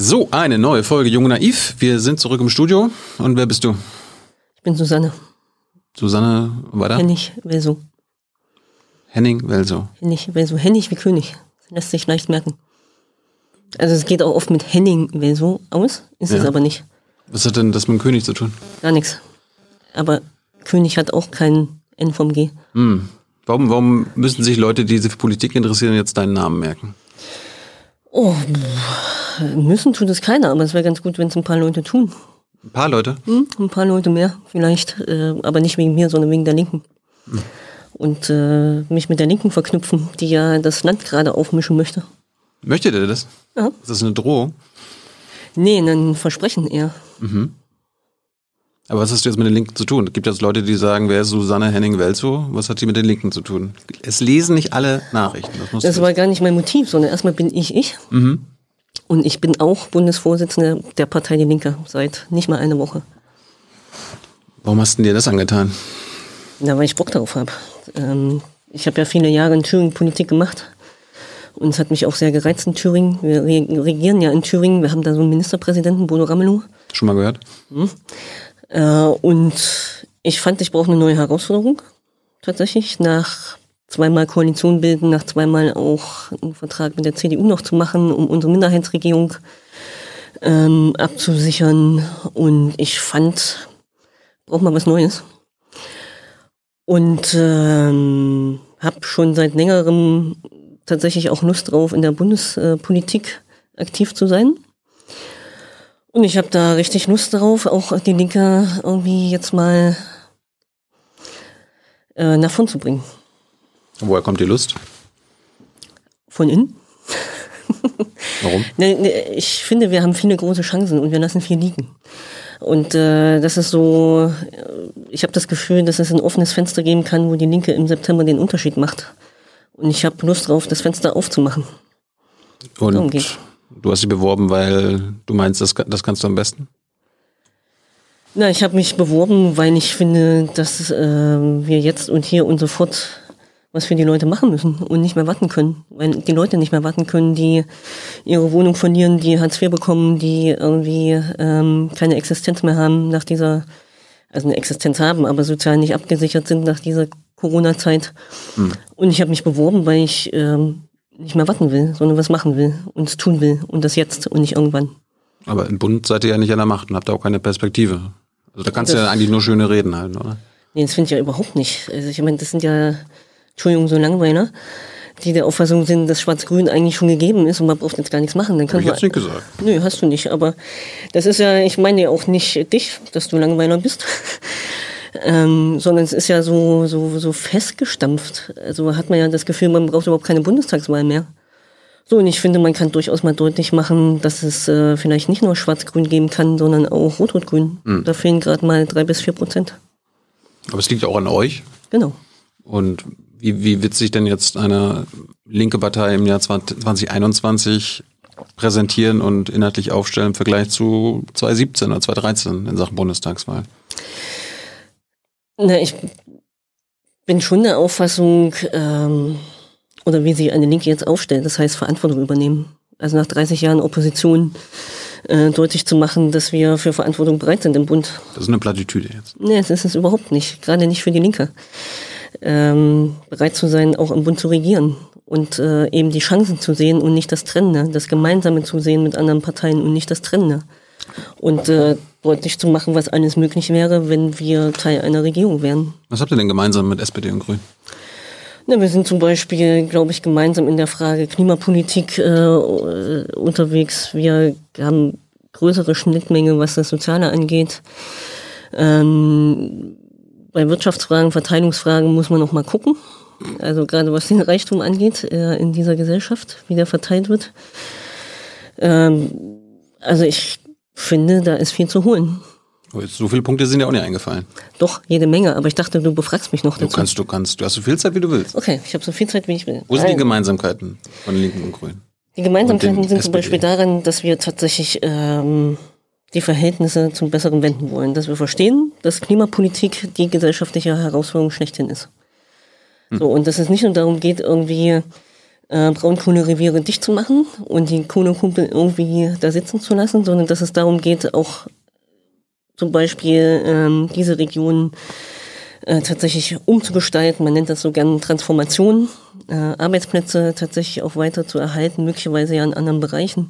So, eine neue Folge Jung und Naiv. Wir sind zurück im Studio. Und wer bist du? Ich bin Susanne. Susanne, weiter? Hennig Welso. Henning Welso. Hennig Welso. Hennig wie König. Das lässt sich leicht merken. Also es geht auch oft mit Henning Welso aus, ist Ja. es aber nicht. Was hat denn das mit dem König zu tun? Gar nichts. Aber König hat auch kein N vom G. Hm. Warum, warum müssen sich Leute, die sich für Politik interessieren, jetzt deinen Namen merken? Oh, müssen tut es keiner, aber es wäre ganz gut, wenn es ein paar Leute tun. Ein paar Leute. Hm? Ein paar Leute mehr vielleicht, äh, aber nicht wegen mir, sondern wegen der Linken. Und äh, mich mit der Linken verknüpfen, die ja das Land gerade aufmischen möchte. Möchtet ihr das? Ja. Ist das eine Drohung? Nee, ein Versprechen eher. Aber was hast du jetzt mit den Linken zu tun? Es gibt jetzt Leute, die sagen, wer ist Susanne Henning-Welzow? Was hat die mit den Linken zu tun? Es lesen nicht alle Nachrichten. Das Das war gar nicht mein Motiv, sondern erstmal bin ich ich. Mhm. Und ich bin auch Bundesvorsitzende der Partei Die Linke seit nicht mal einer Woche. Warum hast du dir das angetan? Na, weil ich Bock darauf habe. Ähm, ich habe ja viele Jahre in Thüringen Politik gemacht. Und es hat mich auch sehr gereizt in Thüringen. Wir re- regieren ja in Thüringen. Wir haben da so einen Ministerpräsidenten, Bodo Ramelow. Schon mal gehört? Äh, und ich fand, ich brauche eine neue Herausforderung. Tatsächlich. Nach zweimal Koalition bilden, nach zweimal auch einen Vertrag mit der CDU noch zu machen, um unsere Minderheitsregierung ähm, abzusichern. Und ich fand, braucht mal was Neues. Und ähm, habe schon seit längerem tatsächlich auch Lust drauf, in der Bundespolitik aktiv zu sein. Und ich habe da richtig Lust drauf, auch die Linke irgendwie jetzt mal äh, nach vorn zu bringen. Woher kommt die Lust? Von innen. Warum? Ich finde, wir haben viele große Chancen und wir lassen viel liegen. Und äh, das ist so, äh, ich habe das Gefühl, dass es ein offenes Fenster geben kann, wo die Linke im September den Unterschied macht. Und ich habe Lust drauf, das Fenster aufzumachen. Und. Du hast dich beworben, weil du meinst, das, das kannst du am besten? Na, ich habe mich beworben, weil ich finde, dass ähm, wir jetzt und hier und sofort was für die Leute machen müssen und nicht mehr warten können. Weil die Leute nicht mehr warten können, die ihre Wohnung verlieren, die Hartz IV bekommen, die irgendwie ähm, keine Existenz mehr haben nach dieser, also eine Existenz haben, aber sozial nicht abgesichert sind nach dieser Corona-Zeit. Und ich habe mich beworben, weil ich ähm, nicht mehr warten will, sondern was machen will und es tun will und das jetzt und nicht irgendwann. Aber im Bund seid ihr ja nicht an der Macht und habt auch keine Perspektive. Also da kannst du Das- ja eigentlich nur schöne Reden halten, oder? Nee, das finde ich ja überhaupt nicht. Also ich meine, das sind ja, Entschuldigung, so Langweiler, die der Auffassung sind, dass Schwarz-Grün eigentlich schon gegeben ist und man braucht jetzt gar nichts machen. Dann Hab können ich jetzt nicht gesagt. Nö, hast du nicht. Aber das ist ja, ich meine ja auch nicht dich, dass du Langweiler bist. Ähm, sondern es ist ja so, so, so festgestampft. Also hat man ja das Gefühl, man braucht überhaupt keine Bundestagswahl mehr. So, und ich finde, man kann durchaus mal deutlich machen, dass es äh, vielleicht nicht nur Schwarz-Grün geben kann, sondern auch Rot-Rot-Grün. Da fehlen gerade mal drei bis vier Prozent. Aber es liegt ja auch an euch. Genau. Und wie, wie wird sich denn jetzt eine linke Partei im Jahr 20 2021 präsentieren und inhaltlich aufstellen im Vergleich zu 2017 oder 2013 in Sachen Bundestagswahl? Na, ich bin schon der Auffassung, ähm, oder wie sich eine Linke jetzt aufstellt, das heißt Verantwortung übernehmen. Also nach 30 Jahren Opposition äh, deutlich zu machen, dass wir für Verantwortung bereit sind im Bund. Das ist eine Plattitüde jetzt. Nee, das ist es überhaupt nicht. Gerade nicht für die Linke. Ähm, bereit zu sein, auch im Bund zu regieren und äh, eben die Chancen zu sehen und nicht das Trennende, das Gemeinsame zu sehen mit anderen Parteien und nicht das Trennende. Und äh, deutlich zu machen, was alles möglich wäre, wenn wir Teil einer Regierung wären. Was habt ihr denn gemeinsam mit SPD und Grün? Na, wir sind zum Beispiel, glaube ich, gemeinsam in der Frage Klimapolitik äh, unterwegs. Wir haben größere Schnittmenge, was das Soziale angeht. Ähm, bei Wirtschaftsfragen, Verteilungsfragen muss man noch mal gucken. Also gerade was den Reichtum angeht äh, in dieser Gesellschaft, wie der verteilt wird. Ähm, also ich finde, da ist viel zu holen. So viele Punkte sind ja auch nicht eingefallen. Doch, jede Menge, aber ich dachte, du befragst mich noch Du dazu. kannst, du kannst, du hast so viel Zeit, wie du willst. Okay, ich habe so viel Zeit, wie ich will. Wo sind die Nein. Gemeinsamkeiten von Linken und Grünen? Die Gemeinsamkeiten sind zum. Beispiel daran, dass wir tatsächlich ähm, die Verhältnisse zum Besseren wenden wollen. Dass wir verstehen, dass Klimapolitik die gesellschaftliche Herausforderung schlechthin ist. So, und dass es nicht nur darum geht, irgendwie äh, Braunkohlereviere dicht zu machen und die Kohlekumpel irgendwie da sitzen zu lassen, sondern dass es darum geht, auch zum Beispiel ähm, diese Region äh, tatsächlich umzugestalten. Man nennt das so gern Transformation, äh, Arbeitsplätze tatsächlich auch weiter zu erhalten, möglicherweise ja in anderen Bereichen.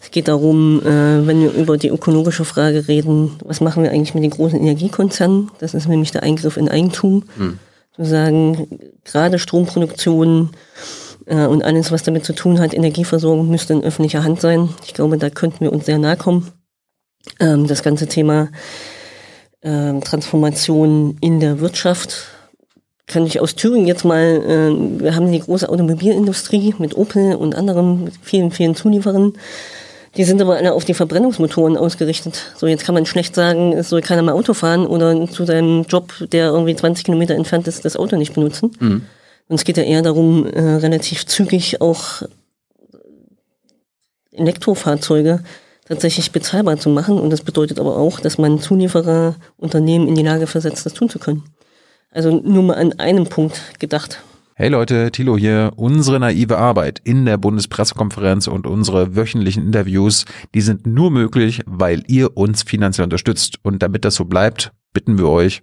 Es geht darum, äh, wenn wir über die ökologische Frage reden, was machen wir eigentlich mit den großen Energiekonzernen? Das ist nämlich der Eingriff in Eigentum. Hm. Zu sagen, gerade Stromproduktion und alles, was damit zu tun hat, Energieversorgung müsste in öffentlicher Hand sein. Ich glaube, da könnten wir uns sehr nahe kommen. Ähm, das ganze Thema äh, Transformation in der Wirtschaft. Kann ich aus Thüringen jetzt mal, äh, wir haben die große Automobilindustrie mit Opel und anderen, mit vielen, vielen Zulieferern. Die sind aber alle auf die Verbrennungsmotoren ausgerichtet. So, jetzt kann man schlecht sagen, es soll keiner mehr Auto fahren oder zu seinem Job, der irgendwie 20 Kilometer entfernt ist, das Auto nicht benutzen. Mhm. Und es geht ja eher darum, äh, relativ zügig auch Elektrofahrzeuge tatsächlich bezahlbar zu machen. Und das bedeutet aber auch, dass man Zulieferer, Unternehmen in die Lage versetzt, das tun zu können. Also nur mal an einem Punkt gedacht. Hey Leute, Thilo hier. Unsere naive Arbeit in der Bundespressekonferenz und unsere wöchentlichen Interviews, die sind nur möglich, weil ihr uns finanziell unterstützt. Und damit das so bleibt, bitten wir euch,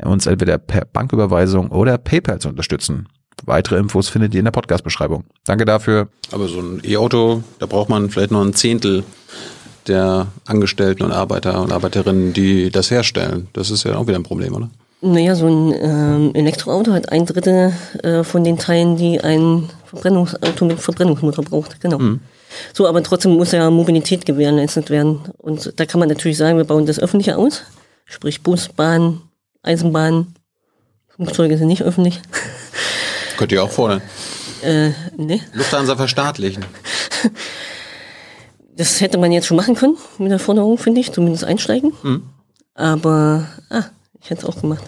uns entweder per Banküberweisung oder PayPal zu unterstützen. Weitere Infos findet ihr in der Podcast-Beschreibung. Danke dafür. Aber so ein E-Auto, da braucht man vielleicht noch ein Zehntel der Angestellten und Arbeiter und Arbeiterinnen, die das herstellen. Das ist ja auch wieder ein Problem, oder? Naja, so ein ähm, Elektroauto hat ein Drittel äh, von den Teilen, die ein Verbrennungsauto mit Verbrennungsmotor braucht. Genau. Mhm. So, aber trotzdem muss ja Mobilität gewährleistet werden. Und da kann man natürlich sagen, wir bauen das Öffentliche aus. Sprich Bus, Bahn, Eisenbahn. Flugzeuge sind nicht öffentlich. Könnt ihr auch fordern. Äh, ne? Lufthansa verstaatlichen. Das hätte man jetzt schon machen können mit der Forderung, finde ich, zumindest einsteigen. Mhm. Aber, ah, ich hätte es auch gemacht.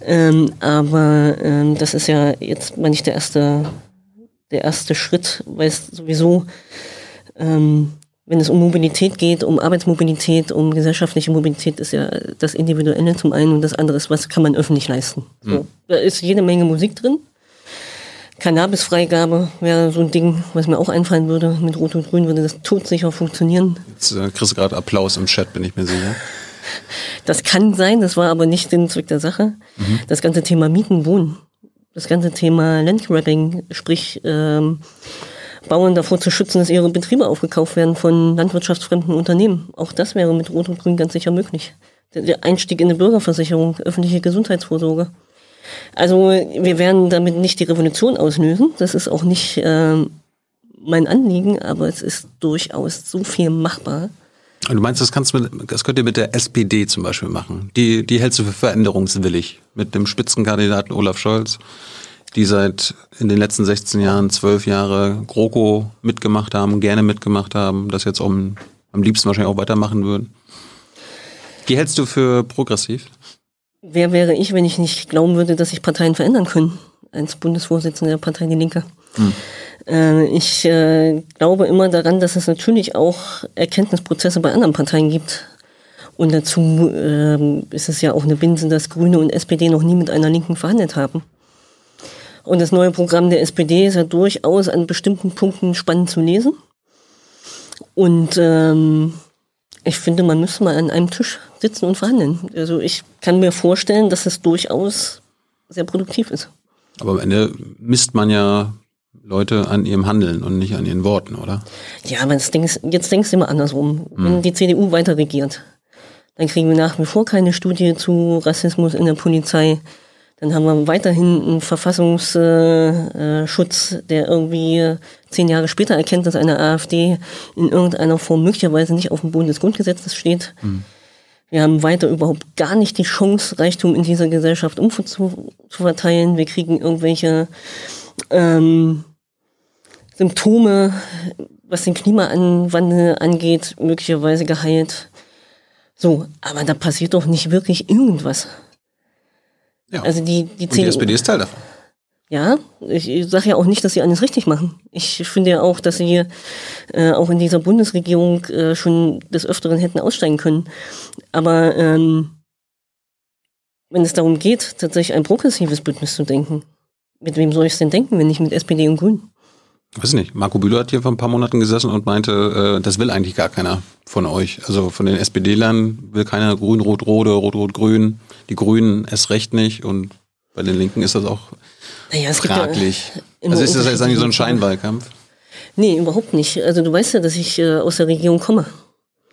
Ähm, aber ähm, das ist ja jetzt mal nicht der erste, der erste Schritt, weil es sowieso, ähm, wenn es um Mobilität geht, um Arbeitsmobilität, um gesellschaftliche Mobilität, ist ja das Individuelle zum einen und das andere ist, was kann man öffentlich leisten. Mhm. So, da ist jede Menge Musik drin. Cannabisfreigabe wäre so ein Ding, was mir auch einfallen würde. Mit Rot und Grün würde das todsicher funktionieren. Jetzt äh, kriegst du gerade Applaus im Chat, bin ich mir sicher. Das kann sein, das war aber nicht den Zweck der Sache. Mhm. Das ganze Thema Mieten, Wohnen, das ganze Thema Landgrabbing, sprich ähm, Bauern davor zu schützen, dass ihre Betriebe aufgekauft werden von landwirtschaftsfremden Unternehmen. Auch das wäre mit Rot und Grün ganz sicher möglich. Der Einstieg in eine Bürgerversicherung, öffentliche Gesundheitsvorsorge. Also wir werden damit nicht die Revolution auslösen. Das ist auch nicht äh, mein Anliegen, aber es ist durchaus so viel machbar. Und du meinst, das kannst mit, das könnt ihr mit der SPD zum Beispiel machen? Die, die hältst du für veränderungswillig mit dem Spitzenkandidaten Olaf Scholz, die seit in den letzten 16 Jahren zwölf Jahre GroKo mitgemacht haben, gerne mitgemacht haben, das jetzt um, am liebsten wahrscheinlich auch weitermachen würden. Die hältst du für progressiv? Wer wäre ich, wenn ich nicht glauben würde, dass sich Parteien verändern können? Als Bundesvorsitzender der Partei Die Linke. Hm. Äh, ich äh, glaube immer daran, dass es natürlich auch Erkenntnisprozesse bei anderen Parteien gibt. Und dazu äh, ist es ja auch eine Binse, dass Grüne und SPD noch nie mit einer Linken verhandelt haben. Und das neue Programm der SPD ist ja durchaus an bestimmten Punkten spannend zu lesen. Und ähm, ich finde, man müsste mal an einem Tisch sitzen und verhandeln. Also ich kann mir vorstellen, dass es durchaus sehr produktiv ist. Aber am Ende misst man ja Leute an ihrem Handeln und nicht an ihren Worten, oder? Ja, aber jetzt denkst, jetzt denkst du immer andersrum. Hm. Wenn die CDU weiter regiert, dann kriegen wir nach wie vor keine Studie zu Rassismus in der Polizei. Dann haben wir weiterhin einen Verfassungsschutz, der irgendwie zehn Jahre später erkennt, dass eine AfD in irgendeiner Form möglicherweise nicht auf dem Boden des Grundgesetzes steht. Mhm. Wir haben weiter überhaupt gar nicht die Chance, Reichtum in dieser Gesellschaft umzuverteilen. zu verteilen. Wir kriegen irgendwelche ähm, Symptome, was den Klimawandel angeht, möglicherweise geheilt. So, aber da passiert doch nicht wirklich irgendwas. Ja. Also die, die, CDU, die SPD ist Teil davon. Ja, ich sage ja auch nicht, dass sie alles richtig machen. Ich finde ja auch, dass sie äh, auch in dieser Bundesregierung äh, schon des Öfteren hätten aussteigen können. Aber ähm, wenn es darum geht, tatsächlich ein progressives Bündnis zu denken, mit wem soll ich es denn denken, wenn nicht mit SPD und Grünen? Weiß nicht. Marco Bühler hat hier vor ein paar Monaten gesessen und meinte, äh, das will eigentlich gar keiner von euch. Also von den SPD-Lern will keiner Grün-Rot-Rot Rot-Rot-Grün. Die Grünen erst recht nicht und bei den Linken ist das auch Naja, fraglich. ja also ist das jetzt eigentlich so ein Scheinwahlkampf? Nee, überhaupt nicht. Also du weißt ja, dass ich äh, aus der Regierung komme.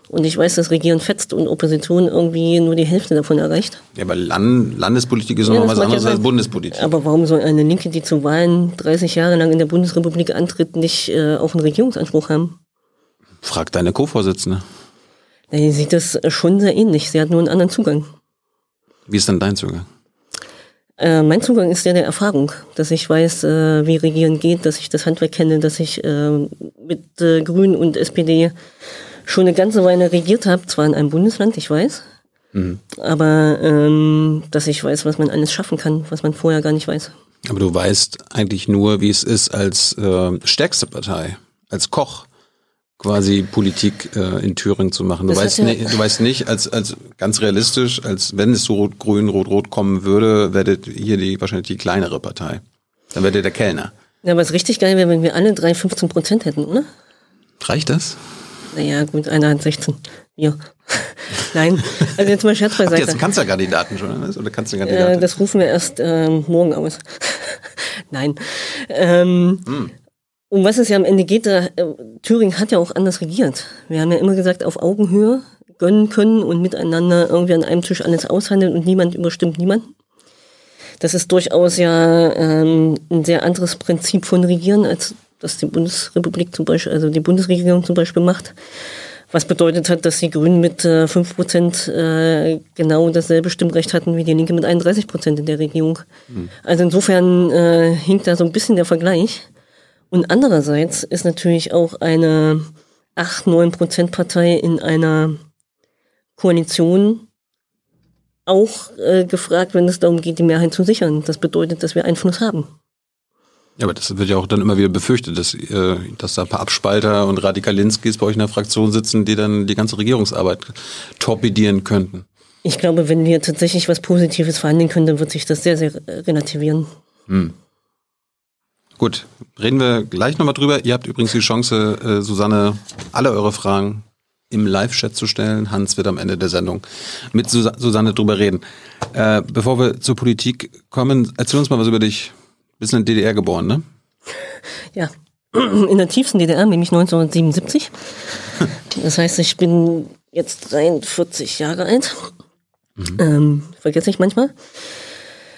Und ich weiß, dass Regieren fetzt und Opposition irgendwie nur die Hälfte davon erreicht. Ja, aber Land Landespolitik ist Ja, nochmal das was anderes als. Bundespolitik. Aber warum soll eine Linke, die zu Wahlen 30 Jahre lang in der Bundesrepublik antritt, nicht äh, auch einen Regierungsanspruch haben? Frag deine Co-Vorsitzende. Die sieht das äh, schon sehr ähnlich. Sie hat nur einen anderen Zugang. Wie ist denn dein Zugang? Äh, mein Zugang ist der der Erfahrung, dass ich weiß, äh, wie Regieren geht, dass ich das Handwerk kenne, dass ich äh, mit äh, Grünen und SPD schon eine ganze Weile regiert habe, zwar in einem Bundesland, ich weiß, aber ähm, dass ich weiß, was man alles schaffen kann, was man vorher gar nicht weiß. Aber du weißt eigentlich nur, wie es ist als äh, stärkste Partei, als Koch quasi Politik äh, in Thüringen zu machen. Du Das weißt, ja- ni- du weißt nicht, als, als ganz realistisch, als wenn es so rot-grün, rot-rot kommen würde, werdet ihr die wahrscheinlich die kleinere Partei. Dann werdet ihr der Kellner. Ja, was richtig geil wäre, wenn wir alle drei 15 Prozent hätten, oder? Reicht das? Naja, gut, einer hat 16. Wir. Nein, also jetzt mal Scherz Habt beiseite. jetzt einen Kanzlerkandidaten schon? oder? Kanzlerkandidatin? Äh, das rufen wir erst ähm, morgen aus. Nein. Ähm, Um was es ja am Ende geht, da, äh, Thüringen hat ja auch anders regiert. Wir haben ja immer gesagt, auf Augenhöhe gönnen können und miteinander irgendwie an einem Tisch alles aushandeln und niemand überstimmt niemanden. Das ist durchaus ja ähm, ein sehr anderes Prinzip von Regieren, als das die Bundesrepublik zum Beispiel, also die Bundesregierung zum Beispiel macht. Was bedeutet hat, dass die Grünen mit äh, 5% äh, genau dasselbe Stimmrecht hatten wie die Linke mit 31% in der Regierung. Also insofern äh, hinkt da so ein bisschen der Vergleich. Und andererseits ist natürlich auch eine 8-9% Partei in einer Koalition auch äh, gefragt, wenn es darum geht, die Mehrheit zu sichern. Das bedeutet, dass wir Einfluss haben. Ja, aber das wird ja auch dann immer wieder befürchtet, dass, äh, dass da ein paar Abspalter und Radikalinskis bei euch in der Fraktion sitzen, die dann die ganze Regierungsarbeit torpedieren könnten. Ich glaube, wenn wir tatsächlich was Positives verhandeln können, dann wird sich das sehr, sehr relativieren. Gut, reden wir gleich nochmal drüber. Ihr habt übrigens die Chance, äh, Susanne, alle eure Fragen im Live-Chat zu stellen. Hans wird am Ende der Sendung mit Susa Susanne drüber reden. Äh, bevor wir zur Politik kommen, erzähl uns mal was über dich. Du bist in der DDR geboren, ne? Ja, in der tiefsten DDR, nämlich 1977. Das heißt, ich bin jetzt 43 Jahre alt. Ähm, vergesse ich manchmal.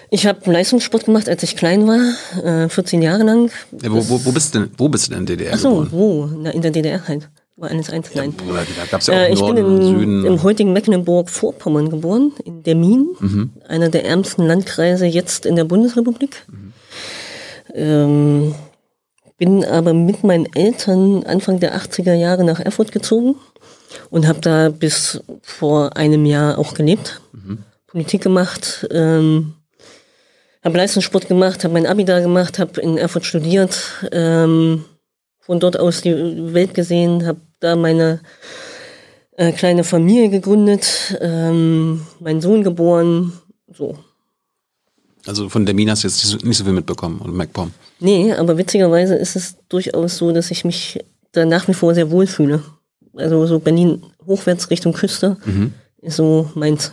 Ich habe Leistungssport gemacht, als ich klein war, äh, 14 Jahre lang. Ja, wo, wo, wo bist du denn, wo bist du denn in der DDR Ach so, geboren? wo? Na, in der DDR halt. War alles eins, nein. Oder, da gab's ja auch Äh, ich bin Norden und in, Süden. im heutigen Mecklenburg-Vorpommern geboren, in Dermin, einer der ärmsten Landkreise jetzt in der Bundesrepublik. Ähm, bin aber mit meinen Eltern Anfang der 80er Jahre nach Erfurt gezogen und habe da bis vor einem Jahr auch gelebt, Politik gemacht, ähm, habe Leistungssport gemacht, habe mein Abi da gemacht, habe in Erfurt studiert, ähm, von dort aus die Welt gesehen, habe da meine äh, kleine Familie gegründet, ähm, meinen Sohn geboren, so. Also von der Mina hast du jetzt nicht so viel mitbekommen und MacPom. Nee, aber witzigerweise ist es durchaus so, dass ich mich da nach wie vor sehr wohl fühle. Also so Berlin hochwärts Richtung Küste ist so meins.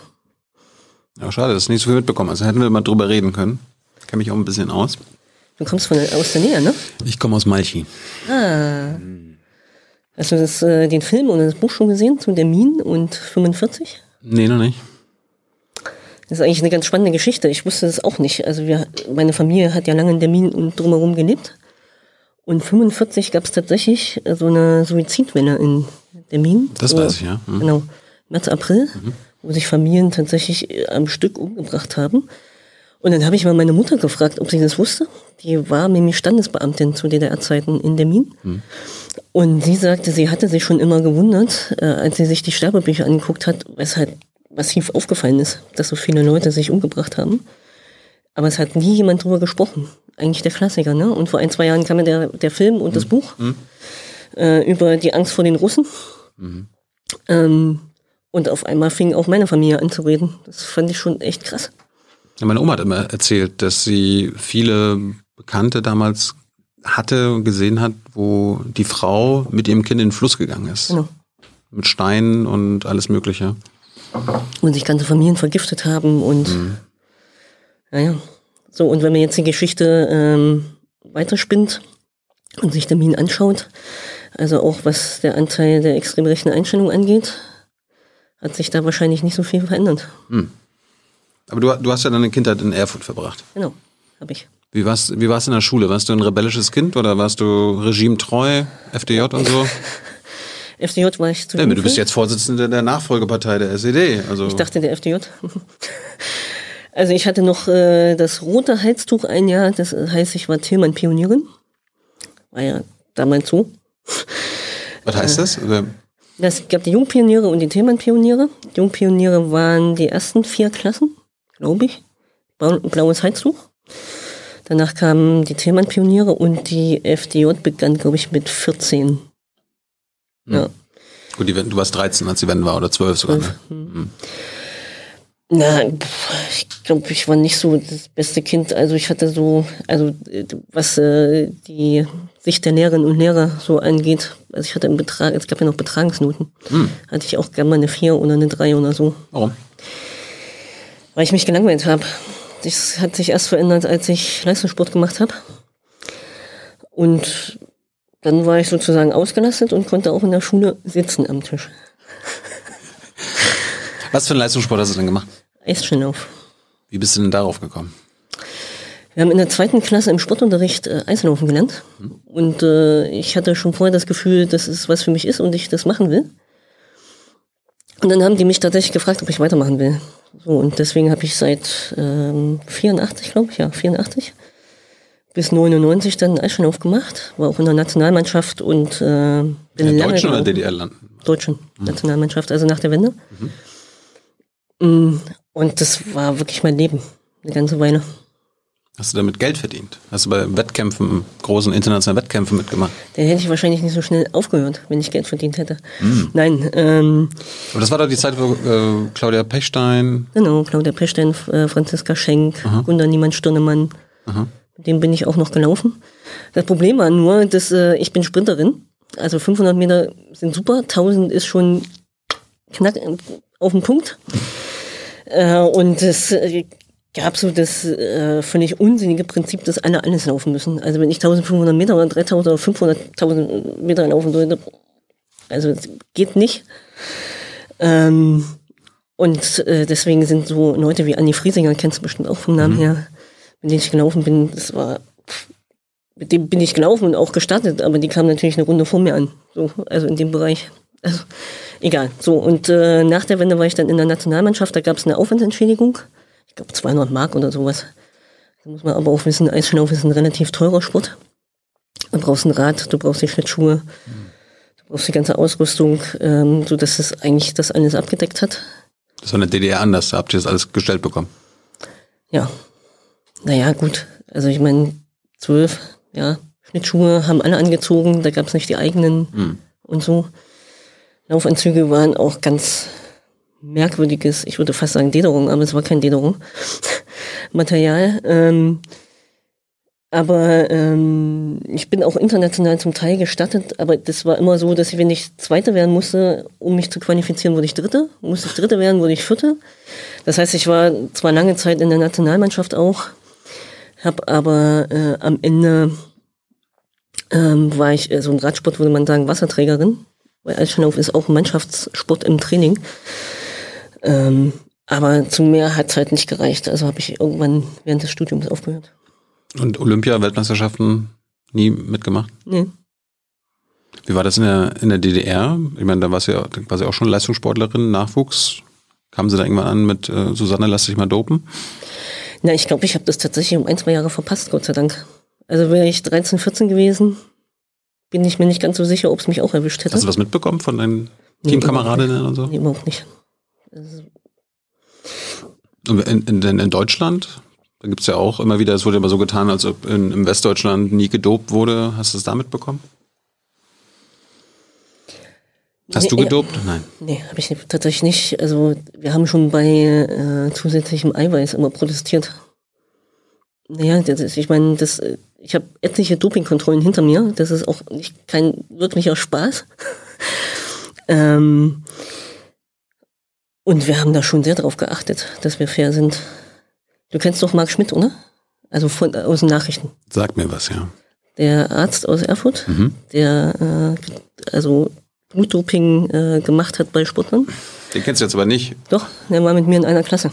Ja, schade, dass du nicht so viel mitbekommen hast. Hätten wir mal drüber reden können. Kenn mich auch ein bisschen aus. Du kommst von aus der Nähe, ne? Ich komme aus Malchi. Ah. Hast du das, äh, den Film oder das Buch schon gesehen zu der Min und 45? Nee, noch nicht. Das ist eigentlich eine ganz spannende Geschichte. Ich wusste das auch nicht. Also wir, meine Familie hat ja lange in Dermin und drumherum gelebt. Und 45 gab es tatsächlich äh, so eine Suizidwelle in Dermin. Das So, weiß ich, ja. Mhm. Genau. März, April, wo sich Familien tatsächlich äh, am Stück umgebracht haben. Und dann habe ich mal meine Mutter gefragt, ob sie das wusste. Die war nämlich Standesbeamtin zu DDR-Zeiten in Dermin. Und sie sagte, sie hatte sich schon immer gewundert, äh, als sie sich die Sterbebücher angeguckt hat, weshalb massiv aufgefallen ist, dass so viele Leute sich umgebracht haben. Aber es hat nie jemand drüber gesprochen. Eigentlich der Klassiker, ne? Und vor ein, zwei Jahren kam ja der, der Film und das Buch äh, über die Angst vor den Russen. Ähm, und auf einmal fing auch meine Familie an zu reden. Das fand ich schon echt krass. Ja, meine Oma hat immer erzählt, dass sie viele Bekannte damals hatte und gesehen hat, wo die Frau mit ihrem Kind in den Fluss gegangen ist. Genau. Mit Steinen und alles Mögliche. Und sich ganze Familien vergiftet haben und naja. So, und wenn man jetzt die Geschichte ähm, weiterspinnt und sich Minen anschaut, also auch was der Anteil der extrem rechten Einstellung angeht, hat sich da wahrscheinlich nicht so viel verändert. Aber du, du hast ja deine Kindheit in Erfurt verbracht. Genau, habe ich. Wie war's, wie war's in der Schule? Warst du ein rebellisches Kind oder warst du regimetreu, FDJ und so? FDJ war ich zu Ja, du bist jetzt Vorsitzende der Nachfolgepartei der SED. Also Ich dachte der FDJ. Also ich hatte noch äh, das rote Halstuch ein Jahr, das heißt, ich war Tillmann-Pionierin. War ja damals so. was heißt das? Oder- Es gab die Jungpioniere und die Tillmann-Pioniere. Die Jungpioniere waren die ersten vier Klassen, glaube ich. Blau- Blaues Halstuch. Danach kamen die Tillmann-Pioniere und die FDJ begann, glaube ich, mit 14. Ja. Gut, die, du warst 13, als die Wende war, oder 12 sogar. Ne? Na, pf, ich glaube, ich war nicht so das beste Kind. Also ich hatte so, also äh, was äh, die Sicht der Lehrerinnen und Lehrer so angeht, also ich hatte im Betrag, es gab ja noch Betragensnoten, hatte ich auch gerne mal eine 4 oder eine 3 oder so, Warum? weil ich mich gelangweilt habe. Das hat sich erst verändert, als ich Leistungssport gemacht habe. Und dann war ich sozusagen ausgelastet und konnte auch in der Schule sitzen am Tisch. Was für einen Leistungssport hast du denn gemacht? Eisschnelllauf. Wie bist du denn darauf gekommen? Wir haben in der zweiten Klasse im Sportunterricht äh, Eislaufen gelernt. Und äh, ich hatte schon vorher das Gefühl, dass es was für mich ist und ich das machen will. Und dann haben die mich tatsächlich gefragt, ob ich weitermachen will. So, und deswegen habe ich seit ähm, 84, glaube ich, ja, 84 bis 99 dann Eisschnelllauf gemacht. War auch in der Nationalmannschaft und äh, In der deutschen oder. DDR-Landen? deutschen Nationalmannschaft, also nach der Wende. Mm, Und das war wirklich mein Leben, eine ganze Weile. Hast du damit Geld verdient? Hast du bei Wettkämpfen, großen internationalen Wettkämpfen mitgemacht? Dann hätte ich wahrscheinlich nicht so schnell aufgehört, wenn ich Geld verdient hätte. Nein, ähm, Aber das war doch die Zeit, wo äh, Claudia Pechstein, genau, Claudia Pechstein, äh, Franziska Schenk, Gunda Niemann-Stirnemann, mit dem bin ich auch noch gelaufen. Das Problem war nur, dass äh, ich bin Sprinterin, also 500 Meter sind super, 1000 ist schon knack äh, auf den Punkt. Äh, und es äh, gab so das äh, völlig unsinnige Prinzip, dass alle alles laufen müssen. Also wenn ich 1500 Meter oder 3000 oder 500.000 Meter laufen sollte, also es geht nicht. Ähm, und äh, deswegen sind so Leute wie Anni Friesinger, kennst du bestimmt auch vom Namen her, mit denen ich gelaufen bin, das war, pff, mit dem bin ich gelaufen und auch gestartet, aber die kamen natürlich eine Runde vor mir an. So, also in dem Bereich. Also, egal. So, und äh, nach der Wende war ich dann in der Nationalmannschaft, da gab es eine Aufwandsentschädigung. Ich glaube 200 Mark oder sowas. Da muss man aber auch wissen, Eisschnaufen ist ein relativ teurer Sport. Du brauchst ein Rad, du brauchst die Schlittschuhe, du brauchst die ganze Ausrüstung, ähm, so dass es eigentlich das alles abgedeckt hat. das war in der DDR anders, da habt ihr das alles gestellt bekommen. Ja. Naja, gut. Also ich meine, zwölf, ja, Schlittschuhe haben alle angezogen, da gab es nicht die eigenen und so. Laufanzüge waren auch ganz merkwürdiges, ich würde fast sagen Dederung, aber es war kein Dederung. Material. Ähm, aber ähm, ich bin auch international zum Teil gestattet, aber das war immer so, dass ich, wenn ich Zweite werden musste, um mich zu qualifizieren, wurde ich Dritte. Musste ich Dritte werden, wurde ich Vierte. Das heißt, ich war zwar lange Zeit in der Nationalmannschaft auch, habe aber äh, am Ende ähm, war ich, äh, so im Radsport würde man sagen, Wasserträgerin, weil Eisschnelllauf ist auch ein Mannschaftssport im Training. Ähm, aber zu mehr hat es halt nicht gereicht. Also habe ich irgendwann während des Studiums aufgehört. Und Olympia-Weltmeisterschaften nie mitgemacht? Nee. Wie war das in der, in der DDR? Ich meine, da da warst du ja auch schon Leistungssportlerin, Nachwuchs. Kamen sie da irgendwann an mit äh, Susanne, lass dich mal dopen? Na, ich glaube, ich habe das tatsächlich um ein, zwei Jahre verpasst, Gott sei Dank. Also wäre ich 13, 14 gewesen, bin ich mir nicht ganz so sicher, ob es mich auch erwischt hätte. Hast du was mitbekommen von deinen Nee, Teamkameradinnen und so? Nee, überhaupt nicht. Also, in, in, in in Deutschland, da gibt's ja auch immer wieder, es wurde immer so getan, als ob in, im Westdeutschland nie gedopt wurde. Hast du es da mitbekommen? Hast Nee, du ja. gedopt? Nein. Nee, habe ich tatsächlich nicht. Also wir haben schon bei äh, zusätzlichem Eiweiß immer protestiert. Naja, das ist, ich meine, das, ich habe etliche Dopingkontrollen hinter mir. Das ist auch nicht kein wirklicher Spaß. ähm, und wir haben da schon sehr darauf geachtet, dass wir fair sind. Du kennst doch Marc Schmidt, oder? Also von, aus den Nachrichten. Sag mir was, ja. Der Arzt aus Erfurt, Mhm. der äh, also Blutdoping äh, gemacht hat bei Sportlern. Den kennst du jetzt aber nicht. Doch, der war mit mir in einer Klasse.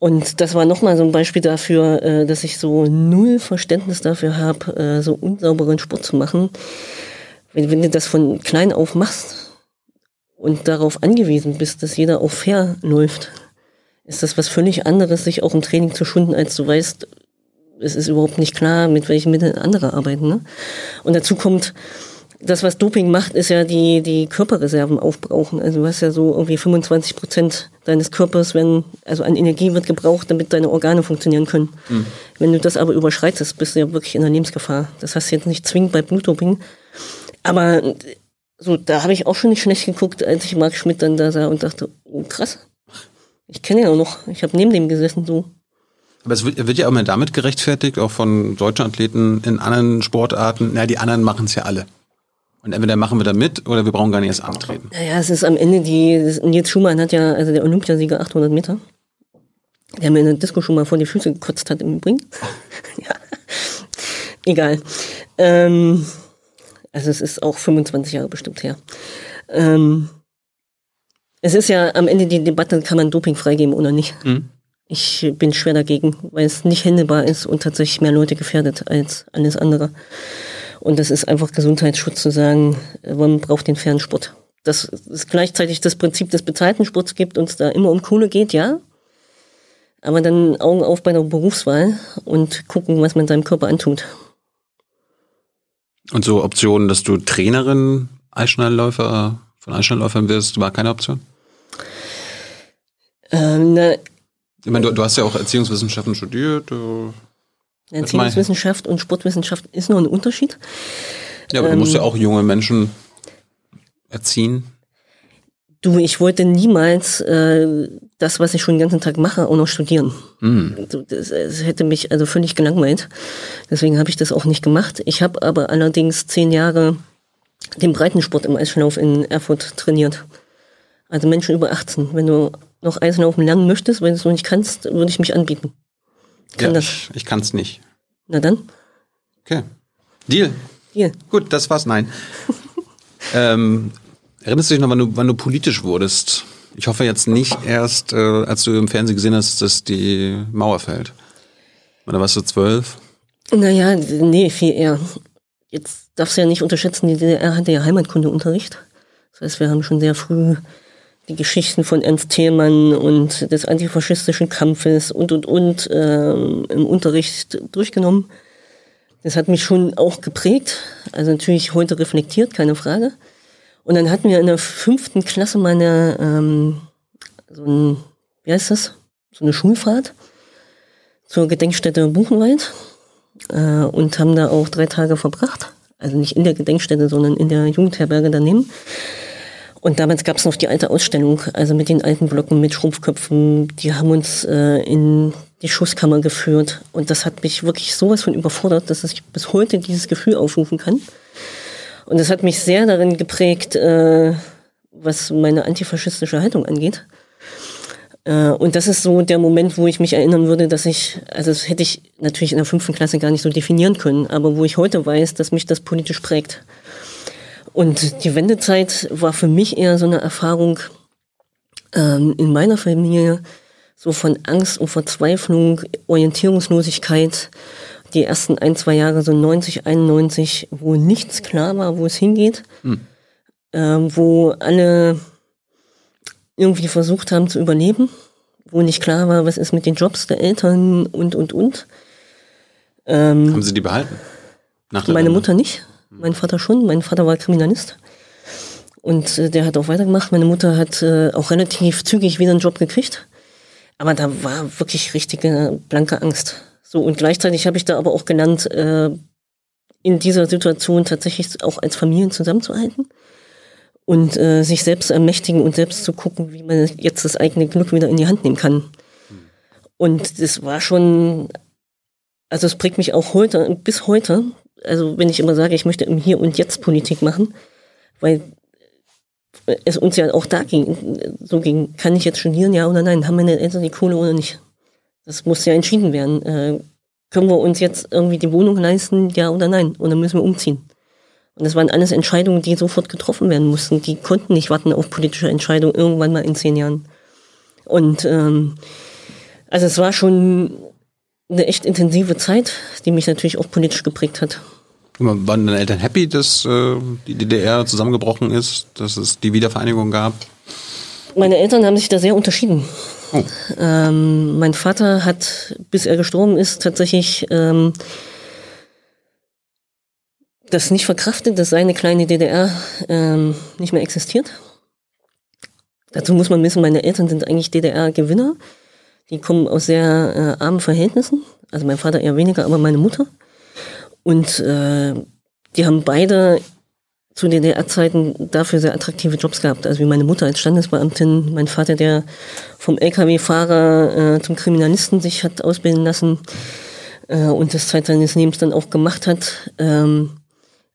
Und das war nochmal so ein Beispiel dafür, äh, dass ich so null Verständnis dafür habe, äh, so unsauberen Sport zu machen. Wenn, wenn du das von klein auf machst und darauf angewiesen bist, dass jeder auch fair läuft, ist das was völlig anderes, sich auch im Training zu schunden, als du weißt, es ist überhaupt nicht klar, mit welchen Mitteln andere arbeiten. Ne? Und dazu kommt, das, was Doping macht, ist ja die, die Körperreserven aufbrauchen. Also du hast ja so irgendwie 25 Prozent deines Körpers, wenn, also an Energie wird gebraucht, damit deine Organe funktionieren können. Wenn du das aber überschreitest, bist du ja wirklich in der Lebensgefahr. Das hast du jetzt nicht zwingend bei Blutdoping. Aber so, da habe ich auch schon nicht schlecht geguckt, als ich Marc Schmidt dann da sah und dachte, oh krass. Ich kenne ihn ja noch. Ich habe neben dem gesessen, so. Aber es wird, wird ja auch immer damit gerechtfertigt, auch von deutschen Athleten in anderen Sportarten, na, die anderen machen es ja alle. Und entweder machen wir da mit oder wir brauchen gar nicht erst antreten. Naja, es ist am Ende die, das- Nils Schumann hat ja, also der Olympiasieger 800 Meter, der mir in der Disco schon mal vor die Füße gekotzt hat im Übrigen. ja. Egal. Ähm, also es ist auch 25 Jahre bestimmt her. Ähm, es ist ja am Ende die Debatte, kann man Doping freigeben oder nicht. Mhm. Ich bin schwer dagegen, weil es nicht händelbar ist und tatsächlich mehr Leute gefährdet als alles andere. Und das ist einfach Gesundheitsschutz zu sagen, äh, man braucht den fairen Sport. Dass es gleichzeitig das Prinzip des bezahlten Sports gibt und es da immer um Kohle geht, ja. Aber dann Augen auf bei der Berufswahl und gucken, was man seinem Körper antut. Und so Optionen, dass du Trainerin Eisschnellläufer von Eisschnellläufern wirst, war keine Option? Ähm, na, Ich meine, du, du hast ja auch Erziehungswissenschaften studiert. Du, Erziehungswissenschaft und Sportwissenschaft ist noch ein Unterschied. ja, aber du musst ja auch junge Menschen erziehen. Du, ich wollte niemals äh, das, was ich schon den ganzen Tag mache, auch noch studieren. So, Das, das hätte mich also völlig gelangweilt. Deswegen habe ich das auch nicht gemacht. Ich habe aber allerdings zehn Jahre den Breitensport im Eislauf in Erfurt trainiert. Also Menschen über 18. Wenn du noch Eislaufen lernen möchtest, wenn du es noch nicht kannst, würde ich mich anbieten. Kann ja, das. ich, ich kann es nicht. Na dann, Okay. Deal. hier. Gut, das war's. Nein. ähm, erinnerst du dich noch, wann du, wann du politisch wurdest? Ich hoffe jetzt nicht erst, äh, als du im Fernsehen gesehen hast, dass die Mauer fällt. Oder warst du zwölf? Naja, nee, viel eher. Jetzt darfst du ja nicht unterschätzen, die DDR hatte ja Heimatkundeunterricht. Das heißt, wir haben schon sehr früh die Geschichten von Ernst Thälmann und des antifaschistischen Kampfes und, und, und ähm, im Unterricht durchgenommen. Das hat mich schon auch geprägt. Also natürlich heute reflektiert, keine Frage. Und dann hatten wir in der fünften Klasse mal eine, ähm, so ein, wie heißt das? So eine Schulfahrt zur Gedenkstätte Buchenwald äh, und haben da auch drei Tage verbracht. Also nicht in der Gedenkstätte, sondern in der Jugendherberge daneben. Und damals gab es noch die alte Ausstellung, also mit den alten Blöcken, mit Schrumpfköpfen. Die haben uns äh, in die Schusskammer geführt. Und das hat mich wirklich sowas von überfordert, dass ich bis heute dieses Gefühl aufrufen kann. Und das hat mich sehr darin geprägt, äh, was meine antifaschistische Haltung angeht. Äh, Und das ist so der Moment, wo ich mich erinnern würde, dass ich, also das hätte ich natürlich in der fünften Klasse gar nicht so definieren können, aber wo ich heute weiß, dass mich das politisch prägt. Und die Wendezeit war für mich eher so eine Erfahrung ähm, in meiner Familie, so von Angst und Verzweiflung, Orientierungslosigkeit. Die ersten ein, zwei Jahre, so 90, 91, wo nichts klar war, wo es hingeht, ähm, wo alle irgendwie versucht haben zu überleben, wo nicht klar war, was ist mit den Jobs der Eltern und, und, und. Ähm, Haben sie die behalten? Meine? Mutter nicht, mein Vater schon. Mein Vater war Kriminalist. Und äh, der hat auch weitergemacht. Meine Mutter hat äh, auch relativ zügig wieder einen Job gekriegt. Aber da war wirklich richtige blanke Angst. So, und gleichzeitig habe ich da aber auch gelernt, äh, in dieser Situation tatsächlich auch als Familien zusammenzuhalten und äh, sich selbst ermächtigen und selbst zu gucken, wie man jetzt das eigene Glück wieder in die Hand nehmen kann. Und das war schon also es prägt mich auch heute, bis heute, also wenn ich immer sage, ich möchte im Hier und Jetzt Politik machen, weil es uns ja auch da ging, so ging, kann ich jetzt studieren, ja oder nein, haben meine Eltern die Kohle oder nicht? Das muss ja entschieden werden. Äh, können wir uns jetzt irgendwie die Wohnung leisten, ja oder nein? Oder müssen wir umziehen? Und das waren alles Entscheidungen, die sofort getroffen werden mussten. Die konnten nicht warten auf politische Entscheidungen irgendwann mal in zehn Jahren. Und ähm, also es war schon eine echt intensive Zeit, die mich natürlich auch politisch geprägt hat. Waren deine Eltern happy, dass äh, die DDR zusammengebrochen ist, dass es die Wiedervereinigung gab? Meine Eltern haben sich da sehr unterschieden. Oh. Ähm, mein Vater hat, bis er gestorben ist, tatsächlich ähm, das nicht verkraftet, dass seine kleine DDR ähm, nicht mehr existiert. Dazu muss man wissen, meine Eltern sind eigentlich DDR-Gewinner. Die kommen aus sehr äh, armen Verhältnissen. Also mein Vater eher weniger, aber meine Mutter. Und äh, die haben beide zu DDR-Zeiten dafür sehr attraktive Jobs gehabt. Also wie meine Mutter als Standesbeamtin, mein Vater, der vom LKW-Fahrer äh, zum Kriminalisten sich hat ausbilden lassen äh, und das Zeit seines Lebens dann auch gemacht hat. Ähm,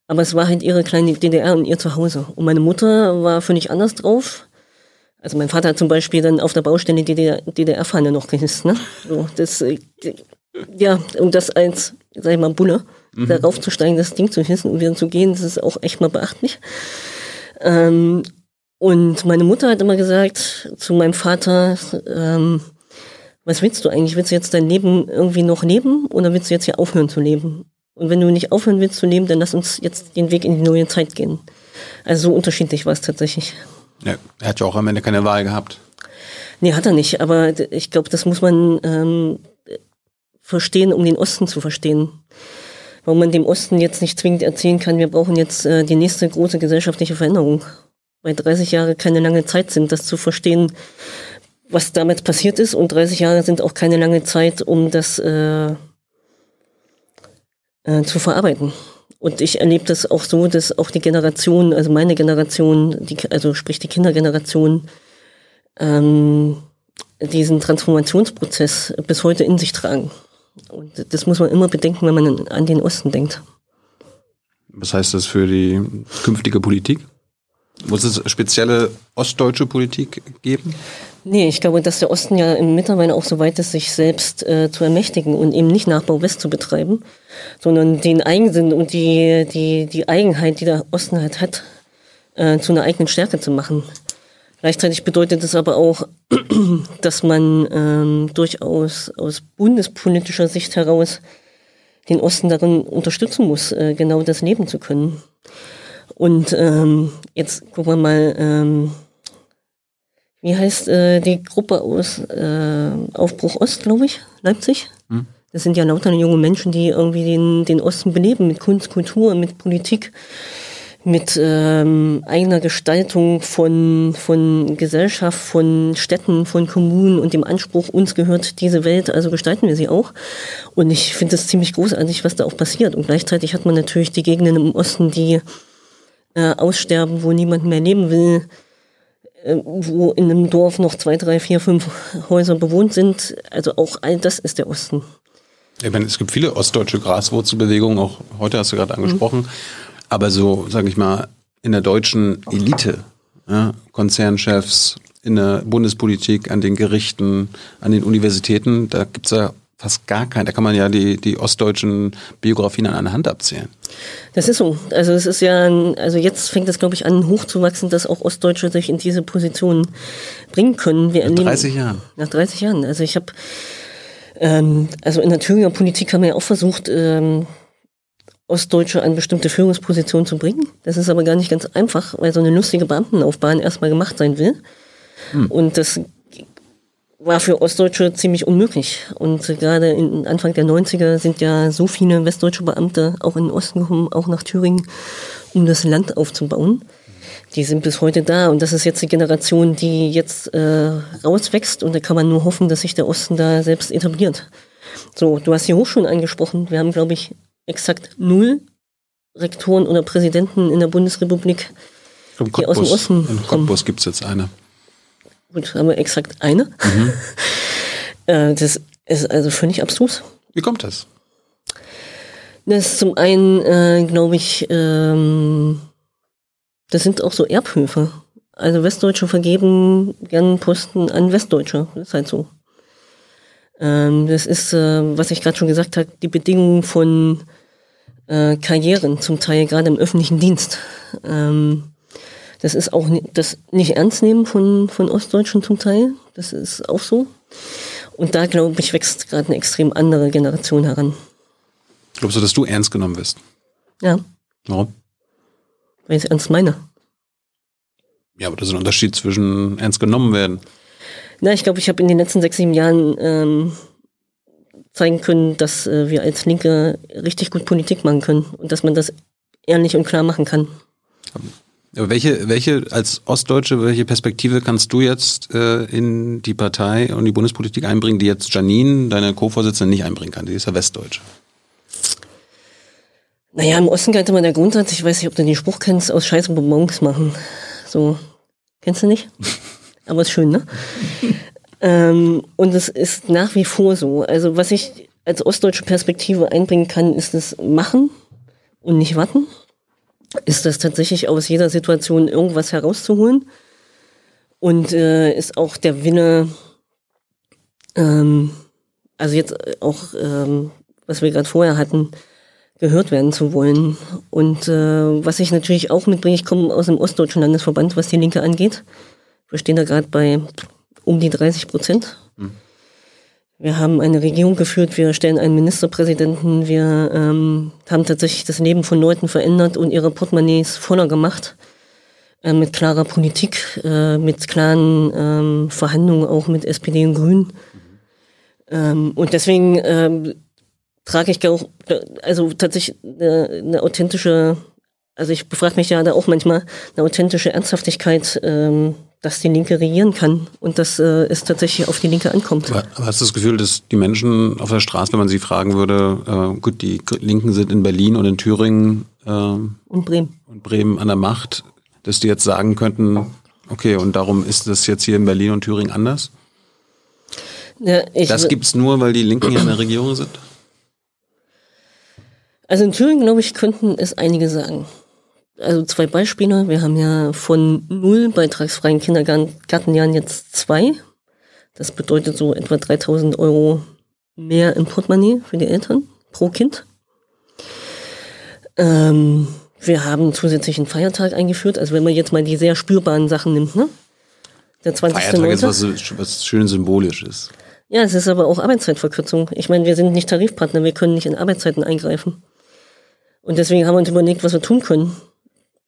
aber es war halt ihre kleine DDR und ihr Zuhause. Und meine Mutter war völlig anders drauf. Also mein Vater hat zum Beispiel dann auf der Baustelle die DDR-Fahne noch gehisst. Ne? So, das, äh, ja, und das als, sag ich mal, Bulle mhm. darauf zu steigen, das Ding zu hissen und wieder zu gehen, das ist auch echt mal beachtlich. Ähm, und meine Mutter hat immer gesagt zu meinem Vater, ähm, was willst du eigentlich? Willst du jetzt dein Leben irgendwie noch leben oder willst du jetzt hier aufhören zu leben? Und wenn du nicht aufhören willst zu leben, dann lass uns jetzt den Weg in die neue Zeit gehen. Also so unterschiedlich war es tatsächlich. Ja, er hat ja auch am Ende keine Wahl gehabt. Nee, hat er nicht. Aber ich glaube, das muss man ähm, verstehen, um den Osten zu verstehen warum man dem Osten jetzt nicht zwingend erzählen kann, wir brauchen jetzt äh, die nächste große gesellschaftliche Veränderung. Weil 30 Jahre keine lange Zeit sind, das zu verstehen, was damit passiert ist. Und 30 Jahre sind auch keine lange Zeit, um das äh, äh, zu verarbeiten. Und ich erlebe das auch so, dass auch die Generation, also meine Generation, die, also sprich die Kindergeneration, ähm, diesen Transformationsprozess bis heute in sich tragen. Und das muss man immer bedenken, wenn man an den Osten denkt. Was heißt das für die künftige Politik? Muss es spezielle ostdeutsche Politik geben? Nee, ich glaube, dass der Osten ja mittlerweile auch so weit ist, sich selbst äh, zu ermächtigen und eben nicht Nachbau West zu betreiben, sondern den Eigensinn und die, die, die Eigenheit, die der Osten halt hat, äh, zu einer eigenen Stärke zu machen. Gleichzeitig bedeutet es aber auch, dass man ähm, durchaus aus bundespolitischer Sicht heraus den Osten darin unterstützen muss, äh, genau das leben zu können. Und ähm, jetzt gucken wir mal, ähm, wie heißt äh, die Gruppe aus äh, Aufbruch Ost, glaube ich, Leipzig? Hm. Das sind ja lauter junge Menschen, die irgendwie den, den Osten beleben mit Kunst, Kultur, mit Politik mit ähm, eigener Gestaltung von, von Gesellschaft, von Städten, von Kommunen und dem Anspruch, uns gehört diese Welt, also gestalten wir sie auch. Und ich finde es ziemlich großartig, was da auch passiert. Und gleichzeitig hat man natürlich die Gegenden im Osten, die äh, aussterben, wo niemand mehr leben will, wo in einem Dorf noch zwei, drei, vier, fünf Häuser bewohnt sind. Also auch all das ist der Osten. Ich meine, es gibt viele ostdeutsche Graswurzelbewegungen, auch heute hast du gerade angesprochen. Mhm aber so, sage ich mal, in der deutschen Elite, ja, Konzernchefs, in der Bundespolitik, an den Gerichten, an den Universitäten, da gibt's ja fast gar keinen. Da kann man ja die, die ostdeutschen Biografien an einer Hand abzählen. Das ist so. Also es ist ja, also jetzt fängt es, glaube ich, an hochzuwachsen, dass auch Ostdeutsche sich in diese Position bringen können. Wir nach 30 Jahren. Nach 30 Jahren. Also ich habe, ähm, also in der Thüringer Politik haben wir ja auch versucht, ähm, Ostdeutsche an bestimmte Führungspositionen zu bringen. Das ist aber gar nicht ganz einfach, weil so eine lustige Beamtenlaufbahn erstmal gemacht sein will. Hm. Und das war für Ostdeutsche ziemlich unmöglich. Und gerade in Anfang der 90er sind ja so viele westdeutsche Beamte auch in den Osten gekommen, auch nach Thüringen, um das Land aufzubauen. Die sind bis heute da und das ist jetzt die Generation, die jetzt äh, rauswächst und da kann man nur hoffen, dass sich der Osten da selbst etabliert. So, du hast die Hochschulen angesprochen. Wir haben, glaube ich, exakt null Rektoren oder Präsidenten in der Bundesrepublik, Im die aus dem Osten kommen. In Cottbus gibt es jetzt eine. Gut, haben wir exakt eine. Mhm. äh, das ist also völlig abstrus. Wie kommt das? Das ist zum einen, äh, glaube ich, ähm, das sind auch so Erbhöfe. Also Westdeutsche vergeben gern Posten an Westdeutsche. Das ist halt so. Ähm, das ist, äh, was ich gerade schon gesagt habe, die Bedingungen von äh, Karrieren, zum Teil gerade im öffentlichen Dienst. Ähm, das ist auch das nicht ernst nehmen von, von Ostdeutschen zum Teil. Das ist auch so. Und da, glaube ich, wächst gerade eine extrem andere Generation heran. Glaubst du, dass du ernst genommen wirst? Ja, Warum? weil ich es ernst meine. Ja, aber das ist ein Unterschied zwischen ernst genommen werden. Na, ich glaube, ich habe in den letzten sechs, sieben Jahren ähm, zeigen können, dass äh, wir als Linke richtig gut Politik machen können und dass man das ehrlich und klar machen kann. Welche, welche, als Ostdeutsche, welche Perspektive kannst du jetzt äh, in die Partei und die Bundespolitik einbringen, die jetzt Janine, deine Co-Vorsitzende, nicht einbringen kann? Die ist ja Westdeutsche. Naja, im Osten galt immer der Grundsatz, ich weiß nicht, ob du den Spruch kennst, aus Scheiß und Bonbons machen. So, kennst du nicht? Aber ist schön, ne? ähm, und es ist nach wie vor so. Also was ich als ostdeutsche Perspektive einbringen kann, ist das Machen und nicht warten. Ist das tatsächlich aus jeder Situation irgendwas herauszuholen. Und äh, ist auch der Wille, ähm, also jetzt auch, ähm, was wir gerade vorher hatten, gehört werden zu wollen. Und äh, was ich natürlich auch mitbringe, ich komme aus dem Ostdeutschen Landesverband, was die Linke angeht. Wir stehen da gerade bei um die 30 Prozent. Wir haben eine Regierung geführt, wir stellen einen Ministerpräsidenten, wir ähm, haben tatsächlich das Leben von Leuten verändert und ihre Portemonnaies voller gemacht. Äh, mit klarer Politik, äh, mit klaren ähm, Verhandlungen auch mit SPD und Grünen. Ähm, und deswegen ähm, trage ich auch, also tatsächlich eine, eine authentische, also ich befrage mich ja da auch manchmal, eine authentische Ernsthaftigkeit, ähm, dass die Linke regieren kann und dass äh, es tatsächlich auf die Linke ankommt. Aber, aber hast du das Gefühl, dass die Menschen auf der Straße, wenn man sie fragen würde, äh, gut, die Linken sind in Berlin und in Thüringen äh, und Und Bremen. Bremen an der Macht, dass die jetzt sagen könnten, okay, und darum ist das jetzt hier in Berlin und Thüringen anders? Ja, Das gibt's nur, weil die Linken hier in der Regierung sind? Also in Thüringen, glaube ich, könnten es einige sagen. Also zwei Beispiele. Wir haben ja von null beitragsfreien Kindergartenjahren jetzt zwei. Das bedeutet so etwa 3000 Euro mehr im Portemonnaie für die Eltern pro Kind. Ähm, wir haben zusätzlich einen Feiertag eingeführt. Also wenn man jetzt mal die sehr spürbaren Sachen nimmt, ne? Der 20. Feiertag ist was, was schön symbolisches. Ja, es ist aber auch Arbeitszeitverkürzung. Ich meine, wir sind nicht Tarifpartner, wir können nicht in Arbeitszeiten eingreifen. Und deswegen haben wir uns überlegt, was wir tun können.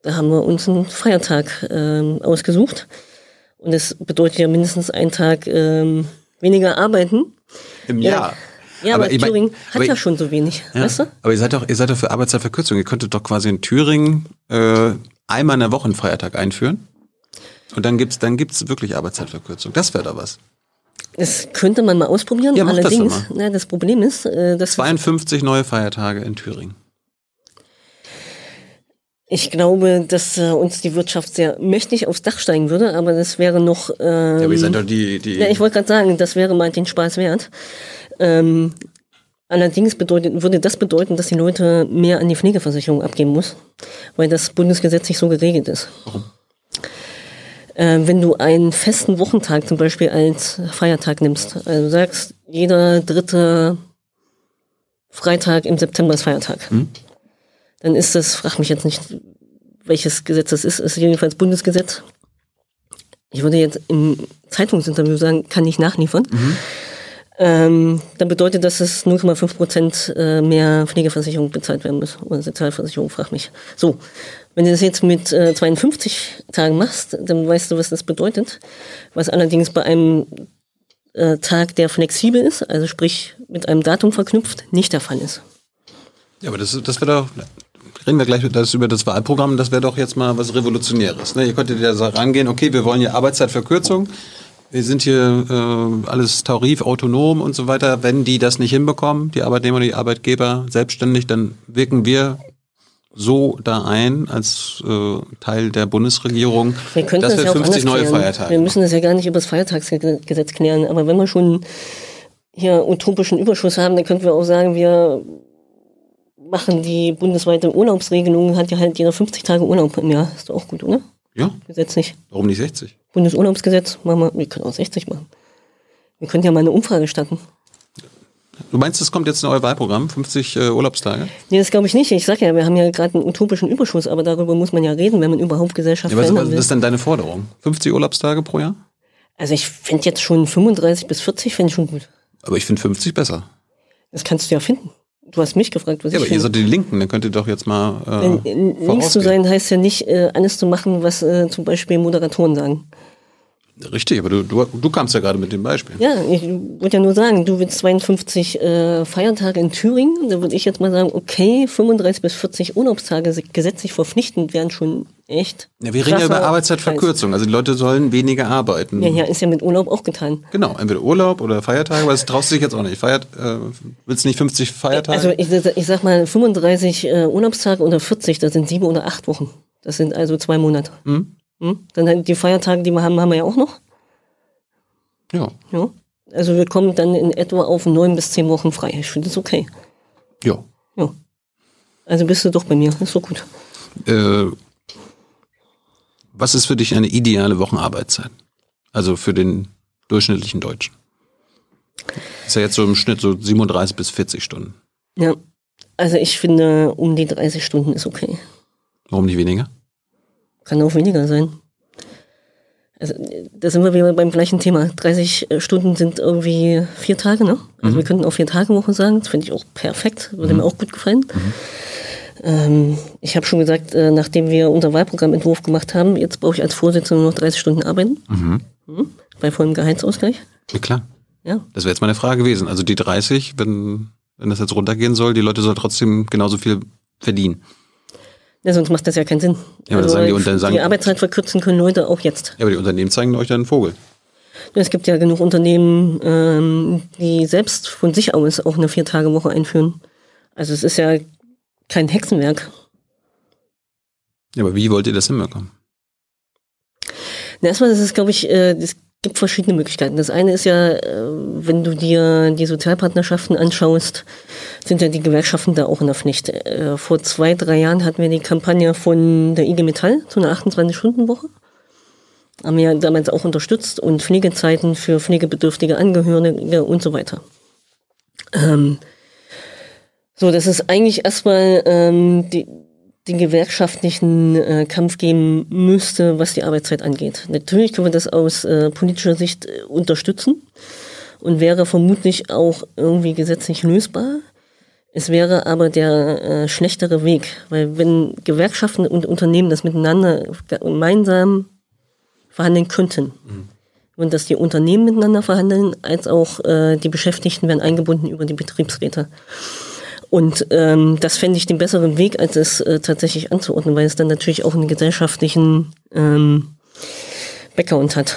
Da haben wir uns einen Feiertag ähm, ausgesucht. Und das bedeutet ja mindestens einen Tag ähm, weniger arbeiten. Im Ja. Jahr. Ja, aber, ich mein- Thüringen hat aber ja schon so wenig, Ja, weißt du? Aber ihr seid doch, ihr seid doch für Arbeitszeitverkürzung. Ihr könntet doch quasi in Thüringen äh, einmal in der Woche einen Feiertag einführen. Und dann gibt's, dann gibt's wirklich Arbeitszeitverkürzung. Das wäre doch was. Das könnte man mal ausprobieren. Ja, mach das Allerdings, doch na, das Problem ist, äh, dass 52 neue Feiertage in Thüringen. Ich glaube, dass äh, uns die Wirtschaft sehr mächtig aufs Dach steigen würde, aber das wäre noch. Ähm, Ja, aber ihr seid doch die, die. Ja, ich wollte gerade sagen, das wäre mal den Spaß wert. Ähm, allerdings bedeutet, würde das bedeuten, dass die Leute mehr an die Pflegeversicherung abgeben muss, weil das bundesgesetzlich so geregelt ist. Warum? Äh, wenn du einen festen Wochentag zum Beispiel als Feiertag nimmst, also sagst, jeder dritte Freitag im September ist Feiertag, Hm? Dann ist das, frag mich jetzt nicht, welches Gesetz das ist, ist jedenfalls Bundesgesetz. Ich würde jetzt im Zeitungsinterview sagen, kann ich nachliefern. Ähm, dann bedeutet das, dass 0,5 Prozent äh, mehr Pflegeversicherung bezahlt werden muss. Oder Sozialversicherung, frag mich. So, wenn du das jetzt mit äh, 52 Tagen machst, dann weißt du, was das bedeutet. Was allerdings bei einem äh, Tag, der flexibel ist, also sprich mit einem Datum verknüpft, nicht der Fall ist. Ja, aber das, das wäre doch. Reden wir gleich das über das Wahlprogramm, das wäre doch jetzt mal was Revolutionäres. Ne? Ihr könntet ja rangehen, okay, wir wollen hier Arbeitszeitverkürzung, wir sind hier äh, alles tarifautonom und so weiter. Wenn die das nicht hinbekommen, die Arbeitnehmer, die Arbeitgeber selbstständig, dann wirken wir so da ein als äh, Teil der Bundesregierung, Wir dass das wir ja auch 50 anders neue. Feiertage Wir müssen das ja gar nicht über das Feiertagsgesetz klären, aber wenn wir schon hier utopischen Überschuss haben, dann könnten wir auch sagen, wir machen die bundesweite Urlaubsregelung, hat ja halt jeder 50 Tage Urlaub im Jahr. Ist doch auch gut, oder? Ja, Gesetzlich. warum nicht 60? Bundesurlaubsgesetz, machen wir, wir können auch 60 machen. Wir können ja mal eine Umfrage starten. Du meinst, es kommt jetzt in euer Wahlprogramm, 50 äh, Urlaubstage? Nee, das glaube ich nicht. Ich sag ja, wir haben ja gerade einen utopischen Überschuss, aber darüber muss man ja reden, wenn man überhaupt Gesellschaft Ja, was, verändern was will. ist denn deine Forderung? 50 Urlaubstage pro Jahr? Also ich finde jetzt schon 35 bis 40 fände ich schon gut. Aber ich finde 50 besser. Das kannst du ja finden. Du hast mich gefragt, was Ja, ich aber ihr seid die Linken, dann könnt ihr doch jetzt mal äh, links zu sein heißt ja nicht, äh, alles zu machen, was äh, zum Beispiel Moderatoren sagen. Richtig, aber du, du, du kamst ja gerade mit dem Beispiel. Ja, ich würde ja nur sagen, du willst 52 äh, Feiertage in Thüringen. Da würde ich jetzt mal sagen, okay, 35 bis 40 Urlaubstage se- gesetzlich verpflichtend wären schon echt. Ja, wir reden ja über Arbeitszeitverkürzung. Also die Leute sollen weniger arbeiten. Ja, ja, ist ja mit Urlaub auch getan. Genau, entweder Urlaub oder Feiertage, aber das traust du dich jetzt auch nicht. Feiert, äh, willst du nicht 50 Feiertage? Also ich, ich sag mal 35 äh, Urlaubstage oder 40, das sind sieben oder acht Wochen. Das sind also zwei Monate. Hm? Hm? Dann halt die Feiertage, die wir haben, haben wir ja auch noch. ja. Ja. Also wir kommen dann in etwa auf neun bis zehn Wochen frei. Ich finde das okay. ja. Ja. Also bist du doch bei mir. Ist so gut. Äh, was ist für dich eine ideale Wochenarbeitszeit? Also für den durchschnittlichen Deutschen. Ist ja jetzt so im Schnitt so 37 bis 40 Stunden. Ja. Also ich finde, um die 30 Stunden ist okay. Warum nicht weniger? Kann auch weniger sein. Also, da sind wir wieder beim gleichen Thema. 30 Stunden sind irgendwie vier Tage, ne? Also wir könnten auch vier Tage Woche sagen. Das finde ich auch perfekt. Würde mir auch gut gefallen. Ähm, ich habe schon gesagt, äh, nachdem wir unser Wahlprogrammentwurf gemacht haben, jetzt brauche ich als Vorsitzender nur noch 30 Stunden arbeiten. Mhm. Bei vollem Gehaltsausgleich. Ja, klar. Ja. Das wäre jetzt meine Frage gewesen. Also die 30, wenn, wenn das jetzt runtergehen soll, die Leute sollen trotzdem genauso viel verdienen. Ja. Sonst macht das ja keinen Sinn. Also, Ja, aber das sagen die und dann sagen- die Arbeitszeit verkürzen können Leute auch jetzt. Ja, aber die Unternehmen zeigen euch dann einen Vogel. Es gibt ja genug Unternehmen, ähm, die selbst von sich aus auch eine Vier-Tage-Woche einführen. Also es ist ja kein Hexenwerk. Ja, aber wie wollt ihr das hinbekommen? Na, erstmal, das ist, glaube ich, äh, es gibt verschiedene Möglichkeiten. Das eine ist ja, äh, wenn du dir die Sozialpartnerschaften anschaust, sind ja die Gewerkschaften da auch in der Pflicht. Äh, vor zwei, drei Jahren hatten wir die Kampagne von der IG Metall zu einer 28-Stunden-Woche. Haben wir damals auch unterstützt und Pflegezeiten für pflegebedürftige Angehörige und so weiter. Ähm, so, dass es eigentlich erstmal ähm, die, den gewerkschaftlichen äh, Kampf geben müsste, was die Arbeitszeit angeht. Natürlich können wir das aus äh, politischer Sicht äh, unterstützen und wäre vermutlich auch irgendwie gesetzlich lösbar. Es wäre aber der äh, schlechtere Weg, weil wenn Gewerkschaften und Unternehmen das miteinander gemeinsam verhandeln könnten, und dass die Unternehmen miteinander verhandeln, als auch äh, die Beschäftigten werden eingebunden über die Betriebsräte. Und ähm, das fände ich den besseren Weg, als es äh, tatsächlich anzuordnen, weil es dann natürlich auch einen gesellschaftlichen ähm, Background hat.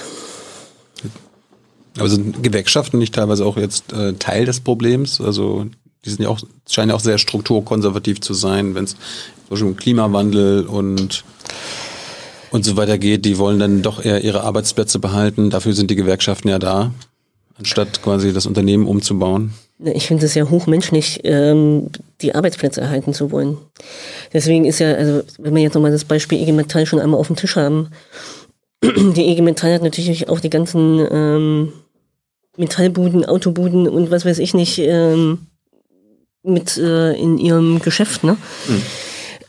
Aber sind Gewerkschaften nicht teilweise auch jetzt äh, Teil des Problems? Also die sind ja auch, scheinen ja auch sehr strukturkonservativ zu sein, wenn es um Klimawandel und und so weiter geht. Die wollen dann doch eher ihre Arbeitsplätze behalten. Dafür sind die Gewerkschaften ja da, anstatt quasi das Unternehmen umzubauen. Ich finde es ja hochmenschlich, ähm, die Arbeitsplätze erhalten zu wollen. Deswegen ist ja, also wenn wir jetzt nochmal das Beispiel IG Metall schon einmal auf dem Tisch haben, die IG Metall hat natürlich auch die ganzen ähm, Metallbuden, Autobuden und was weiß ich nicht ähm, mit äh, in ihrem Geschäft, ne?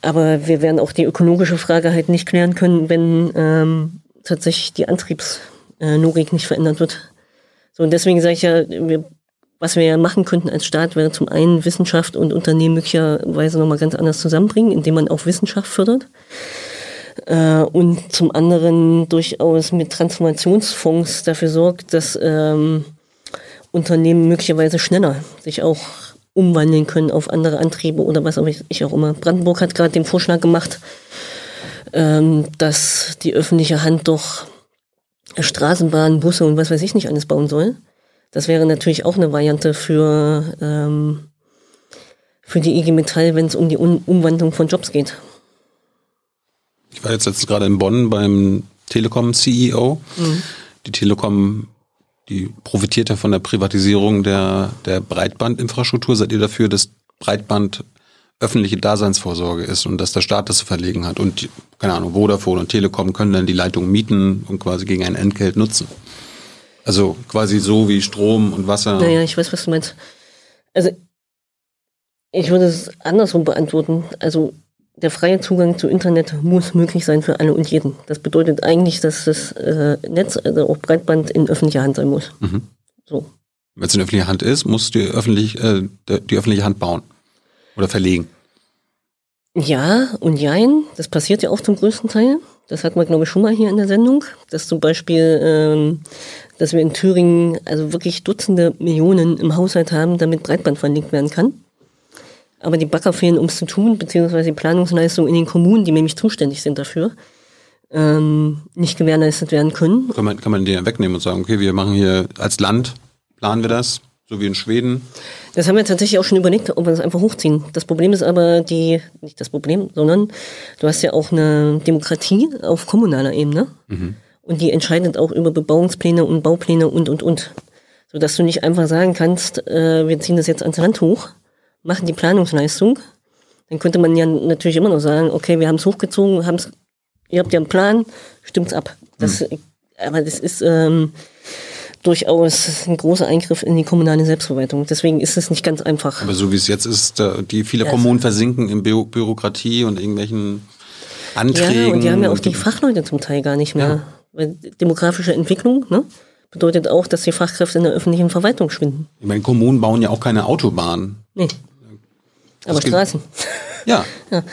Aber wir werden auch die ökologische Frage halt nicht klären können, wenn ähm, tatsächlich die Antriebslogik nicht verändert wird. So, und deswegen sage ich ja, wir, was wir ja machen könnten als Staat, wäre zum einen Wissenschaft und Unternehmen möglicherweise nochmal ganz anders zusammenbringen, indem man auch Wissenschaft fördert. Äh, und zum anderen durchaus mit Transformationsfonds dafür sorgt, dass ähm, Unternehmen möglicherweise schneller sich auch umwandeln können auf andere Antriebe oder was auch ich auch immer. Brandenburg hat gerade den Vorschlag gemacht, ähm, dass die öffentliche Hand doch Straßenbahnen, Busse und was weiß ich nicht alles bauen soll. Das wäre natürlich auch eine Variante für, ähm, für die IG Metall, wenn es um die um Umwandlung von Jobs geht. Ich war jetzt, jetzt gerade in Bonn beim Telekom-CEO. Die Telekom, die profitiert ja von der Privatisierung der, der Breitbandinfrastruktur. Seid ihr dafür, dass Breitband öffentliche Daseinsvorsorge ist und dass der Staat das zu verlegen hat. Und, keine Ahnung, Vodafone und Telekom können dann die Leitung mieten und quasi gegen ein Entgelt nutzen. Also quasi so wie Strom und Wasser. Naja, ich weiß, was du meinst. Also, ich würde es andersrum beantworten. Also, der freie Zugang zu Internet muss möglich sein für alle und jeden. Das bedeutet eigentlich, dass das äh, Netz, also auch Breitband, in öffentlicher Hand sein muss. Mhm. So. Wenn es in öffentlicher Hand ist, muss die, öffentlich, äh, die öffentliche Hand bauen oder verlegen. Ja und jein, das passiert ja auch zum größten Teil. Das hatten wir, glaube ich, schon mal hier in der Sendung, dass zum Beispiel, ähm, dass wir in Thüringen also wirklich Dutzende Millionen im Haushalt haben, damit Breitband verlegt werden kann. Aber die Bagger fehlen, um es zu tun, beziehungsweise die Planungsleistungen in den Kommunen, die nämlich zuständig sind dafür, ähm, nicht gewährleistet werden können. Kann man, kann man den ja wegnehmen und sagen, okay, wir machen hier als Land, planen wir das, so wie in Schweden. Das haben wir tatsächlich auch schon überlegt, ob wir das einfach hochziehen. Das Problem ist aber die, nicht das Problem, sondern du hast ja auch eine Demokratie auf kommunaler Ebene. Und die entscheidet auch über Bebauungspläne und Baupläne und, und, und. Sodass du nicht einfach sagen kannst, äh, wir ziehen das jetzt ans Land hoch, machen die Planungsleistung. Dann könnte man ja natürlich immer noch sagen, okay, wir haben es hochgezogen, haben's, ihr habt ja einen Plan, stimmt's ab. Das, Aber das ist ähm, durchaus ein großer Eingriff in die kommunale Selbstverwaltung. Deswegen ist es nicht ganz einfach. Aber so wie es jetzt ist, die viele Ja. Kommunen versinken in Bü Bürokratie und irgendwelchen Anträgen. Ja, und die haben ja auch die Fachleute zum Teil gar nicht mehr. Ja. Weil demografische Entwicklung ne, bedeutet auch, dass die Fachkräfte in der öffentlichen Verwaltung schwinden. Ich meine, Kommunen bauen ja auch keine Autobahnen. Nee. Aber gibt- Straßen. Ja. ja.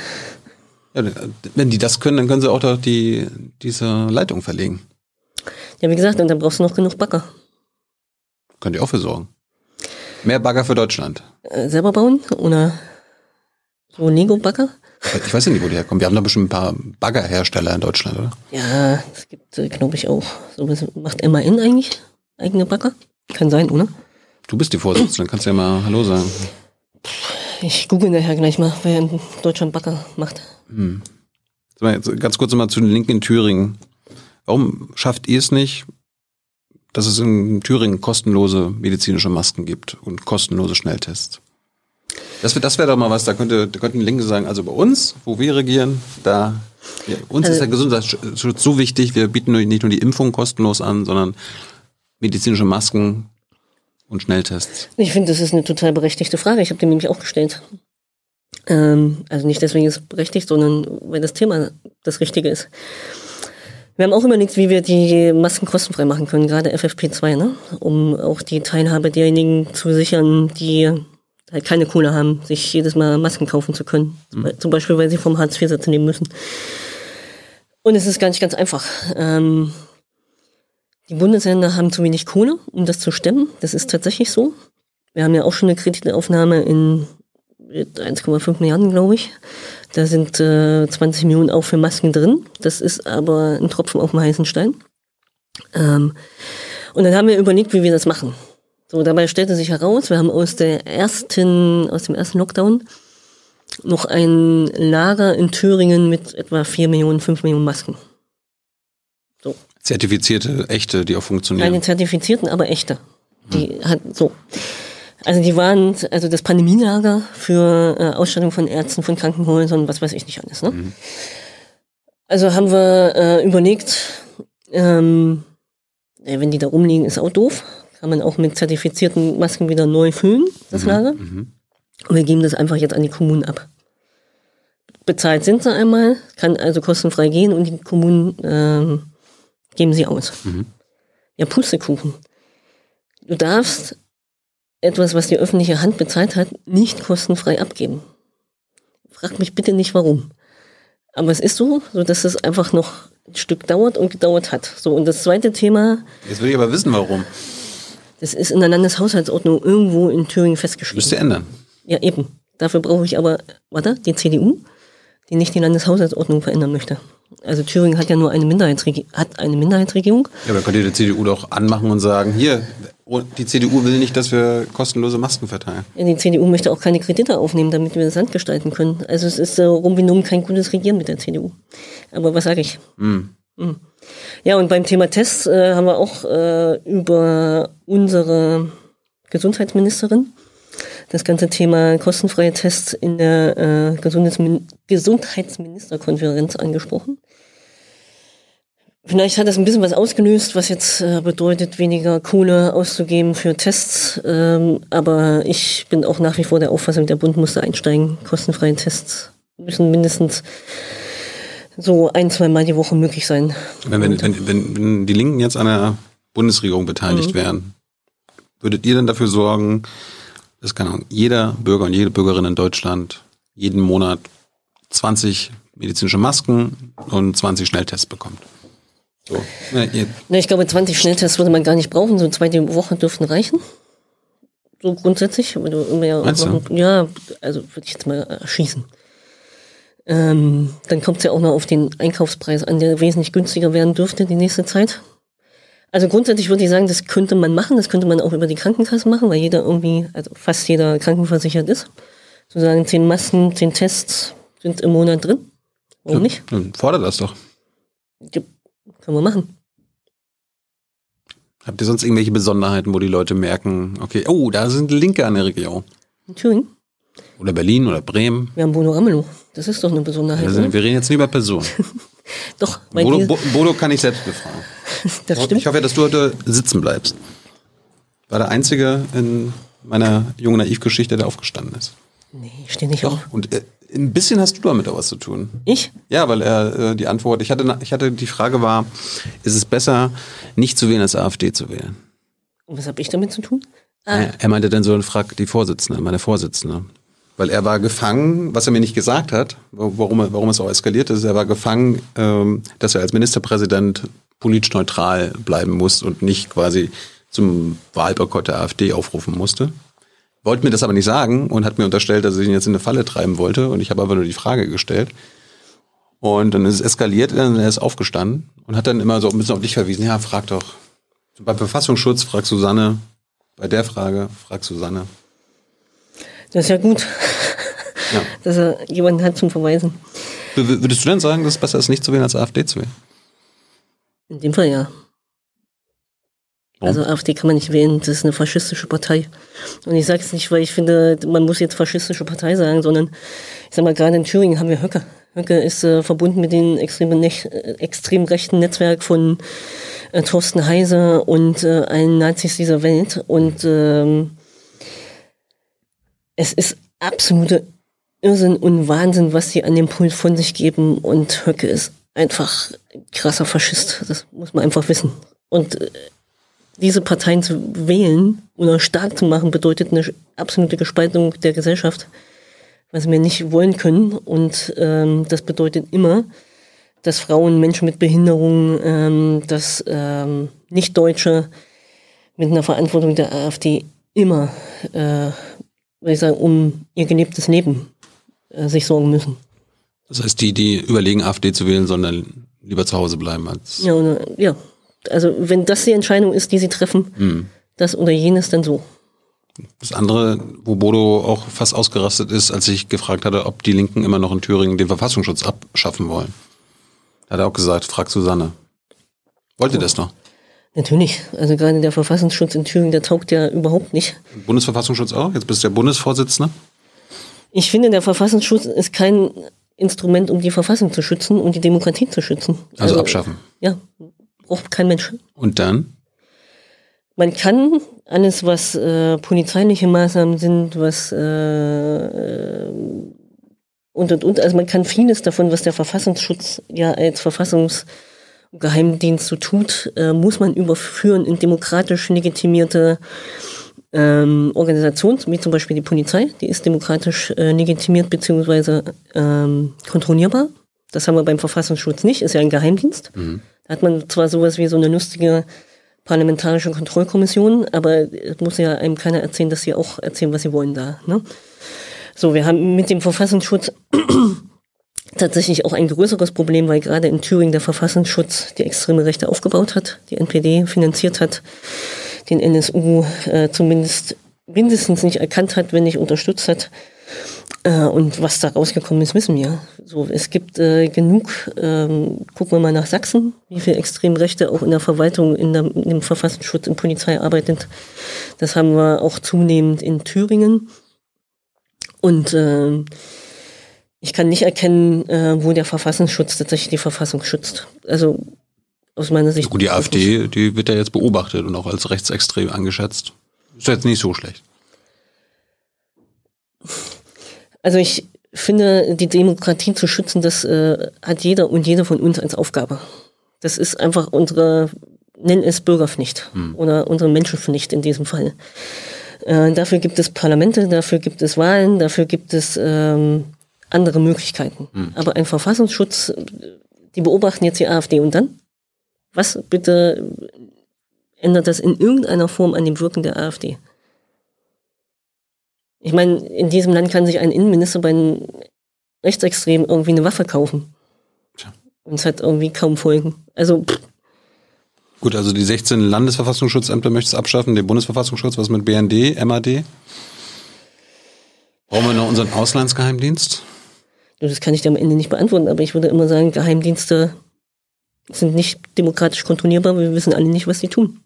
Wenn die das können, dann können sie auch doch die, diese Leitung verlegen. Ja, wie gesagt, und dann brauchst du noch genug Bagger. Könnt ihr auch für sorgen. Mehr Bagger für Deutschland. Äh, selber bauen oder so Lego-Bagger. Ich weiß ja nicht, wo die herkommen. Wir haben da bestimmt ein paar Baggerhersteller in Deutschland, oder? Ja, es gibt, äh, glaube ich, auch. Sowas macht MAN eigentlich eigene Bagger? Kann sein, oder? Du bist die Vorsitzende, kannst ja mal Hallo sagen. Ich google nachher gleich mal, wer in Deutschland Bagger macht. Jetzt Ganz kurz mal zu den Linken in Thüringen. Warum schafft ihr es nicht, dass es in Thüringen kostenlose medizinische Masken gibt und kostenlose Schnelltests? Das wäre das wär doch mal was, da, könnte, da könnten Linke sagen, also bei uns, wo wir regieren, da ja, uns ist Also- der Gesundheitsschutz so wichtig, wir bieten nicht nur die Impfung kostenlos an, sondern medizinische Masken und Schnelltests. Ich finde, das ist eine total berechtigte Frage. Ich habe die nämlich auch gestellt. Ähm, also nicht deswegen ist es berechtigt, sondern weil das Thema das Richtige ist. Wir haben auch überlegt, wie wir die Masken kostenfrei machen können, gerade FFP2, ne? um auch die Teilhabe derjenigen zu sichern, die halt keine Kohle haben, sich jedes Mal Masken kaufen zu können. Zum Beispiel, weil sie vom Hartz-IV-Satz nehmen müssen. Und es ist gar nicht ganz einfach. Ähm, die Bundesländer haben zu wenig Kohle, um das zu stemmen. Das ist tatsächlich so. Wir haben ja auch schon eine Kreditaufnahme in mit 1,5 Milliarden, glaube ich. Da sind äh, 20 Millionen auch für Masken drin. Das ist aber ein Tropfen auf dem heißen Stein. Ähm, und dann haben wir überlegt, wie wir das machen. So, dabei stellte sich heraus, wir haben aus der ersten, aus dem ersten Lockdown noch ein Lager in Thüringen mit etwa 4 Millionen, 5 Millionen Masken. Zertifizierte, echte, die auch funktionieren. Keine zertifizierten, aber echte. Die hat so. Also die waren, also das Pandemielager für äh, Ausstattung von Ärzten, von Krankenhäusern, was weiß ich nicht alles. Ne? Also haben wir äh, überlegt, ähm, wenn die da rumliegen, ist auch doof. Kann man auch mit zertifizierten Masken wieder neu füllen, das Lager. Mhm. Und wir geben das einfach jetzt an die Kommunen ab. Bezahlt sind sie einmal, kann also kostenfrei gehen und die Kommunen ähm, geben sie aus. Ja, Pustekuchen. Du darfst etwas, was die öffentliche Hand bezahlt hat, nicht kostenfrei abgeben. Frag mich bitte nicht warum. Aber es ist so, so dass es einfach noch ein Stück dauert und gedauert hat. So, und das zweite Thema, Jetzt will ich aber wissen, warum. Das ist in der Landeshaushaltsordnung irgendwo in Thüringen festgeschrieben. Müsst ihr ändern. Ja, eben. Dafür brauche ich aber, warte, die CDU, die nicht die Landeshaushaltsordnung verändern möchte. Also Thüringen hat ja nur eine Minderheitsregierung, hat eine Minderheitsregierung. Ja, aber könnt ihr die CDU doch anmachen und sagen, hier, die CDU will nicht, dass wir kostenlose Masken verteilen. Ja, die CDU möchte auch keine Kredite aufnehmen, damit wir das Land gestalten können. Also es ist äh, rum wie numm kein gutes Regieren mit der CDU. Aber was sage ich? Hm. Mhm. Ja, und beim Thema Tests äh, haben wir auch äh, über unsere Gesundheitsministerin das ganze Thema kostenfreie Tests in der äh, Gesundheitsmin Gesundheitsministerkonferenz angesprochen. Vielleicht hat das ein bisschen was ausgelöst, was jetzt äh, bedeutet, weniger Kohle auszugeben für Tests. Ähm, aber ich bin auch nach wie vor der Auffassung, der Bund musste einsteigen. Kostenfreie Tests müssen mindestens so ein, zwei Mal die Woche möglich sein. Wenn, wenn, wenn, wenn die Linken jetzt an der Bundesregierung beteiligt mhm. wären, würdet ihr denn dafür sorgen, dass keine Ahnung, jeder Bürger und jede Bürgerin in Deutschland jeden Monat 20 medizinische Masken und 20 Schnelltests bekommt? So. Ja, ich glaube, 20 Schnelltests würde man gar nicht brauchen. So zwei die Woche dürften reichen. So grundsätzlich. Du ja, noch, ja, also würde ich jetzt mal schießen. Ähm, dann kommt es ja auch noch auf den Einkaufspreis an, der wesentlich günstiger werden dürfte die nächste Zeit. Also grundsätzlich würde ich sagen, das könnte man machen, das könnte man auch über die Krankenkasse machen, weil jeder irgendwie, also fast jeder krankenversichert ist. Sozusagen zehn Masken, zehn Tests sind im Monat drin. Warum ja, nicht? Dann fordert das doch. Ja, können wir machen. Habt ihr sonst irgendwelche Besonderheiten, wo die Leute merken, okay, oh, da sind Linke an der Regierung? In Thüringen. Oder Berlin oder Bremen. Wir haben Bodo Ramelow. Das ist doch eine Besonderheit. Also, wir reden jetzt nicht über Personen. doch. Bodo, Bo Bodo kann ich selbst befragen. das stimmt. Ich hoffe, dass du heute sitzen bleibst. War der Einzige in meiner jungen Naivgeschichte, der aufgestanden ist. Nee, ich stehe nicht doch. auf. Und äh, ein bisschen hast du damit auch was zu tun. Ich? Ja, weil er äh, die Antwort, ich hatte, ich hatte die Frage war, ist es besser, nicht zu wählen als AfD zu wählen? Und was habe ich damit zu tun? Ah. Er, er meinte dann so, frag die Vorsitzende, meine Vorsitzende. Weil er war gefangen, was er mir nicht gesagt hat, warum, er, warum es auch eskaliert ist, er war gefangen, ähm, dass er als Ministerpräsident politisch neutral bleiben muss und nicht quasi zum Wahlboykott der AfD aufrufen musste wollte mir das aber nicht sagen und hat mir unterstellt, dass ich ihn jetzt in eine Falle treiben wollte. Und ich habe aber nur die Frage gestellt. Und dann ist es eskaliert, dann ist aufgestanden und hat dann immer so ein bisschen auf dich verwiesen. Ja, frag doch. Beim Verfassungsschutz frag Susanne. Bei der Frage frag Susanne. Das ist ja gut, ja. dass er jemanden hat zum Verweisen. Würdest du denn sagen, dass es besser ist, nicht zu wählen, als AfD zu wählen? In dem Fall ja. Also AfD kann man nicht wählen, das ist eine faschistische Partei. Und ich sage es nicht, weil ich finde, man muss jetzt faschistische Partei sagen, sondern ich sag mal, gerade in Thüringen haben wir Höcke. Höcke ist äh, verbunden mit dem extremen, äh, extrem rechten Netzwerk von äh, Thorsten Heise und äh, allen Nazis dieser Welt. Und ähm, es ist absolute Irrsinn und Wahnsinn, was sie an dem Pult von sich geben. Und Höcke ist einfach krasser Faschist. Das muss man einfach wissen. Und äh, diese Parteien zu wählen oder stark zu machen, bedeutet eine absolute Gespaltung der Gesellschaft, was wir nicht wollen können. Und ähm, das bedeutet immer, dass Frauen, Menschen mit Behinderungen, ähm, dass ähm, Nicht-Deutsche mit einer Verantwortung der AfD immer, äh, würde ich sagen, um ihr gelebtes Leben äh, sich sorgen müssen. Das heißt, die, die überlegen, AfD zu wählen, sondern lieber zu Hause bleiben als. Ja, oder, ja also wenn das die Entscheidung ist, die sie treffen, mhm. das oder jenes, dann so. Das andere, wo Bodo auch fast ausgerastet ist, als ich gefragt hatte, ob die Linken immer noch in Thüringen den Verfassungsschutz abschaffen wollen. Da hat er auch gesagt, frag Susanne. Wollt ihr oh. das noch? Natürlich. Also gerade der Verfassungsschutz in Thüringen, der taugt ja überhaupt nicht. Bundesverfassungsschutz auch? Jetzt bist du der Bundesvorsitzende? Ich finde, der Verfassungsschutz ist kein Instrument, um die Verfassung zu schützen und die Demokratie zu schützen. Also, also abschaffen. Ja, braucht kein Mensch. Und dann? Man kann alles, was äh, polizeiliche Maßnahmen sind, was äh, und und und, also man kann vieles davon, was der Verfassungsschutz ja als Verfassungsgeheimdienst so tut, äh, muss man überführen in demokratisch legitimierte ähm, Organisationen, wie zum Beispiel die Polizei, die ist demokratisch äh, legitimiert bzw. Ähm, kontrollierbar. Das haben wir beim Verfassungsschutz nicht, ist ja ein Geheimdienst. Mhm. Da hat man zwar sowas wie so eine lustige parlamentarische Kontrollkommission, aber es muss ja einem keiner erzählen, dass sie auch erzählen, was sie wollen da. Ne? So, wir haben mit dem Verfassungsschutz tatsächlich auch ein größeres Problem, weil gerade in Thüringen der Verfassungsschutz die extreme Rechte aufgebaut hat, die NPD finanziert hat, den NSU äh, zumindest mindestens nicht erkannt hat, wenn nicht unterstützt hat. Äh, und was da rausgekommen ist, wissen wir. So, es gibt äh, genug, ähm, gucken wir mal nach Sachsen, wie viel Extremrechte auch in der Verwaltung, in, der, in dem Verfassungsschutz, in Polizei arbeitet. Das haben wir auch zunehmend in Thüringen. Und äh, ich kann nicht erkennen, äh, wo der Verfassungsschutz tatsächlich die Verfassung schützt. Also aus meiner Sicht. Gut, die AfD, die wird ja jetzt beobachtet und auch als rechtsextrem angeschätzt. Ist jetzt nicht so schlecht. Also ich finde, die Demokratie zu schützen, das äh, hat jeder und jede von uns als Aufgabe. Das ist einfach unsere, nenn es Bürgerpflicht hm. oder unsere Menschenpflicht in diesem Fall. Äh, dafür gibt es Parlamente, dafür gibt es Wahlen, dafür gibt es ähm, andere Möglichkeiten. Hm. Aber ein Verfassungsschutz, die beobachten jetzt die AfD und dann? Was bitte ändert das in irgendeiner Form an dem Wirken der AfD? Ich meine, in diesem Land kann sich ein Innenminister bei einem Rechtsextremen irgendwie eine Waffe kaufen. Tja. Und es hat irgendwie kaum Folgen. Also. Pff. Gut, also die 16 Landesverfassungsschutzämter möchtest du abschaffen, den Bundesverfassungsschutz, was mit BND, MAD? Brauchen wir noch unseren Auslandsgeheimdienst? Das kann ich dir am Ende nicht beantworten, aber ich würde immer sagen, Geheimdienste sind nicht demokratisch kontrollierbar, wir wissen alle nicht, was sie tun.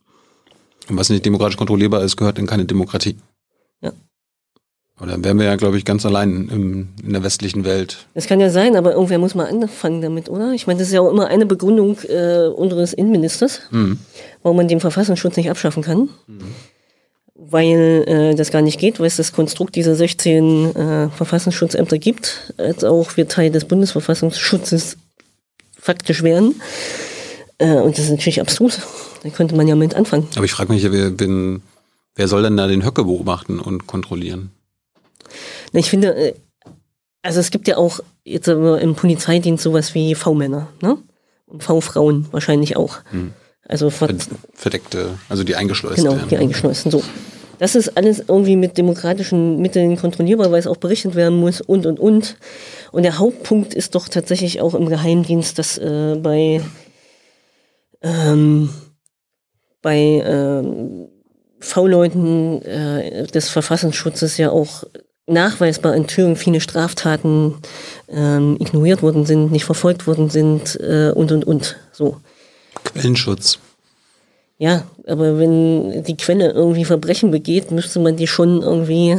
Und was nicht demokratisch kontrollierbar ist, gehört in keine Demokratie. Ja. Oder dann wären wir ja, glaube ich, ganz allein im, in der westlichen Welt. Das kann ja sein, aber irgendwer muss mal anfangen damit, oder? Ich meine, das ist ja auch immer eine Begründung äh, unseres Innenministers, mhm. warum man den Verfassungsschutz nicht abschaffen kann. Mhm. Weil äh, das gar nicht geht, weil es das Konstrukt dieser 16 äh, Verfassungsschutzämter gibt, als auch wir Teil des Bundesverfassungsschutzes faktisch wären. Äh, und das ist natürlich abstrus. Da könnte man ja mit anfangen. Aber ich frage mich, wer, wen, wer soll denn da den Höcke beobachten und kontrollieren? Ich finde, äh, also es gibt ja auch jetzt im Polizeidienst sowas wie V-Männer, ne? Und V-Frauen wahrscheinlich auch. Hm. Also verdeckte, also die eingeschleusten. Genau, die eingeschleusten, so. Das ist alles irgendwie mit demokratischen Mitteln kontrollierbar, weil es auch berichtet werden muss und und und. Und der Hauptpunkt ist doch tatsächlich auch im Geheimdienst, dass äh, bei ähm, bei ähm, V-Leuten äh, des Verfassungsschutzes ja auch nachweisbar in Thüringen viele Straftaten ähm, ignoriert worden sind, nicht verfolgt worden sind äh, und und und so. Quellenschutz. Ja, aber wenn die Quelle irgendwie Verbrechen begeht, müsste man die schon irgendwie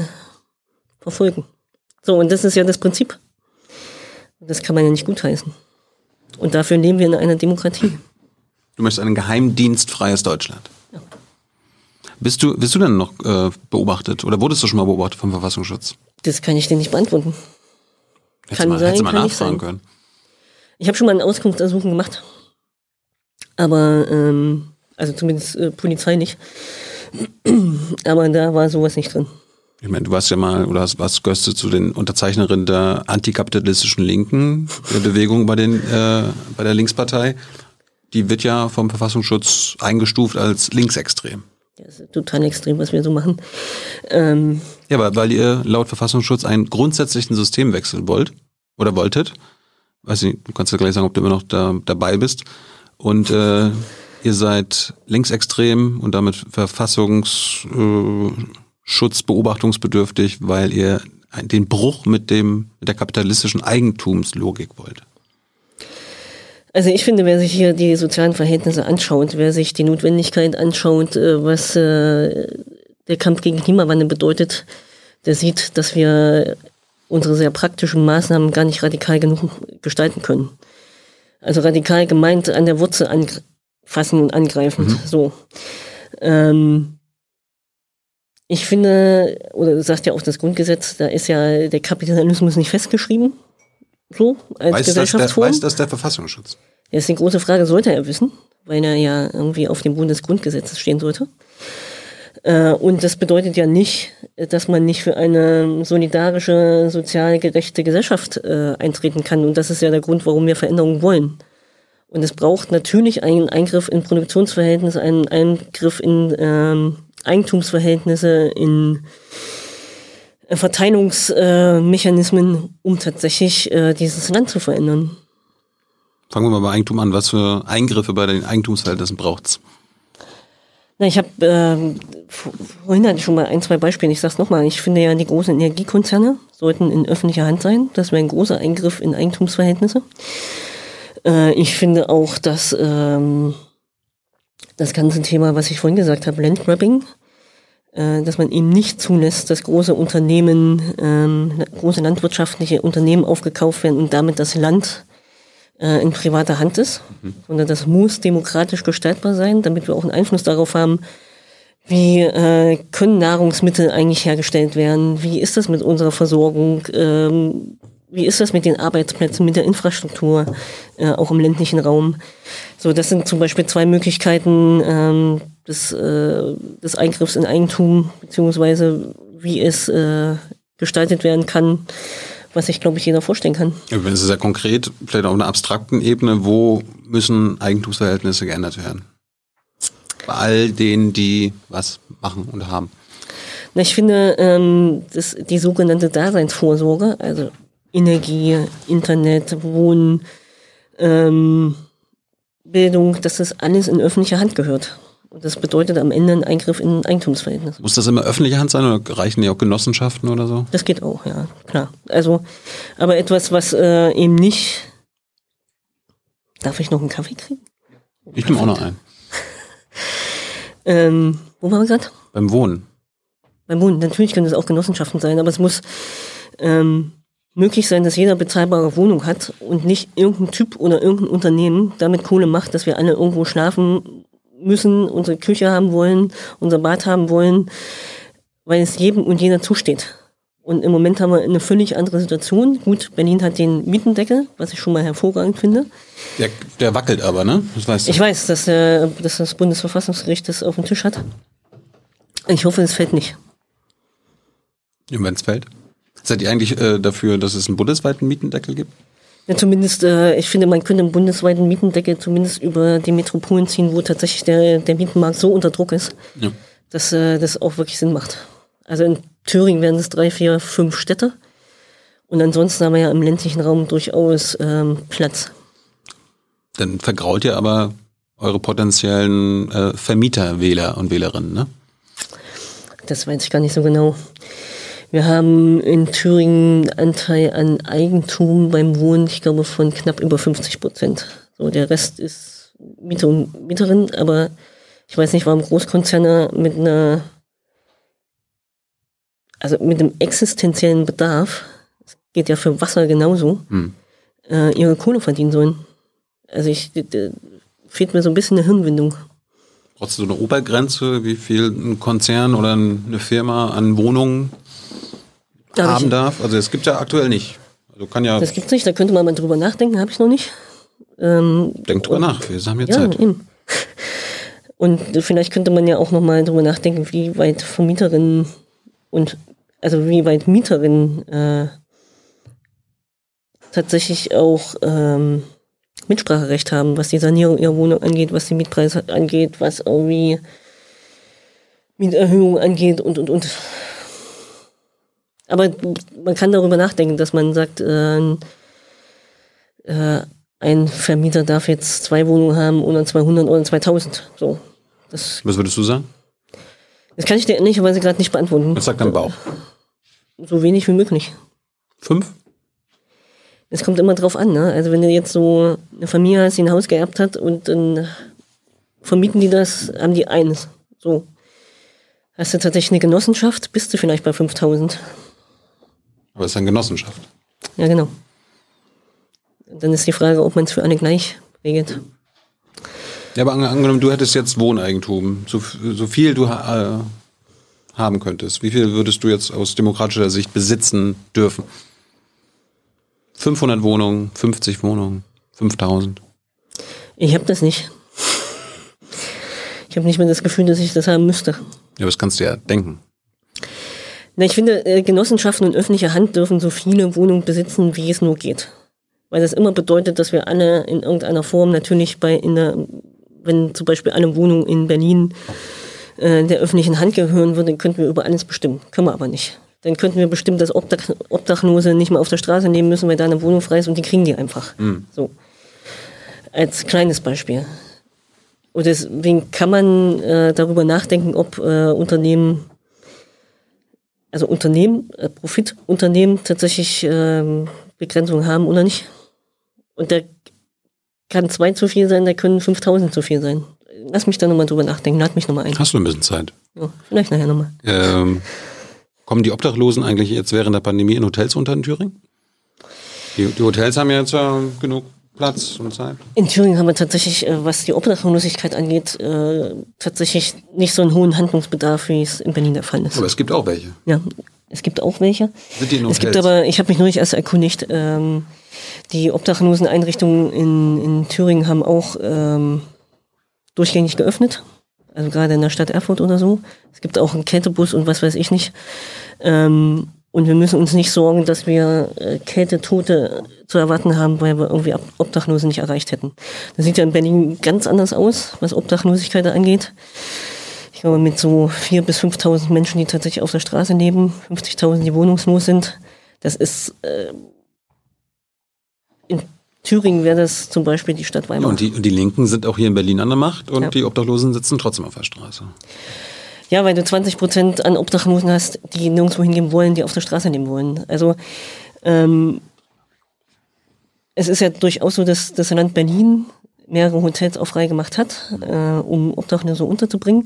verfolgen. So, und das ist ja das Prinzip. Das kann man ja nicht gutheißen. Und dafür leben wir in einer Demokratie. Du möchtest ein geheimdienstfreies Deutschland. Bist du, bist du denn noch äh, beobachtet oder wurdest du schon mal beobachtet vom Verfassungsschutz? Das kann ich dir nicht beantworten. Hättest kann mal, sein, hättest mal kann nachfragen können. Ich habe schon mal ein Auskunftsersuchen gemacht. Aber, ähm, also zumindest äh, Polizei nicht. Aber da war sowas nicht drin. Ich meine, du warst ja mal, oder hast, was gehörst du zu den Unterzeichnerinnen der antikapitalistischen Linken, der Bewegung bei, den, äh, bei der Linkspartei. Die wird ja vom Verfassungsschutz eingestuft als linksextrem. Das ist total extrem, was wir so machen. Ähm ja, aber weil ihr laut Verfassungsschutz einen grundsätzlichen Systemwechsel wollt oder wolltet, weiß nicht, du kannst ja gleich sagen, ob du immer noch da, dabei bist. Und äh, ihr seid linksextrem und damit verfassungsschutzbeobachtungsbedürftig, weil ihr den Bruch mit dem mit der kapitalistischen Eigentumslogik wollt. Also ich finde, wer sich hier die sozialen Verhältnisse anschaut, wer sich die Notwendigkeit anschaut, äh, was äh, der Kampf gegen Klimawandel bedeutet, der sieht, dass wir unsere sehr praktischen Maßnahmen gar nicht radikal genug gestalten können. Also radikal gemeint an der Wurzel anfassen und angreifen. Mhm. So. Ähm, ich finde, oder du sagst ja auch das Grundgesetz, da ist ja der Kapitalismus nicht festgeschrieben. So, als weiß Gesellschaftsform. Das der, weiß das der Verfassungsschutz? Ja, ist die große Frage, sollte er wissen, weil er ja irgendwie auf dem Bundesgrundgesetz stehen sollte. Äh, und das bedeutet ja nicht, dass man nicht für eine solidarische, sozial gerechte Gesellschaft äh, eintreten kann. Und das ist ja der Grund, warum wir Veränderungen wollen. Und es braucht natürlich einen Eingriff in Produktionsverhältnisse, einen Eingriff in ähm, Eigentumsverhältnisse, in Verteilungsmechanismen, um tatsächlich äh, dieses Land zu verändern. Fangen wir mal bei Eigentum an. Was für Eingriffe bei den Eigentumsverhältnissen braucht's? Ich habe äh, vorhin hatte ich schon mal ein, zwei Beispiele. Ich sage es nochmal. Ich finde ja, die großen Energiekonzerne sollten in öffentlicher Hand sein. Das wäre ein großer Eingriff in Eigentumsverhältnisse. Äh, ich finde auch, dass ähm, das ganze Thema, was ich vorhin gesagt habe, Landgrabbing, äh, dass man eben nicht zulässt, dass große Unternehmen, ähm, große landwirtschaftliche Unternehmen aufgekauft werden und damit das Land äh, in privater Hand ist, mhm. sondern das muss demokratisch gestaltbar sein, damit wir auch einen Einfluss darauf haben, wie äh, können Nahrungsmittel eigentlich hergestellt werden, wie ist das mit unserer Versorgung, ähm, wie ist das mit den Arbeitsplätzen, mit der Infrastruktur, äh, auch im ländlichen Raum. So, das sind zum Beispiel zwei Möglichkeiten ähm, des, äh, des Eingriffs in Eigentum, beziehungsweise wie es äh, gestaltet werden kann, was sich, glaube ich, jeder vorstellen kann. Ja, wenn es sehr konkret, vielleicht auf einer abstrakten Ebene, wo müssen Eigentumsverhältnisse geändert werden? Bei all denen, die was machen und haben. Na, ich finde, ähm, das, die sogenannte Daseinsvorsorge, also Energie, Internet, Wohnen, ähm, Bildung, dass das alles in öffentliche Hand gehört. Und das bedeutet am Ende ein Eingriff in ein Eigentumsverhältnis. Muss das immer öffentliche Hand sein oder reichen ja auch Genossenschaften oder so? Das geht auch, ja, klar. Also, aber etwas, was äh, eben nicht. Darf ich noch einen Kaffee kriegen? Ich nehme auch noch einen. ähm, wo waren wir gerade? Beim Wohnen. Beim Wohnen, natürlich können es auch Genossenschaften sein, aber es muss ähm, möglich sein, dass jeder bezahlbare Wohnung hat und nicht irgendein Typ oder irgendein Unternehmen damit Kohle macht, dass wir alle irgendwo schlafen müssen, unsere Küche haben wollen, unser Bad haben wollen, weil es jedem und jeder zusteht. Und im Moment haben wir eine völlig andere Situation. Gut, Berlin hat den Mietendeckel, was ich schon mal hervorragend finde. Der, der wackelt aber, ne? Das weißt du. Ich weiß, dass, der, dass das Bundesverfassungsgericht das auf dem Tisch hat. Ich hoffe, es fällt nicht. Wenn es fällt? Seid ihr eigentlich äh, dafür, dass es einen bundesweiten Mietendeckel gibt? Ja, zumindest, äh, ich finde, man könnte einen bundesweiten Mietendeckel zumindest über die Metropolen ziehen, wo tatsächlich der, der Mietenmarkt so unter Druck ist, ja. dass äh, das auch wirklich Sinn macht. Also in Thüringen wären es drei, vier, fünf Städte. Und ansonsten haben wir ja im ländlichen Raum durchaus ähm, Platz. Dann vergrault ihr aber eure potenziellen äh, Vermieter, Wähler und Wählerinnen, ne? Das weiß ich gar nicht so genau. Wir haben in Thüringen einen Anteil an Eigentum beim Wohnen, ich glaube, von knapp über 50 Prozent. So, der Rest ist Mieter und Mieterin, aber ich weiß nicht, warum Großkonzerne mit einer, also mit einem existenziellen Bedarf, es geht ja für Wasser genauso, hm. äh, ihre Kohle verdienen sollen. Also ich, fehlt mir so ein bisschen eine Hirnwindung. Brauchst du eine Obergrenze, wie viel ein Konzern oder eine Firma an Wohnungen Darf haben darf? Also es gibt ja aktuell nicht. Also kann ja. Das gibt's nicht, da könnte man mal drüber nachdenken, habe ich noch nicht. Ähm, Denk drüber nach, wir haben jetzt ja, Zeit. Eben. Und vielleicht könnte man ja auch noch mal drüber nachdenken, wie weit Vermieterinnen und also wie weit Mieterinnen äh, tatsächlich auch ähm, Mitspracherecht haben, was die Sanierung ihrer Wohnung angeht, was die Mietpreise angeht, was irgendwie Mieterhöhung angeht und und und. Aber man kann darüber nachdenken, dass man sagt, äh, äh, ein Vermieter darf jetzt zwei Wohnungen haben oder 200 oder 2000. So. Das, Was würdest du sagen? Das kann ich dir ehrlicherweise gerade nicht beantworten. Was sagt dein Bauch? So wenig wie möglich. Fünf? Es kommt immer drauf an, ne? Also wenn du jetzt so eine Familie hast, die ein Haus geerbt hat und dann vermieten die das, haben die eins. So. Hast du tatsächlich eine Genossenschaft, bist du vielleicht bei 5000. Aber es ist eine Genossenschaft. Ja, genau. Dann ist die Frage, ob man es für alle gleich regelt. Ja, aber angenommen, du hättest jetzt Wohneigentum, so, so viel du äh, haben könntest. Wie viel würdest du jetzt aus demokratischer Sicht besitzen dürfen? 500 Wohnungen, 50 Wohnungen, 5000? Ich habe das nicht. Ich habe nicht mehr das Gefühl, dass ich das haben müsste. Ja, das kannst du ja denken. Na, ich finde, äh, Genossenschaften in öffentlicher Hand dürfen so viele Wohnungen besitzen, wie es nur geht. Weil das immer bedeutet, dass wir alle in irgendeiner Form natürlich bei in der, wenn zum Beispiel eine Wohnung in Berlin äh, der öffentlichen Hand gehören würde, könnten wir über alles bestimmen. Können wir aber nicht. Dann könnten wir bestimmen, dass Obdach Obdachlose nicht mehr auf der Straße leben müssen, weil da eine Wohnung frei ist und die kriegen die einfach. Mhm. So. Als kleines Beispiel. Und deswegen kann man äh, darüber nachdenken, ob äh, Unternehmen also Unternehmen, äh, Profitunternehmen tatsächlich ähm, Begrenzungen haben oder nicht. Und da kann zwei zu viel sein, da können 5000 zu viel sein. lass mich da nochmal drüber nachdenken, lad mich nochmal ein. Hast du ein bisschen Zeit? Ja, vielleicht nachher nochmal. Ähm, kommen die Obdachlosen eigentlich jetzt während der Pandemie in Hotels unter in Thüringen? Die, die Hotels haben ja jetzt ja genug Platz und Zeit. In Thüringen haben wir tatsächlich, äh, was die Obdachlosigkeit angeht, äh, tatsächlich nicht so einen hohen Handlungsbedarf, wie es in Berlin der Fall ist. Aber es gibt auch welche. Ja, es gibt auch welche. Sind die in Es gibt aber, ich habe mich neulich erst erkundigt, ähm, die Obdachloseneinrichtungen in, in Thüringen haben auch ähm, durchgängig geöffnet. Also gerade in der Stadt Erfurt oder so. Es gibt auch einen Kältebus und was weiß ich nicht. Ähm, und wir müssen uns nicht sorgen, dass wir äh, Kältetote zu erwarten haben, weil wir irgendwie Ob- Obdachlose nicht erreicht hätten. Das sieht ja in Berlin ganz anders aus, was Obdachlosigkeit angeht. Ich glaube, mit so 4.000 bis 5.000 Menschen, die tatsächlich auf der Straße leben, 50.000, die wohnungslos sind, das ist, äh, in Thüringen wäre das zum Beispiel die Stadt Ja, Weimar. und, die, und die Linken sind auch hier in Berlin an der Macht und Ja. die Obdachlosen sitzen trotzdem auf der Straße. Ja, weil du 20 Prozent an Obdachlosen hast, die nirgendwo hingehen wollen, die auf der Straße leben wollen. Also ähm, es ist ja durchaus so, dass das Land Berlin mehrere Hotels auch frei gemacht hat, äh, um Obdachlose unterzubringen.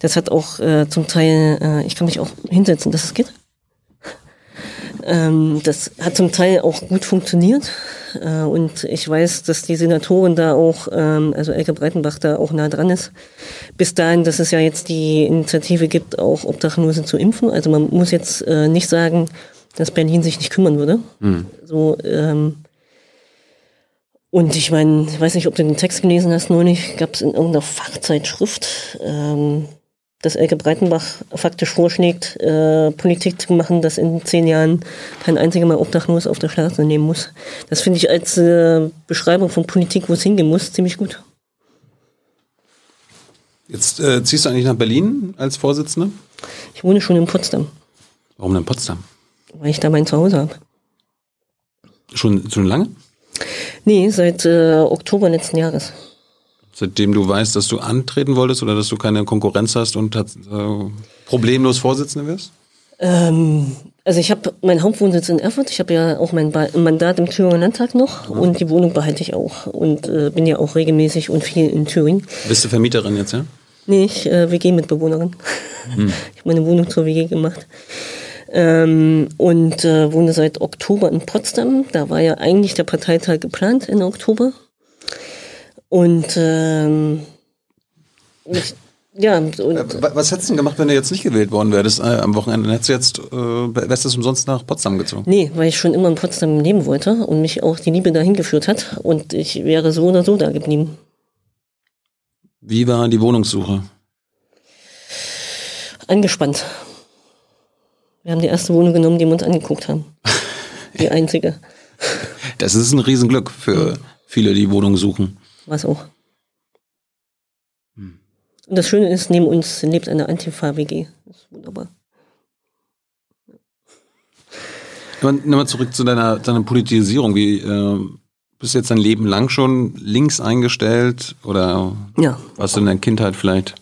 Das hat auch äh, zum Teil, äh, ich kann mich auch hinsetzen, dass es geht. Ähm, das hat zum Teil auch gut funktioniert. Äh, und ich weiß, dass die Senatorin da auch, ähm, also Elke Breitenbach da auch nah dran ist. Bis dahin, dass es ja jetzt die Initiative gibt, auch Obdachlose zu impfen. Also man muss jetzt äh, nicht sagen, dass Berlin sich nicht kümmern würde. So, ähm, und ich meine, ich weiß nicht, ob du den Text gelesen hast, neulich gab es in irgendeiner Fachzeitschrift, ähm, dass Elke Breitenbach faktisch vorschlägt, äh, Politik zu machen, dass in zehn Jahren kein einziger mehr obdachlos auf der Straße nehmen muss. Das finde ich als äh, Beschreibung von Politik, wo es hingehen muss, ziemlich gut. Jetzt äh, ziehst du eigentlich nach Berlin als Vorsitzende? Ich wohne schon in Potsdam, Warum denn Potsdam? weil ich da mein Zuhause habe. Schon, schon lange? Nee, seit äh, Oktober letzten Jahres. Seitdem du weißt, dass du antreten wolltest oder dass du keine Konkurrenz hast und hat, äh, problemlos Vorsitzende wirst? Ähm, also ich habe meinen Hauptwohnsitz in Erfurt. Ich habe ja auch mein ba Mandat im Thüringer Landtag noch und die Wohnung behalte ich auch und äh, bin ja auch regelmäßig und viel in Thüringen. Bist du Vermieterin jetzt, ja? Nee, ich äh, WG-Mitbewohnerin. Ich habe meine Wohnung zur WG gemacht. Ähm, und äh, wohne seit Oktober in Potsdam. Da war ja eigentlich der Parteitag geplant in Oktober. Und ähm, ich, ja, und, Äh, wa- Was hättest du denn gemacht, wenn du jetzt nicht gewählt worden wärst äh, am Wochenende? Dann hättest du jetzt, äh, wärst du umsonst nach Potsdam gezogen? Nee, weil ich schon immer in Potsdam leben wollte und mich auch die Liebe dahin geführt hat. Und ich wäre so oder so da geblieben. Wie war die Wohnungssuche? Angespannt. Wir haben die erste Wohnung genommen, die wir uns angeguckt haben. Die einzige. Das ist ein Riesenglück für viele, die Wohnungen suchen. Was auch. Und das Schöne ist, neben uns lebt eine Antifa-WG. Das ist wunderbar. Nochmal nochmal zurück zu deiner, deiner Politisierung. Wie, äh, bist du jetzt dein Leben lang schon links eingestellt oder Ja. warst du in der Kindheit vielleicht?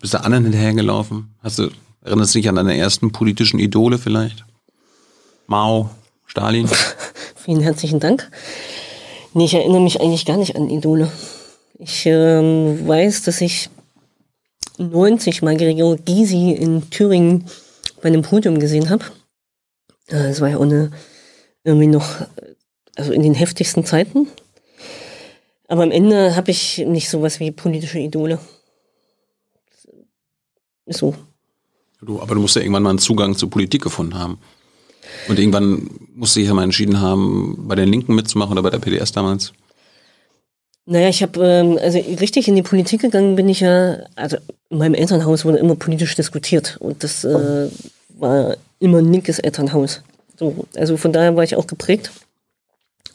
Bist du anderen hinterhergelaufen? Hast du, erinnerst du dich an deine ersten politischen Idole vielleicht? Mao, Stalin? Vielen herzlichen Dank. Nee, ich erinnere mich eigentlich gar nicht an Idole. Ich ähm, weiß, dass ich 90 mal Gregor Gysi in Thüringen bei einem Podium gesehen habe. Äh, Es war ja eine, irgendwie noch, äh, also in den heftigsten Zeiten. Aber am Ende habe ich nicht sowas wie politische Idole. So. Du, aber du musst ja irgendwann mal einen Zugang zur Politik gefunden haben. Und irgendwann musst du dich ja mal entschieden haben, bei den Linken mitzumachen oder bei der PDS damals. Naja, ich habe, ähm, also richtig in die Politik gegangen bin ich ja, also in meinem Elternhaus wurde immer politisch diskutiert und das äh, war immer ein linkes Elternhaus. So, also von daher war ich auch geprägt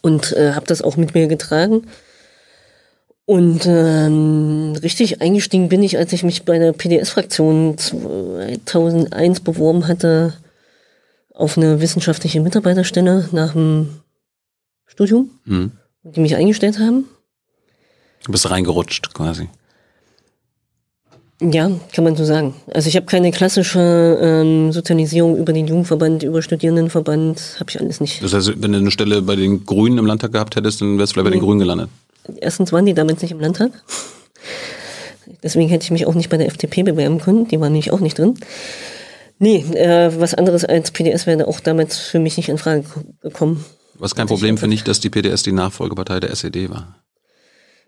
und äh, habe das auch mit mir getragen. Und ähm, richtig eingestiegen bin ich, als ich mich bei der PDS-Fraktion 2001 beworben hatte auf eine wissenschaftliche Mitarbeiterstelle nach dem Studium, Hm. die mich eingestellt haben. Du bist reingerutscht quasi. Ja, kann man so sagen. Also ich habe keine klassische ähm, Sozialisierung über den Jugendverband, über Studierendenverband, habe ich alles nicht. Das heißt, wenn du eine Stelle bei den Grünen im Landtag gehabt hättest, dann wärst du vielleicht bei den Grünen gelandet. Erstens waren die damals nicht im Landtag. Deswegen hätte ich mich auch nicht bei der FDP bewerben können. Die waren nämlich auch nicht drin. Nee, äh, was anderes als PDS wäre auch damals für mich nicht in Frage gekommen. Was kein Problem finde ich, dass die PDS die Nachfolgepartei der SED war.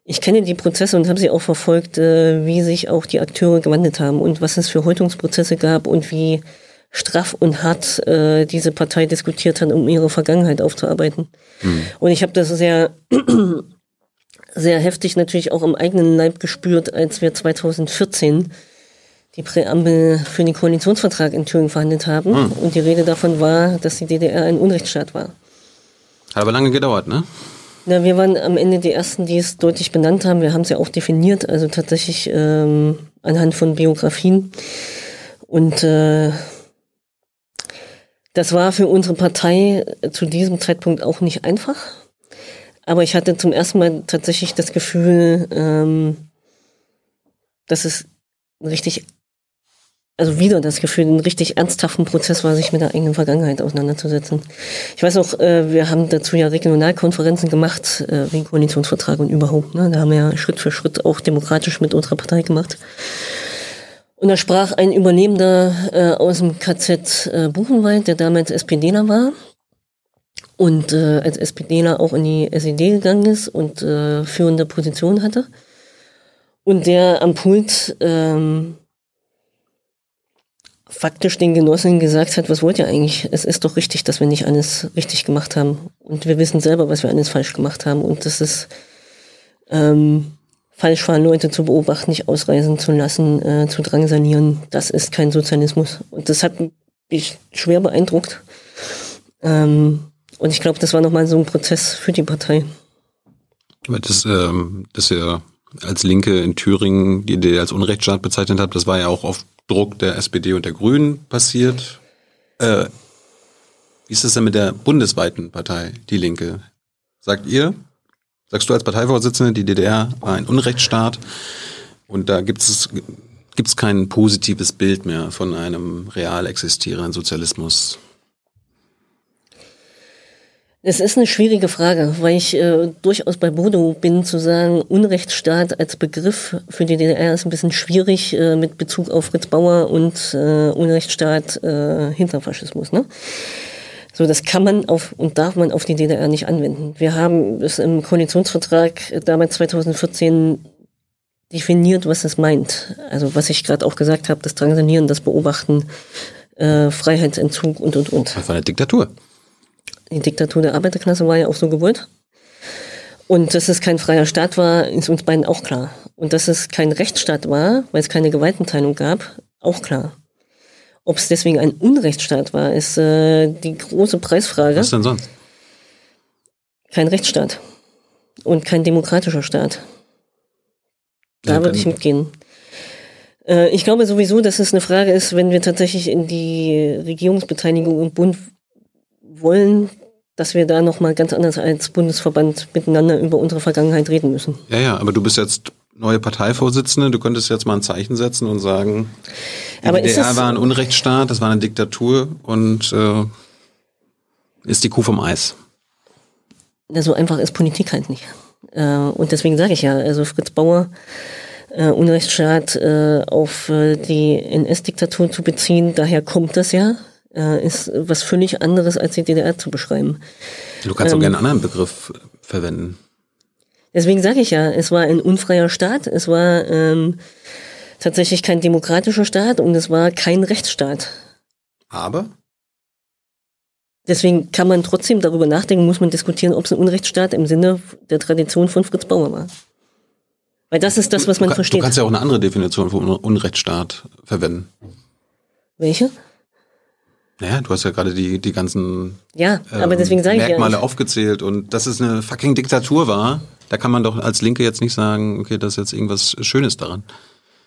Ich kenne die Prozesse und habe sie auch verfolgt, äh, wie sich auch die Akteure gewandelt haben und was es für Häutungsprozesse gab und wie straff und hart äh, diese Partei diskutiert hat, um ihre Vergangenheit aufzuarbeiten. Mhm. Und ich habe das sehr, sehr heftig natürlich auch am eigenen Leib gespürt, als wir 2014 die Präambel für den Koalitionsvertrag in Thüringen verhandelt haben. Mhm. Und die Rede davon war, dass die DDR ein Unrechtsstaat war. Hat aber lange gedauert, ne? Na, wir waren am Ende die Ersten, die es deutlich benannt haben. Wir haben es ja auch definiert, also tatsächlich ähm, anhand von Biografien. Und äh, das war für unsere Partei zu diesem Zeitpunkt auch nicht einfach. Aber ich hatte zum ersten Mal tatsächlich das Gefühl, ähm, dass es richtig also wieder das Gefühl, einen richtig ernsthaften Prozess war, sich mit der eigenen Vergangenheit auseinanderzusetzen. Ich weiß auch, äh, wir haben dazu ja Regionalkonferenzen gemacht, äh, wegen Koalitionsvertrag und überhaupt. Ne? Da haben wir ja Schritt für Schritt auch demokratisch mit unserer Partei gemacht. Und da sprach ein Übernehmender äh, aus dem KZ Buchenwald, der damals SPDler war und als SPDler auch in die SED gegangen ist und führende Position hatte. Und der am Pult ähm, faktisch den Genossen gesagt hat, was wollt ihr eigentlich? Es ist doch richtig, dass wir nicht alles richtig gemacht haben. Und wir wissen selber, was wir alles falsch gemacht haben. Und das ist ähm, falsch war, Leute zu beobachten, nicht ausreisen zu lassen, äh, zu drangsalieren. Das ist kein Sozialismus. Und das hat mich schwer beeindruckt. Ähm, und ich glaube, das war nochmal so ein Prozess für die Partei. Das, ähm, dass ihr als Linke in Thüringen die Idee als Unrechtsstaat bezeichnet habt, das war ja auch auf Druck der SPD und der Grünen passiert. Äh, wie ist das denn mit der bundesweiten Partei, die Linke? Sagt ihr, sagst du als Parteivorsitzende, die DDR war ein Unrechtsstaat und da gibt es gibt's kein positives Bild mehr von einem real existierenden Sozialismus? Es ist eine schwierige Frage, weil ich äh, durchaus bei Bodo bin zu sagen, Unrechtsstaat als Begriff für die DDR ist ein bisschen schwierig äh, mit Bezug auf Fritz Bauer und äh, Unrechtsstaat äh, hinter Faschismus. Ne? So, das kann man auf und darf man auf die DDR nicht anwenden. Wir haben es im Koalitionsvertrag damals 2014 definiert, was es meint. Also was ich gerade auch gesagt habe, das Drangsanieren, das Beobachten, äh, Freiheitsentzug und und und. Das war eine Diktatur die Diktatur der Arbeiterklasse war ja auch so gewollt. Und dass es kein freier Staat war, ist uns beiden auch klar. Und dass es kein Rechtsstaat war, weil es keine Gewaltenteilung gab, auch klar. Ob es deswegen ein Unrechtsstaat war, ist äh, die große Preisfrage. Was denn sonst? Kein Rechtsstaat und kein demokratischer Staat. Da ja, würde ich mitgehen. Äh, ich glaube sowieso, dass es eine Frage ist, wenn wir tatsächlich in die Regierungsbeteiligung im Bund wollen, dass wir da nochmal ganz anders als Bundesverband miteinander über unsere Vergangenheit reden müssen. Ja, ja, aber du bist jetzt neue Parteivorsitzende, du könntest jetzt mal ein Zeichen setzen und sagen, die aber DDR war ein Unrechtsstaat, das war eine Diktatur und äh, ist die Kuh vom Eis. Ja, so einfach ist Politik halt nicht. Äh, und deswegen sage ich ja, also Fritz Bauer, äh, Unrechtsstaat äh, auf äh, die NS-Diktatur zu beziehen, daher kommt das ja ist was völlig anderes als die DDR zu beschreiben. Du kannst ähm, auch gerne einen anderen Begriff verwenden. Deswegen sage ich ja, es war ein unfreier Staat, es war ähm, tatsächlich kein demokratischer Staat und es war kein Rechtsstaat. Aber? Deswegen kann man trotzdem darüber nachdenken, muss man diskutieren, ob es ein Unrechtsstaat im Sinne der Tradition von Fritz Bauer war. Weil das ist das, was man du, versteht. Du kannst ja auch eine andere Definition von Unrechtsstaat verwenden. Welche? Naja, du hast ja gerade die, die ganzen ja, aber deswegen sage ich Merkmale ja aufgezählt und dass es eine fucking Diktatur war, da kann man doch als Linke jetzt nicht sagen, okay, das ist jetzt irgendwas Schönes daran.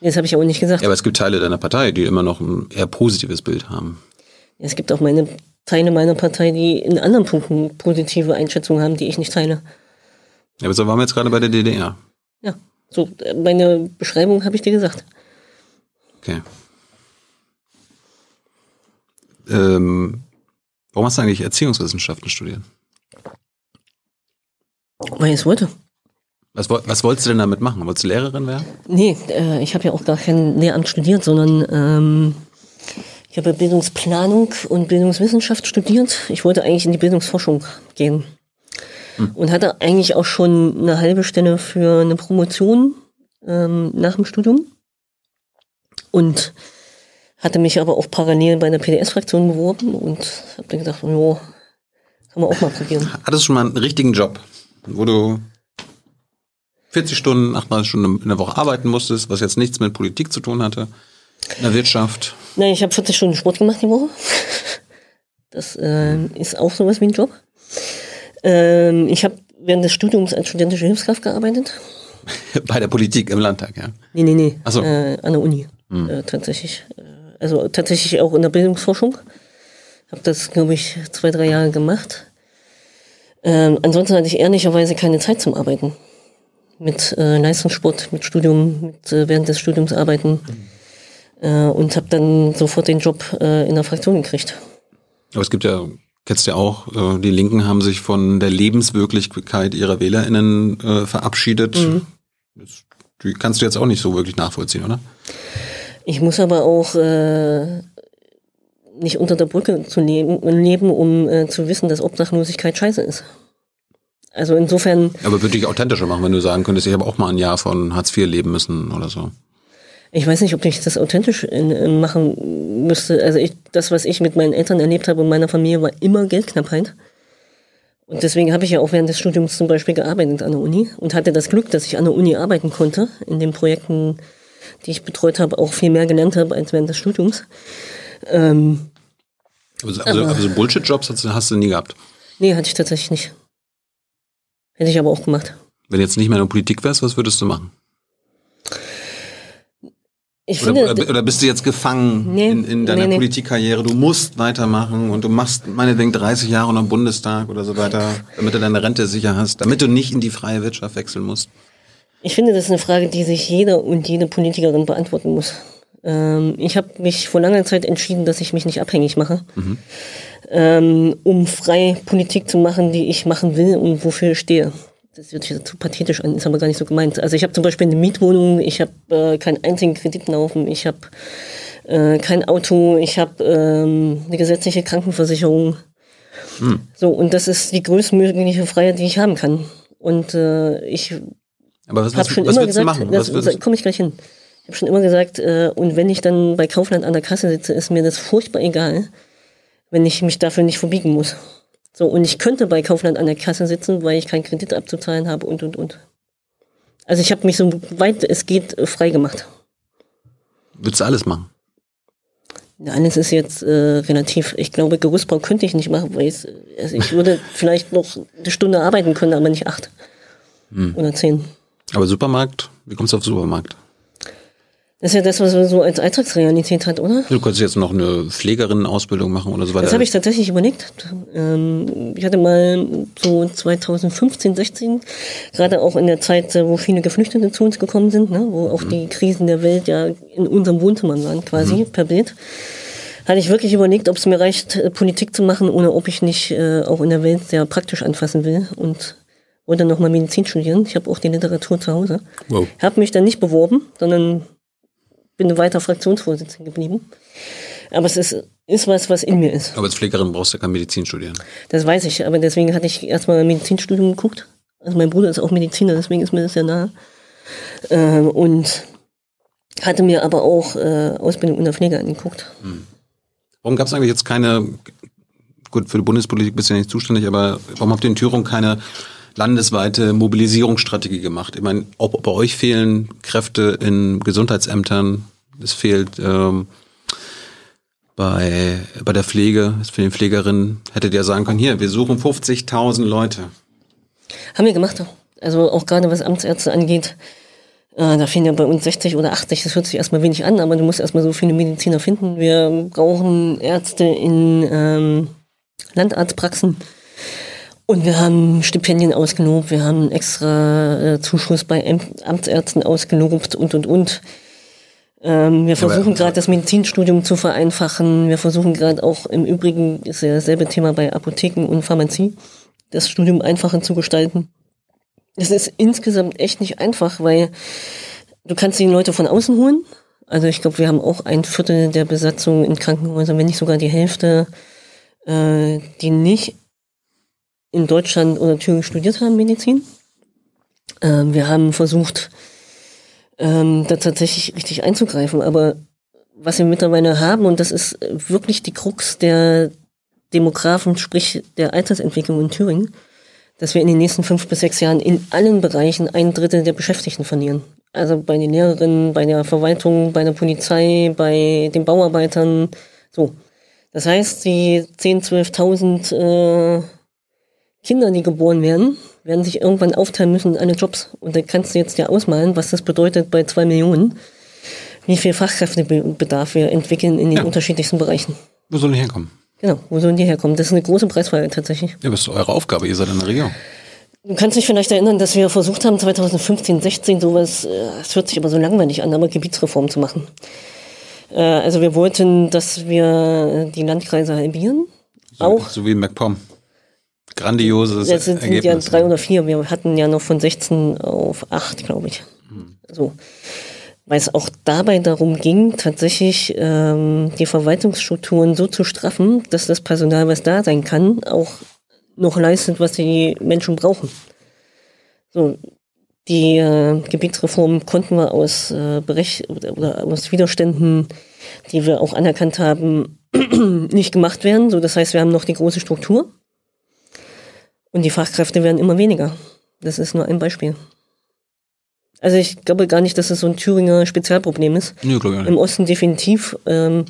Das habe ich auch nicht gesagt. Ja, aber es gibt Teile deiner Partei, die immer noch ein eher positives Bild haben. Ja, es gibt auch meine Teile meiner Partei, die in anderen Punkten positive Einschätzungen haben, die ich nicht teile. Ja, aber so waren wir jetzt gerade bei der DDR. Ja, so meine Beschreibung habe ich dir gesagt. Okay. Ähm, warum hast du eigentlich Erziehungswissenschaften studiert? Weil ich es wollte. Was, was wolltest du denn damit machen? Wolltest du Lehrerin werden? Nee, äh, ich habe ja auch gar kein Lehramt studiert, sondern ähm, ich habe Bildungsplanung und Bildungswissenschaft studiert. Ich wollte eigentlich in die Bildungsforschung gehen. Hm. Und hatte eigentlich auch schon eine halbe Stelle für eine Promotion ähm, nach dem Studium. Und hatte mich aber auch parallel bei der PDS-Fraktion beworben und habe dann gedacht, jo, kann man auch mal probieren. Hattest du schon mal einen richtigen Job, wo du 40 Stunden, 38 Stunden in der Woche arbeiten musstest, was jetzt nichts mit Politik zu tun hatte, in der Wirtschaft? Nein, ich habe 40 Stunden Sport gemacht die Woche. Das äh, ist auch sowas wie ein Job. Ähm, ich habe während des Studiums als studentische Hilfskraft gearbeitet. Bei der Politik im Landtag, ja? Nee, nee, nee. Ach so. Äh, an der Uni. Hm. Äh, tatsächlich. Also tatsächlich auch in der Bildungsforschung. Habe das, glaube ich, zwei, drei Jahre gemacht. Ähm, ansonsten hatte ich ehrlicherweise keine Zeit zum Arbeiten. Mit äh, Leistungssport, mit Studium, mit äh, während des Studiums arbeiten. Äh, und habe dann sofort den Job äh, in der Fraktion gekriegt. Aber es gibt ja, kennst ja auch, äh, die Linken haben sich von der Lebenswirklichkeit ihrer WählerInnen äh, verabschiedet. Mhm. Das, die kannst du jetzt auch nicht so wirklich nachvollziehen, oder? Ich muss aber auch äh, nicht unter der Brücke zu leben, leben um äh, zu wissen, dass Obdachlosigkeit scheiße ist. Also insofern. Aber würde ich authentischer machen, wenn du sagen könntest, ich habe auch mal ein Jahr von Hartz IV leben müssen oder so. Ich weiß nicht, ob ich das authentisch in, machen müsste. Also ich, das, was ich mit meinen Eltern erlebt habe und meiner Familie, war immer Geldknappheit. Und deswegen habe ich ja auch während des Studiums zum Beispiel gearbeitet an der Uni und hatte das Glück, dass ich an der Uni arbeiten konnte, in den Projekten, die ich betreut habe, auch viel mehr gelernt habe als während des Studiums. Ähm, also, also, also Bullshit-Jobs hast, hast, du nie gehabt? Nee, hatte ich tatsächlich nicht. Hätte ich aber auch gemacht. Wenn jetzt nicht mehr in der Politik wärst, was würdest du machen? Ich oder, finde, oder, oder, bist du jetzt gefangen nee, in, in, deiner nee, nee. Politikkarriere? Du musst weitermachen und du machst meinetwegen 30 Jahre noch im Bundestag oder so weiter, damit du deine Rente sicher hast, damit du nicht in die freie Wirtschaft wechseln musst. Ich finde, das ist eine Frage, die sich jeder und jede Politikerin beantworten muss. Ähm, ich habe mich vor langer Zeit entschieden, dass ich mich nicht abhängig mache, mhm. ähm, um frei Politik zu machen, die ich machen will und wofür ich stehe. Das wird sich zu pathetisch an, ist aber gar nicht so gemeint. Also ich habe zum Beispiel eine Mietwohnung, ich habe äh, keinen einzigen Kredit laufen, ich habe äh, kein Auto, ich habe ähm, eine gesetzliche Krankenversicherung. Hm. So, und das ist die größtmögliche Freiheit, die ich haben kann. Und äh, ich habe schon was immer gesagt, das komme ich gleich hin habe schon immer gesagt, äh, und wenn ich dann bei Kaufland an der Kasse sitze, ist mir das furchtbar egal, wenn ich mich dafür nicht verbiegen muss. So, und ich könnte bei Kaufland an der Kasse sitzen, weil ich keinen Kredit abzuzahlen habe und, und, und. Also ich habe mich so weit es geht äh, frei gemacht. Würdest du alles machen? Alles ist jetzt äh, relativ. Ich glaube, Gerüstbau könnte ich nicht machen, weil also ich würde vielleicht noch eine Stunde arbeiten können, aber nicht acht hm. oder zehn. Aber Supermarkt, wie kommst du auf Supermarkt? Das ist ja das, was man so als Alltagsrealität hat, oder? Du könntest jetzt noch eine Pflegerinnen-Ausbildung machen oder so weiter. Das habe ich tatsächlich überlegt. Ähm, ich hatte mal so 2015, 16, gerade auch in der Zeit, wo viele Geflüchtete zu uns gekommen sind, ne, wo auch mhm. die Krisen der Welt ja in unserem Wohnzimmer waren, quasi, mhm. per Bild, hatte ich wirklich überlegt, ob es mir reicht, äh, Politik zu machen, oder ob ich nicht äh, auch in der Welt sehr praktisch anfassen will und wollte nochmal Medizin studieren. Ich habe auch die Literatur zu Hause. Wow. Habe mich dann nicht beworben, sondern bin weiter Fraktionsvorsitzende geblieben. Aber es ist, ist was, was in mir ist. Aber als Pflegerin brauchst du kein Medizin studieren. Das weiß ich, aber deswegen hatte ich erstmal ein Medizinstudium geguckt. Also mein Bruder ist auch Mediziner, deswegen ist mir das ja nahe. Äh, und hatte mir aber auch äh, Ausbildung in der Pflege angeguckt. Hm. Warum gab es eigentlich jetzt keine, gut, für die Bundespolitik bist du ja nicht zuständig, aber warum habt ihr in Thüringen keine landesweite Mobilisierungsstrategie gemacht. Ich meine, ob bei euch fehlen Kräfte in Gesundheitsämtern, es fehlt ähm, bei, bei der Pflege, es fehlen Pflegerinnen, hättet ihr sagen können, hier, wir suchen 50.000 Leute. Haben wir gemacht. Also auch gerade was Amtsärzte angeht, äh, da fehlen ja bei uns 60 oder 80, das hört sich erstmal wenig an, aber du musst erstmal so viele Mediziner finden. Wir brauchen Ärzte in ähm, Landarztpraxen und wir haben Stipendien ausgelobt, wir haben extra äh, Zuschuss bei Amtsärzten ausgelobt und, und, und. Ähm, wir versuchen gerade das Medizinstudium zu vereinfachen. Wir versuchen gerade auch im Übrigen, ist ja dasselbe Thema bei Apotheken und Pharmazie, das Studium einfacher zu gestalten. Es ist insgesamt echt nicht einfach, weil du kannst die Leute von außen holen. Also ich glaube, wir haben auch ein Viertel der Besatzung in Krankenhäusern, wenn nicht sogar die Hälfte, äh, die nicht in Deutschland oder Thüringen studiert haben, Medizin. Ähm, wir haben versucht, ähm, da tatsächlich richtig einzugreifen, aber was wir mittlerweile haben, und das ist wirklich die Krux der Demografen, sprich der Altersentwicklung in Thüringen, dass wir in den nächsten fünf bis sechs Jahren in allen Bereichen ein Drittel der Beschäftigten verlieren. Also bei den Lehrerinnen, bei der Verwaltung, bei der Polizei, bei den Bauarbeitern, so. Das heißt, die 10.000, 12.000 äh, Kinder, die geboren werden, werden sich irgendwann aufteilen müssen in alle Jobs. Und da kannst du jetzt ja ausmalen, was das bedeutet bei zwei Millionen, wie viel Fachkräftebedarf wir entwickeln in den ja. unterschiedlichsten Bereichen. Wo sollen die herkommen? Genau, wo sollen die herkommen? Das ist eine große Preisfrage tatsächlich. Ja, was ist eure Aufgabe? Ihr seid in der Regierung. Du kannst dich vielleicht erinnern, dass wir versucht haben, 2015, 16 sowas, äh, es hört sich aber so langweilig an, aber Gebietsreform zu machen. Äh, also wir wollten, dass wir die Landkreise halbieren. So, auch. So wie in MacPom. Grandioses Das sind Ergebnis. ja drei oder vier. Wir hatten ja noch von 16 auf 8, glaube ich. Hm. So. Weil es auch dabei darum ging, tatsächlich ähm, die Verwaltungsstrukturen so zu straffen, dass das Personal, was da sein kann, auch noch leistet, was die Menschen brauchen. So, die äh, Gebietsreform konnten wir aus äh, Berech oder, oder aus Widerständen, die wir auch anerkannt haben, nicht gemacht werden. So, das heißt, wir haben noch die große Struktur und die Fachkräfte werden immer weniger. Das ist nur ein Beispiel. Also ich glaube gar nicht, dass es so ein Thüringer Spezialproblem ist. Nee, glaube ich nicht. Im Osten definitiv. Ähm,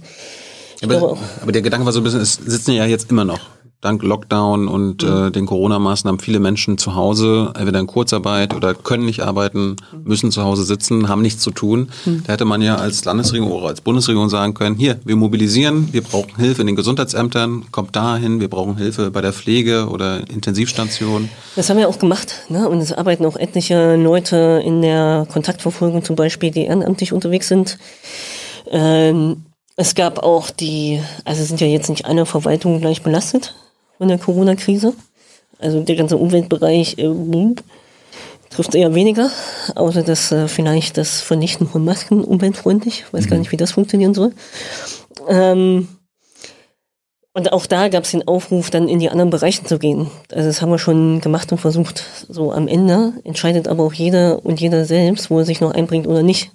aber, aber, der Gedanke war so ein bisschen, es sitzen ja jetzt immer noch dank Lockdown und mhm. äh, den Corona-Maßnahmen viele Menschen zu Hause, entweder in Kurzarbeit oder können nicht arbeiten, müssen zu Hause sitzen, haben nichts zu tun. Mhm. Da hätte man ja als Landesregierung oder als Bundesregierung sagen können, hier, wir mobilisieren, wir brauchen Hilfe in den Gesundheitsämtern, kommt dahin, wir brauchen Hilfe bei der Pflege oder Intensivstation. Das haben wir auch gemacht, ne? Und es arbeiten auch etliche Leute in der Kontaktverfolgung zum Beispiel, die ehrenamtlich unterwegs sind. Ähm, es gab auch die, also sind ja jetzt nicht alle Verwaltungen gleich belastet von der Corona-Krise. Also der ganze Umweltbereich äh, trifft eher weniger, außer dass äh, vielleicht das Vernichten von Masken umweltfreundlich, weiß mhm. gar nicht, wie das funktionieren soll. Ähm, und auch da gab es den Aufruf, dann in die anderen Bereiche zu gehen. Also das haben wir schon gemacht und versucht. So am Ende entscheidet aber auch jeder und jeder selbst, wo er sich noch einbringt oder nicht.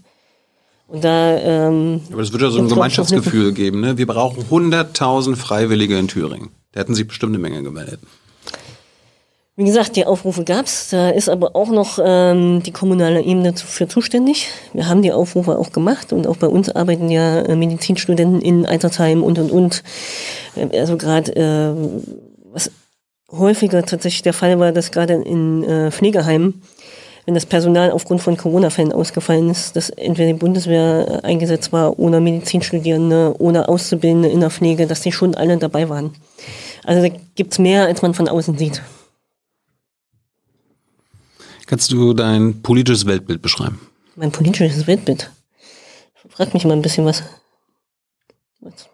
Und da, ähm, aber das wird ja so ein Gemeinschaftsgefühl geben. Ne? Wir brauchen 100.000 Freiwillige in Thüringen. Da hätten sich bestimmt eine Menge gemeldet. Wie gesagt, die Aufrufe gab's. Da ist aber auch noch ähm, die kommunale Ebene für zuständig. Wir haben die Aufrufe auch gemacht und auch bei uns arbeiten ja äh, Medizinstudenten in Altertheim und und und. Äh, also gerade äh, was häufiger tatsächlich der Fall war, dass gerade in äh, Pflegeheimen, wenn das Personal aufgrund von Corona-Fällen ausgefallen ist, dass entweder die Bundeswehr äh, eingesetzt war oder Medizinstudierende oder Auszubildende in der Pflege, dass die schon alle dabei waren. Also da gibt's mehr, als man von außen sieht. Kannst du dein politisches Weltbild beschreiben? Mein politisches Weltbild? Frag mich mal ein bisschen was. was?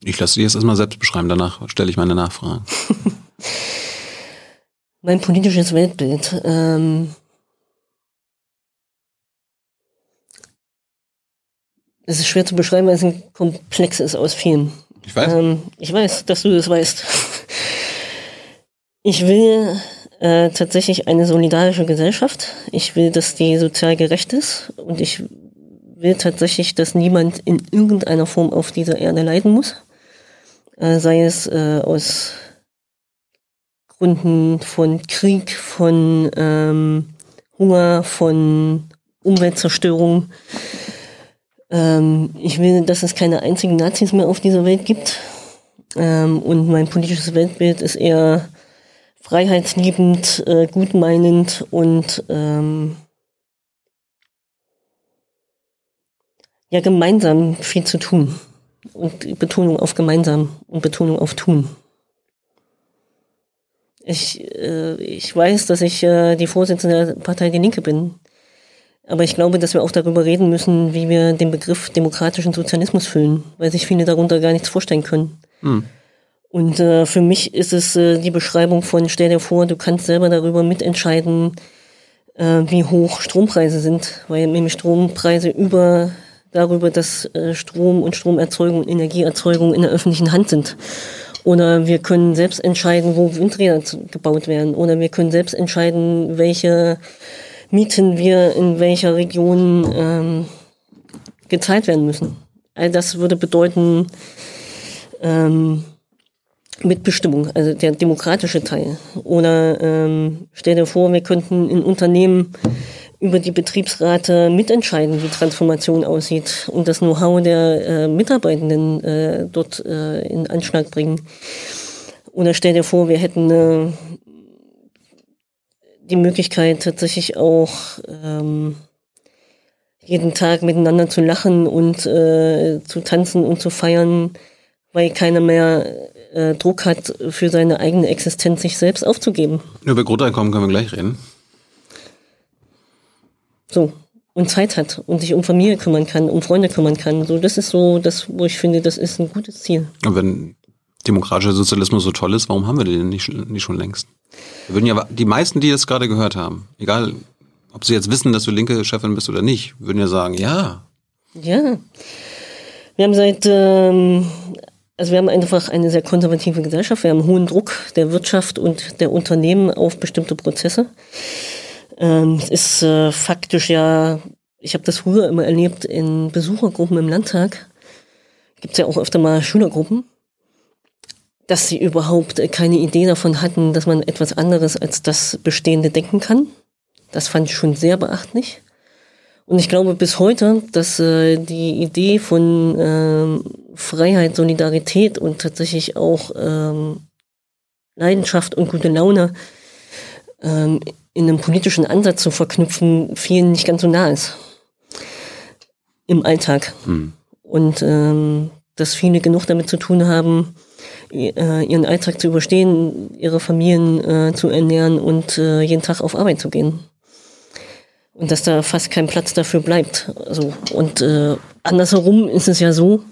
Ich lasse dir jetzt erstmal selbst beschreiben, danach stelle ich meine Nachfragen. mein politisches Weltbild. Ähm, es ist schwer zu beschreiben, weil es ein Komplex ist aus vielen. Ich weiß. Ähm, ich weiß, dass du das weißt. Ich will äh, tatsächlich eine solidarische Gesellschaft. Ich will, dass die sozial gerecht ist und ich will tatsächlich, dass niemand in irgendeiner Form auf dieser Erde leiden muss. Äh, sei es äh, aus Gründen von Krieg, von ähm, Hunger, von Umweltzerstörung. Ähm, ich will, dass es keine einzigen Nazis mehr auf dieser Welt gibt. Ähm, und mein politisches Weltbild ist eher freiheitsliebend, äh, gutmeinend und ähm, ja gemeinsam viel zu tun. Und Betonung auf gemeinsam und Betonung auf tun. Ich, äh, ich weiß, dass ich äh, die Vorsitzende der Partei Die Linke bin. Aber ich glaube, dass wir auch darüber reden müssen, wie wir den Begriff demokratischen Sozialismus füllen, weil sich viele darunter gar nichts vorstellen können. Hm. Und äh, für mich ist es äh, die Beschreibung von, stell dir vor, du kannst selber darüber mitentscheiden, äh, wie hoch Strompreise sind, weil nämlich Strompreise über darüber, dass äh, Strom und Stromerzeugung und Energieerzeugung in der öffentlichen Hand sind. Oder wir können selbst entscheiden, wo Windräder gebaut werden. Oder wir können selbst entscheiden, welche Mieten wir in welcher Region ähm, gezahlt werden müssen. All das würde bedeuten ähm, Mitbestimmung, also der demokratische Teil. Oder ähm, stell dir vor, wir könnten in Unternehmen über die Betriebsrate mitentscheiden, wie Transformation aussieht und das Know-how der äh, Mitarbeitenden äh, dort äh, in Anschlag bringen. Oder stell dir vor, wir hätten äh, die Möglichkeit tatsächlich auch ähm, jeden Tag miteinander zu lachen und äh, zu tanzen und zu feiern, weil keiner mehr äh, Druck hat, für seine eigene Existenz sich selbst aufzugeben. Über Grundeinkommen können wir gleich reden. So. Und Zeit hat und sich um Familie kümmern kann, um Freunde kümmern kann. So, das ist so das, wo ich finde, das ist ein gutes Ziel. Und wenn demokratischer Sozialismus so toll ist, warum haben wir den nicht, nicht schon längst? Wir würden ja, die meisten, die das gerade gehört haben, egal ob sie jetzt wissen, dass du linke Chefin bist oder nicht, würden ja sagen, ja. Ja. Wir haben seit, ähm, also wir haben einfach eine sehr konservative Gesellschaft. Wir haben hohen Druck der Wirtschaft und der Unternehmen auf bestimmte Prozesse. Ähm, es ist äh, faktisch ja, ich habe das früher immer erlebt in Besuchergruppen im Landtag. Gibt es ja auch öfter mal Schülergruppen, dass sie überhaupt keine Idee davon hatten, dass man etwas anderes als das Bestehende denken kann. Das fand ich schon sehr beachtlich. Und ich glaube bis heute, dass äh, die Idee von ähm, Freiheit, Solidarität und tatsächlich auch ähm, Leidenschaft und gute Laune ähm, in einem politischen Ansatz zu verknüpfen, vielen nicht ganz so nah ist. Im Alltag. Mhm. Und ähm, dass viele genug damit zu tun haben, äh, ihren Alltag zu überstehen, ihre Familien äh, zu ernähren und äh, jeden Tag auf Arbeit zu gehen. Und dass da fast kein Platz dafür bleibt. Also, und äh, andersherum ist es ja so,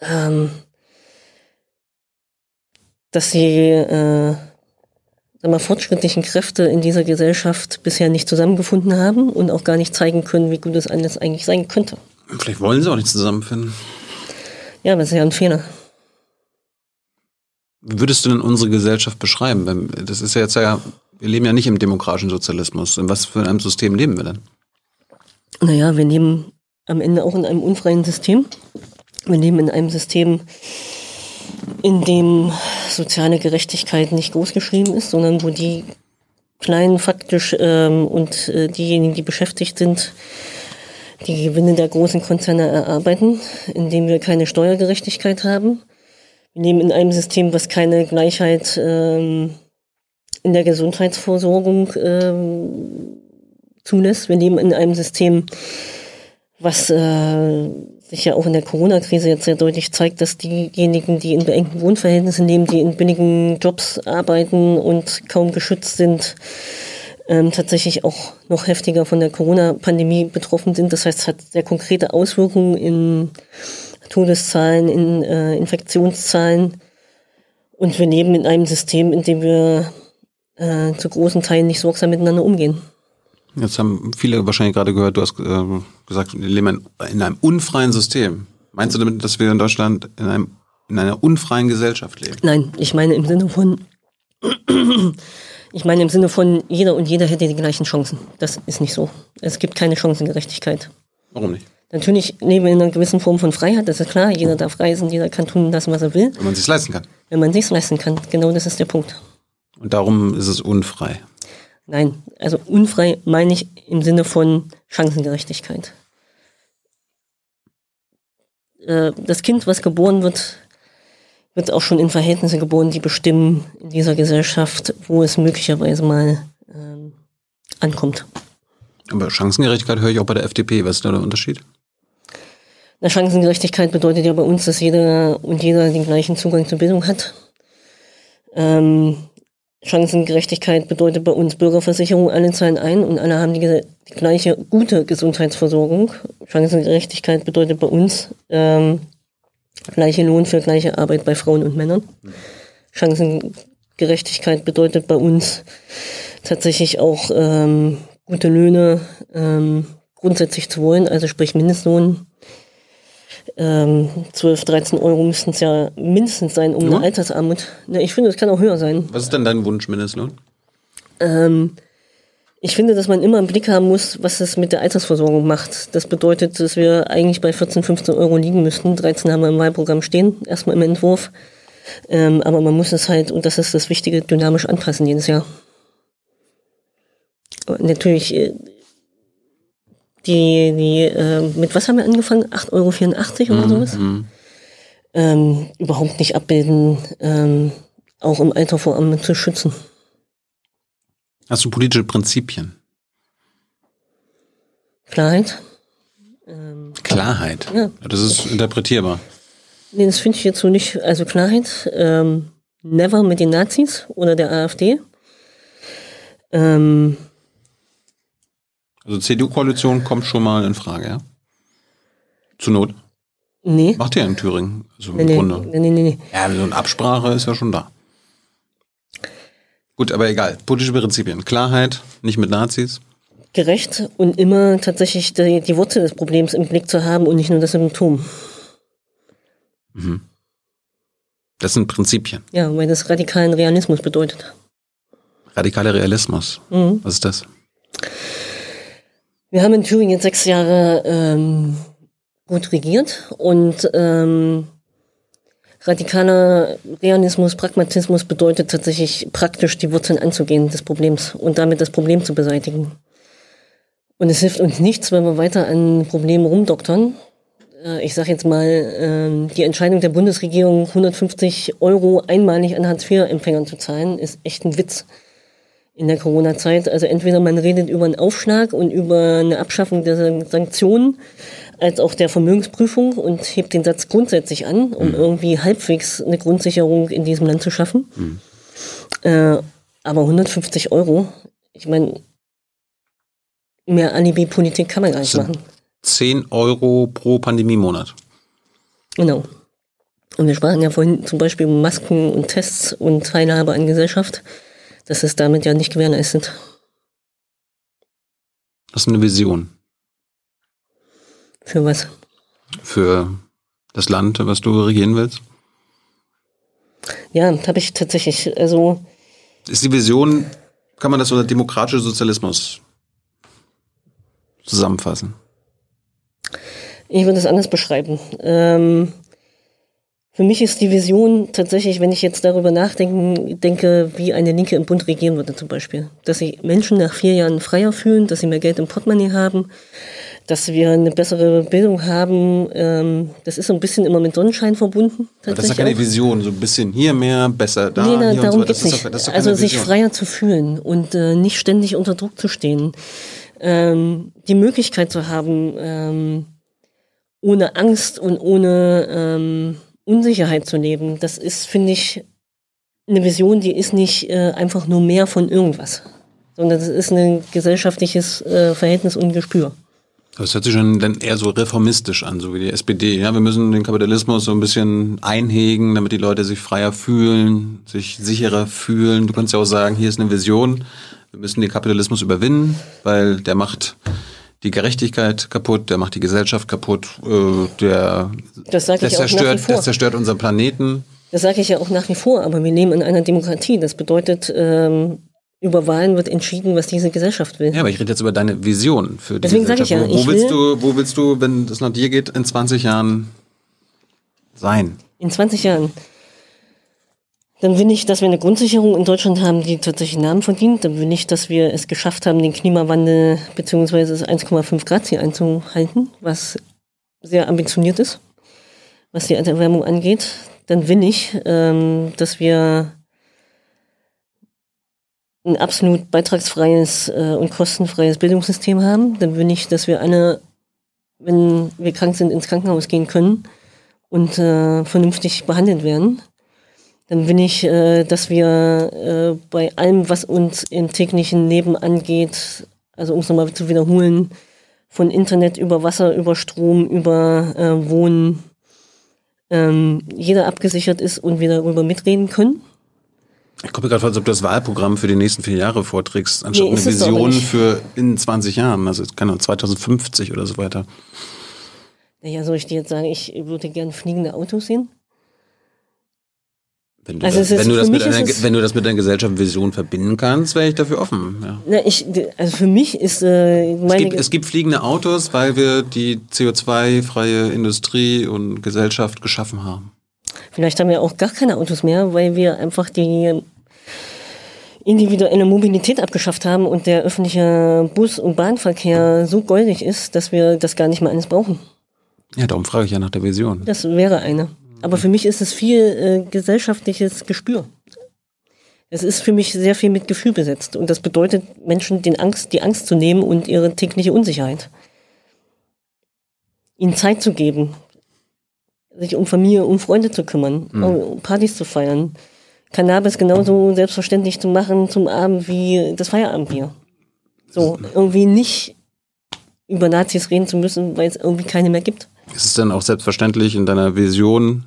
ähm, dass die wir, fortschrittlichen Kräfte in dieser Gesellschaft bisher nicht zusammengefunden haben und auch gar nicht zeigen können, wie gut es alles eigentlich sein könnte. Vielleicht wollen sie auch nicht zusammenfinden. Ja, aber das ist ja ein Fehler. Wie würdest du denn unsere Gesellschaft beschreiben? Das ist ja jetzt ja, wir leben ja nicht im demokratischen Sozialismus. In was für einem System leben wir denn? Naja, wir leben am Ende auch in einem unfreien System. Wir leben in einem System, in dem soziale Gerechtigkeit nicht großgeschrieben ist, sondern wo die Kleinen faktisch ähm, und äh, diejenigen, die beschäftigt sind, die Gewinne der großen Konzerne erarbeiten, indem wir keine Steuergerechtigkeit haben. Wir leben in einem System, was keine Gleichheit ähm, in der Gesundheitsversorgung ähm, zulässt. Wir leben in einem System, was äh, sich ja auch in der Corona-Krise jetzt sehr deutlich zeigt, dass diejenigen, die in beengten Wohnverhältnissen leben, die in billigen Jobs arbeiten und kaum geschützt sind, ähm, tatsächlich auch noch heftiger von der Corona-Pandemie betroffen sind. Das heißt, es hat sehr konkrete Auswirkungen in Todeszahlen, in äh, Infektionszahlen. Und wir leben in einem System, in dem wir äh, zu großen Teilen nicht sorgsam miteinander umgehen. Jetzt haben viele wahrscheinlich gerade gehört, du hast äh, gesagt, wir leben in einem unfreien System. Meinst du damit, dass wir in Deutschland in, einem, in einer unfreien Gesellschaft leben? Nein, ich meine im Sinne von, ich meine im Sinne von, jeder und jeder hätte die gleichen Chancen. Das ist nicht so. Es gibt keine Chancengerechtigkeit. Warum nicht? Natürlich leben wir in einer gewissen Form von Freiheit, das ist klar. Jeder darf reisen, jeder kann tun lassen, was er will. Wenn man es sich leisten kann. Wenn man es sich leisten kann, genau das ist der Punkt. Und darum ist es unfrei. Nein, also unfrei meine ich im Sinne von Chancengerechtigkeit. Äh, das Kind, was geboren wird, wird auch schon in Verhältnisse geboren, die bestimmen in dieser Gesellschaft, wo es möglicherweise mal ähm, ankommt. Aber Chancengerechtigkeit höre ich auch bei der FDP. Was ist da der Unterschied? Na, Chancengerechtigkeit bedeutet ja bei uns, dass jeder und jeder den gleichen Zugang zur Bildung hat. Ähm, Chancengerechtigkeit bedeutet bei uns Bürgerversicherung, alle zahlen ein und alle haben die, die gleiche gute Gesundheitsversorgung. Chancengerechtigkeit bedeutet bei uns, ähm, Gleiche Lohn für gleiche Arbeit bei Frauen und Männern. Chancengerechtigkeit bedeutet bei uns tatsächlich auch ähm, gute Löhne ähm, grundsätzlich zu wollen, also sprich Mindestlohn. Ähm, 12, 13 Euro müssten es ja mindestens sein, um Ja. eine Altersarmut. Ja, ich finde, es kann auch höher sein. Was ist denn dein Wunsch, Mindestlohn? Ähm, ich finde, dass man immer im Blick haben muss, was es mit der Altersversorgung macht. Das bedeutet, dass wir eigentlich bei 14, 15 Euro liegen müssten. 13 haben wir im Wahlprogramm stehen, erstmal im Entwurf. Ähm, aber man muss es halt, und das ist das Wichtige, dynamisch anpassen jedes Jahr. Natürlich, äh, die, die, äh, mit was haben wir angefangen? 8,84 Euro oder sowas? Mhm. Ähm, überhaupt nicht abbilden, ähm, auch im Alter vor allem zu schützen. Hast du politische Prinzipien? Klarheit. Ähm, Klarheit. Ja. Das ist interpretierbar. Nee, das finde ich jetzt so nicht. Also Klarheit, ähm, never mit den Nazis oder der AfD. Ähm, Also CDU-Koalition kommt schon mal in Frage, ja? Zur Not. nee. Macht ihr in Thüringen. Also Nee, im nee, Grunde. nee, nee, nee. Ja, so eine Absprache ist ja schon da. Gut, aber egal. Politische Prinzipien. Klarheit, nicht mit Nazis. Gerecht und immer tatsächlich die, die Wurzel des Problems im Blick zu haben und nicht nur das Symptom. Das sind Prinzipien. Ja, weil das radikalen Realismus bedeutet. Radikaler Realismus. Mhm. Was ist das? Wir haben in Thüringen jetzt sechs Jahre ähm, gut regiert und ähm, radikaler Realismus, Pragmatismus bedeutet tatsächlich praktisch die Wurzeln anzugehen des Problems und damit das Problem zu beseitigen. Und es hilft uns nichts, wenn wir weiter an Problemen rumdoktern. Äh, Ich sage jetzt mal, ähm, die Entscheidung der Bundesregierung, 150 Euro einmalig an Hartz-IV-Empfängern zu zahlen, ist echt ein Witz in der Corona-Zeit. Also entweder man redet über einen Aufschlag und über eine Abschaffung der San- Sanktionen, als auch der Vermögensprüfung und hebt den Satz grundsätzlich an, um irgendwie halbwegs eine Grundsicherung in diesem Land zu schaffen. Äh, aber 150 Euro, ich meine, mehr Alibi-Politik kann man gar nicht machen. 10 Euro pro Pandemiemonat. Genau. Und wir sprachen ja vorhin zum Beispiel um Masken und Tests und Teilhabe an Gesellschaft. Das ist damit ja nicht gewährleistet. Das ist eine Vision Für was? für das Land, was du regieren willst. Ja, habe ich tatsächlich. Also Ist die Vision, kann man das unter demokratischer Sozialismus zusammenfassen? ich würde es anders beschreiben. Ähm, für mich ist die Vision tatsächlich, wenn ich jetzt darüber nachdenken, denke, wie eine Linke im Bund regieren würde zum Beispiel. Dass sich Menschen nach vier Jahren freier fühlen, dass sie mehr Geld im Portemonnaie haben, dass wir eine bessere Bildung haben. Ähm, das ist so ein bisschen immer mit Sonnenschein verbunden. Aber das ist ja keine auch. Vision, so ein bisschen hier mehr, besser da. nee, na, hier darum und so. ist nicht. doch- also sich Vision. freier zu fühlen und äh, nicht ständig unter Druck zu stehen. Ähm, die Möglichkeit zu haben, ähm, ohne Angst und ohne Unsicherheit zu leben, das ist, finde ich, eine Vision, die ist nicht äh, einfach nur mehr von irgendwas, sondern das ist ein gesellschaftliches äh, Verhältnis und Gespür. Das hört sich schon dann eher so reformistisch an, so wie die SPD. Ja, wir müssen den Kapitalismus so ein bisschen einhegen, damit die Leute sich freier fühlen, sich sicherer fühlen. Du kannst ja auch sagen, hier ist eine Vision. Wir müssen den Kapitalismus überwinden, weil der macht die Gerechtigkeit kaputt, der macht die Gesellschaft kaputt, äh, der Das das ich auch nach wie zerstört, vor. das zerstört unseren Planeten. Das sage ich ja auch nach wie vor, aber wir leben in einer Demokratie. Das bedeutet, ähm, über Wahlen wird entschieden, was diese Gesellschaft will. Ja, aber ich rede jetzt über deine Vision für die Deswegen sag ich Gesellschaft. ja, wo, wo ich willst will- du, wo willst du, wenn das nach dir geht, in 20 Jahren sein? In 20 Jahren. Dann will ich, dass wir eine Grundsicherung in Deutschland haben, die tatsächlich Namen verdient. Dann will ich, dass wir es geschafft haben, den Klimawandel bzw. das 1,5 Grad Ziel einzuhalten, was sehr ambitioniert ist, was die Erwärmung angeht. Dann will ich, ähm, dass wir ein absolut beitragsfreies äh, und kostenfreies Bildungssystem haben. Dann will ich, dass wir alle, wenn wir krank sind, ins Krankenhaus gehen können und äh, vernünftig behandelt werden. Dann will ich, äh, dass wir äh, bei allem, was uns im täglichen Leben angeht, also um es nochmal zu wiederholen, von Internet über Wasser, über Strom, über äh, Wohnen, ähm, jeder abgesichert ist und wir darüber mitreden können. Ich komme gerade vor, als ob du das Wahlprogramm für die nächsten vier Jahre vorträgst, anstatt Nee, eine Vision für in 20 Jahren, also keine Ahnung, 2050 oder so weiter. Naja, soll ich dir jetzt sagen, ich würde gern fliegende Autos sehen? Wenn du, Also das, es wenn, du das mit einer, es- wenn du das mit deiner Gesellschaft Vision verbinden kannst, wäre ich dafür offen. Ja. Na, ich, also für mich ist äh, Es, meine. gibt, es gibt fliegende Autos, weil wir die CO2-freie Industrie und Gesellschaft geschaffen haben. Vielleicht haben wir auch gar keine Autos mehr, weil wir einfach die individuelle Mobilität abgeschafft haben und der öffentliche Bus- und Bahnverkehr so goldig ist, dass wir das gar nicht mehr alles brauchen. Ja, darum frage ich ja nach der Vision. Das wäre eine. Aber für mich ist es viel äh, gesellschaftliches Gespür. Es ist für mich sehr viel mit Gefühl besetzt. Und das bedeutet, Menschen den Angst, die Angst zu nehmen und ihre tägliche Unsicherheit. Ihnen Zeit zu geben, sich um Familie, um Freunde zu kümmern, um Partys zu feiern. Cannabis genauso selbstverständlich zu machen zum Abend wie das Feierabendbier. So, irgendwie nicht über Nazis reden zu müssen, weil es irgendwie keine mehr gibt. Ist es dann auch selbstverständlich in deiner Vision,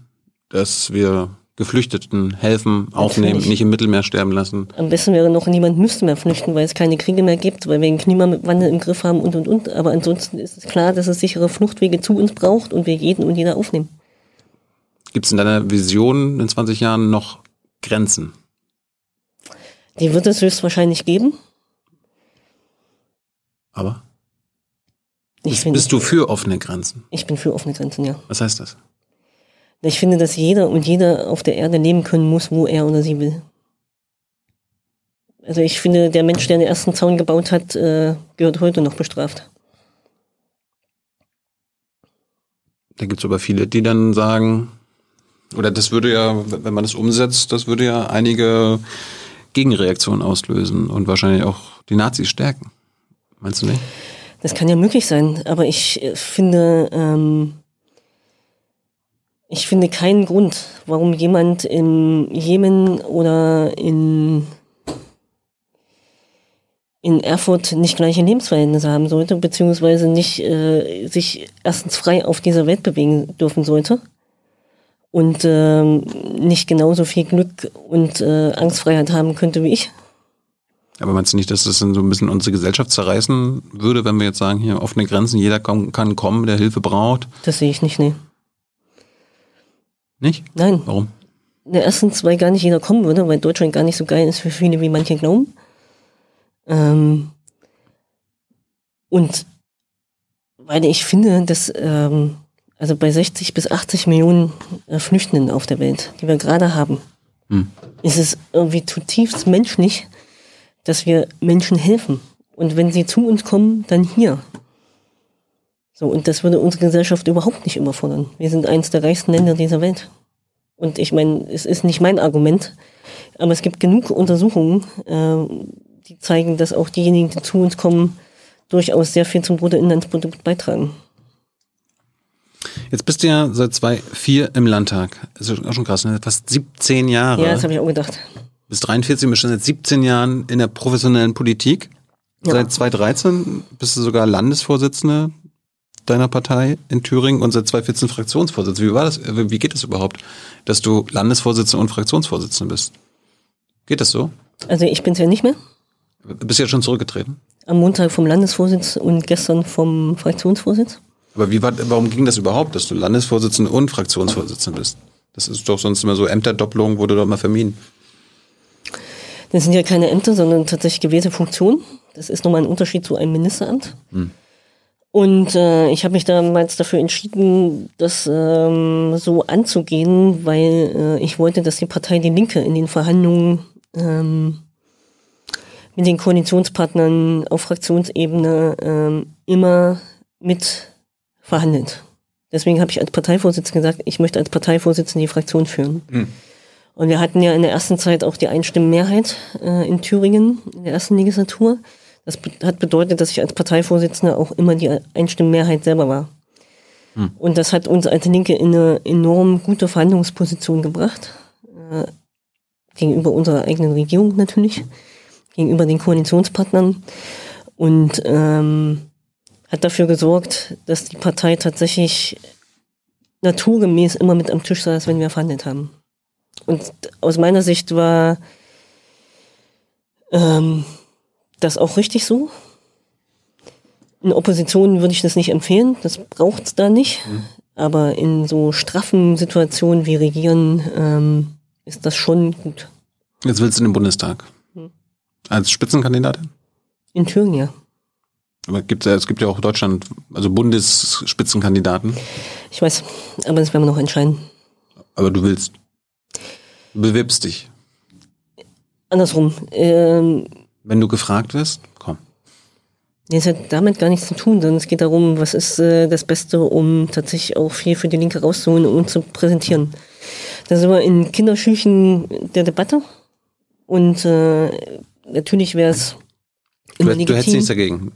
dass wir Geflüchteten helfen, aufnehmen, Natürlich. nicht im Mittelmeer sterben lassen? Am besten wäre noch, niemand müsste mehr flüchten, weil es keine Kriege mehr gibt, weil wir den Klimawandel im Griff haben und und und. Aber ansonsten ist es klar, dass es sichere Fluchtwege zu uns braucht und wir jeden und jeder aufnehmen. Gibt es in deiner Vision in 20 Jahren noch Grenzen? Die wird es höchstwahrscheinlich geben. Aber Ich, bist, bist du für offene Grenzen? ich bin für offene Grenzen, ja. Was heißt das? Ich finde, dass jeder und jeder auf der Erde leben können muss, wo er oder sie will. Also ich finde, der Mensch, der den ersten Zaun gebaut hat, äh, gehört heute noch bestraft. Da gibt es aber viele, die dann sagen, oder das würde ja, wenn man das umsetzt, das würde ja einige Gegenreaktionen auslösen und wahrscheinlich auch die Nazis stärken. Meinst du nicht? Das kann ja möglich sein, aber ich äh, finde, ähm, ich finde keinen Grund, warum jemand im Jemen oder in, in Erfurt nicht gleiche Lebensverhältnisse haben sollte, beziehungsweise nicht äh, sich erstens frei auf dieser Welt bewegen dürfen sollte und ähm, nicht genauso viel Glück und äh, Angstfreiheit haben könnte wie ich. Aber meinst du nicht, dass das dann so ein bisschen unsere Gesellschacht zerreißen würde, wenn wir jetzt sagen, hier offene Grenzen, jeder komm, kann kommen, der Hilfe braucht? Das sehe ich nicht, nee. Nicht? Nein. Warum? Na, erstens, weil gar nicht jeder kommen würde, weil Deutschland gar nicht so geil ist für viele, wie manche glauben. Ähm, und weil ich finde, dass ähm, also bei 60 bis 80 Millionen äh, Flüchtenden auf der Welt, die wir gerade haben, Hm. ist es irgendwie zutiefst menschlich, dass wir Menschen helfen. Und wenn sie zu uns kommen, dann hier. So, und das würde unsere Gesellschaft überhaupt nicht überfordern. Wir sind eines der reichsten Länder dieser Welt. Und ich meine, es ist nicht mein Argument, aber es gibt genug Untersuchungen, äh, die zeigen, dass auch diejenigen, die zu uns kommen, durchaus sehr viel zum Bruttoinlandsprodukt beitragen. Jetzt bist du ja seit 2004 im Landtag. Das ist auch schon krass, ne? Fast 17 Jahre. Ja, das habe ich auch gedacht. Bis 43 bist du seit 17 Jahren in der professionellen Politik. Ja. Seit 2013 bist du sogar Landesvorsitzende deiner Partei in Thüringen und seit 2014 Fraktionsvorsitzende. Wie war das? äh, Wie geht das überhaupt, dass du Landesvorsitzende und Fraktionsvorsitzende bist? Geht das so? Also ich bin es ja nicht mehr. Bist du jetzt schon zurückgetreten? Am Montag vom Landesvorsitz und gestern vom Fraktionsvorsitz. Aber wie war, warum ging das überhaupt, dass du Landesvorsitzende und Fraktionsvorsitzende bist? Das ist doch sonst immer so Ämterdoppelung, wurde doch mal vermieden. Das sind ja keine Ämter, sondern tatsächlich gewählte Funktionen. Das ist nochmal ein Unterschied zu einem Ministeramt. Und äh, ich habe mich damals dafür entschieden, das ähm, so anzugehen, weil äh, ich wollte, dass die Partei Die Linke in den Verhandlungen ähm, mit den Koalitionspartnern auf Fraktionsebene ähm, immer mit verhandelt. Deswegen habe ich als Parteivorsitzender gesagt, ich möchte als Parteivorsitzender die Fraktion führen. Und wir hatten ja in der ersten Zeit auch die Einstimmenmehrheit äh, in Thüringen in der ersten Legislatur. Das be hat bedeutet, dass ich als Parteivorsitzender auch immer die Einstimmenmehrheit selber war. Und das hat uns als Linke in eine enorm gute Verhandlungsposition gebracht. Äh, gegenüber unserer eigenen Regierung natürlich, gegenüber den Koalitionspartnern. Und ähm, hat dafür gesorgt, dass die Partei tatsächlich naturgemäß immer mit am Tisch saß, wenn wir verhandelt haben. Und aus meiner Sicht war ähm, das auch richtig so. In Opposition würde ich das nicht empfehlen, das braucht es da nicht. Mhm. Aber in so straffen Situationen wie Regieren ähm, ist das schon gut. Jetzt willst du in den Bundestag. Mhm. Als Spitzenkandidatin? In Thüringen, ja. Aber gibt's es gibt ja auch Deutschland, also Bundesspitzenkandidaten. Ich weiß, aber das werden wir noch entscheiden. Aber du willst. Bewirbst dich. Andersrum. Ähm, Wenn du gefragt wirst, komm. Es hat damit gar nichts zu tun, sondern es geht darum, was ist äh, das Beste, um tatsächlich auch viel für die Linke rauszuholen und zu präsentieren. Da sind wir in Kinderschüchen der Debatte und äh, natürlich wäre es immer du, legitim. Du hättest nichts dagegen.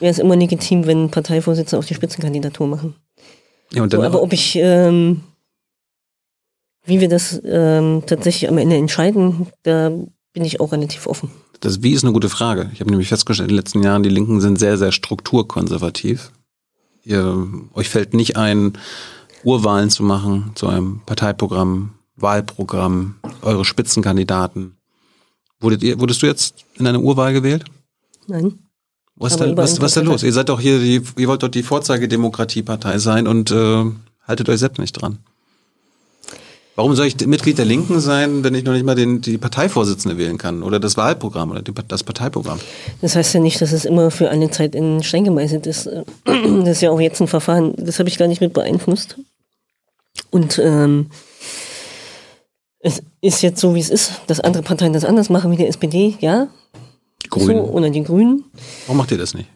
Wäre es immer legitim, wenn Parteivorsitzende auf die Spitzenkandidatur machen. Ja, so, aber ob ich, ähm, wie wir das ähm, tatsächlich am Ende entscheiden, da bin ich auch relativ offen. Das Wie ist eine gute Frage. Ich habe nämlich festgestellt, in den letzten Jahren, die Linken sind sehr, sehr strukturkonservativ. Ihr, euch fällt nicht ein, Urwahlen zu machen zu einem Parteiprogramm, Wahlprogramm, eure Spitzenkandidaten. Wurdet ihr, wurdest du jetzt in eine Urwahl gewählt? Nein. Was, da, was, was ist da los? Ihr seid doch hier, die, ihr wollt doch die Vorzeigedemokratiepartei sein und äh, haltet euch selbst nicht dran. Warum soll ich Mitglied der Linken sein, wenn ich noch nicht mal den, die Parteivorsitzende wählen kann oder das Wahlprogramm oder die, das Parteiprogramm? Das heißt ja nicht, dass es immer für eine Zeit in Stein gemeißelt ist. Das ist ja auch jetzt ein Verfahren, das habe ich gar nicht mit beeinflusst. Und ähm, es ist jetzt so, wie es ist, dass andere Parteien das anders machen wie die SPD, ja. Die Grünen. So, oder die Grünen. Warum macht ihr das nicht?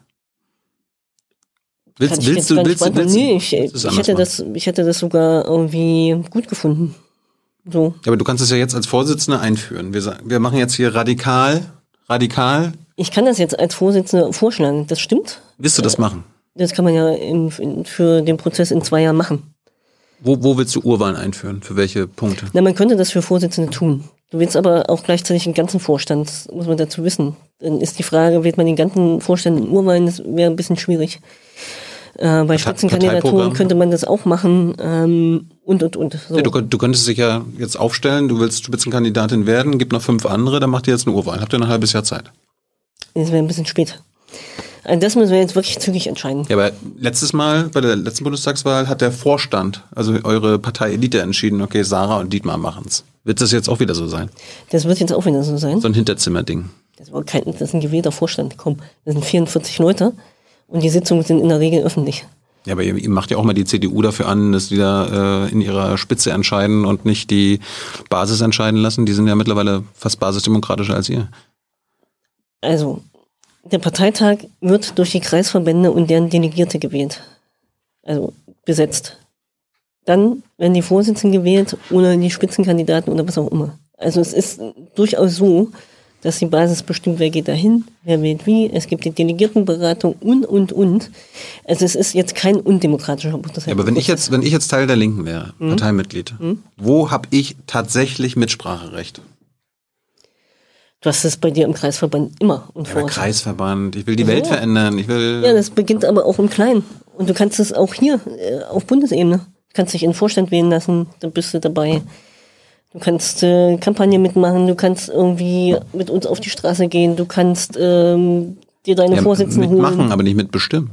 Willst, willst, du, willst, willst, willst, nee, ich, ich, hätte das, ich hätte das sogar irgendwie gut gefunden. So. Ja, aber du kannst es ja jetzt als Vorsitzende einführen. Wir, sagen, wir machen jetzt hier radikal, radikal. Ich kann das jetzt als Vorsitzende vorschlagen, das stimmt. Willst du das machen? Das kann man ja im, in, für den Prozess in zwei Jahren machen. Wo, wo willst du Urwahlen einführen? Für welche Punkte? Na, man könnte das für Vorsitzende tun. Du willst aber auch gleichzeitig den ganzen Vorstand, muss man dazu wissen. Dann ist die Frage, wählt man den ganzen Vorstand in Urwahlen, das wäre ein bisschen schwierig. Äh, bei Spitzenkandidaturen könnte man das auch machen ähm, und und und. So. Ja, du, du, könntest dich ja jetzt aufstellen, du willst Spitzenkandidatin werden, gibt noch fünf andere, dann macht ihr jetzt eine Urwahl. Habt ihr ein halbes Jahr Zeit? Das wäre ein bisschen spät. Also das müssen wir jetzt wirklich zügig entscheiden. Ja, aber letztes Mal, bei der letzten Bundestagswahl, hat der Vorstand, also eure Partei Elite entschieden, okay, Sarah und Dietmar machen's. Wird das jetzt auch wieder so sein? Das wird jetzt auch wieder so sein. So ein Hinterzimmerding. Das, war kein, das ist ein gewählter Vorstand. Komm, das sind 44 Leute und die Sitzungen sind in der Regel öffentlich. Ja, aber ihr, macht ja auch mal die CDU dafür an, dass die da äh, in ihrer Spitze entscheiden und nicht die Basis entscheiden lassen. Die sind ja mittlerweile fast basisdemokratischer als ihr. Also, der Parteitag wird durch die Kreisverbände und deren Delegierte gewählt. Also besetzt. Dann werden die Vorsitzenden gewählt oder die Spitzenkandidaten oder was auch immer. Also es ist durchaus so, dass die Basis bestimmt, wer geht dahin, wer wählt wie. Es gibt die Delegiertenberatung und, und, und. Also es ist jetzt kein undemokratischer Prozess. Ja, aber wenn ich jetzt, wenn ich jetzt Teil der Linken wäre, hm? Parteimitglied, hm? wo habe ich tatsächlich Mitspracherecht? Du hast es bei dir im Kreisverband immer und ja, Kreisverband, ich will die ja. Welt verändern, ich will. Ja, das beginnt aber auch im Kleinen. Und du kannst es auch hier äh, auf Bundesebene. Du kannst dich in den Vorstand wählen lassen, dann bist du dabei. Du kannst äh, Kampagne mitmachen, du kannst irgendwie mit uns auf die Straße gehen, du kannst ähm, dir deine ja, Vorsitzenden holen. Mitmachen, aber nicht mitbestimmen.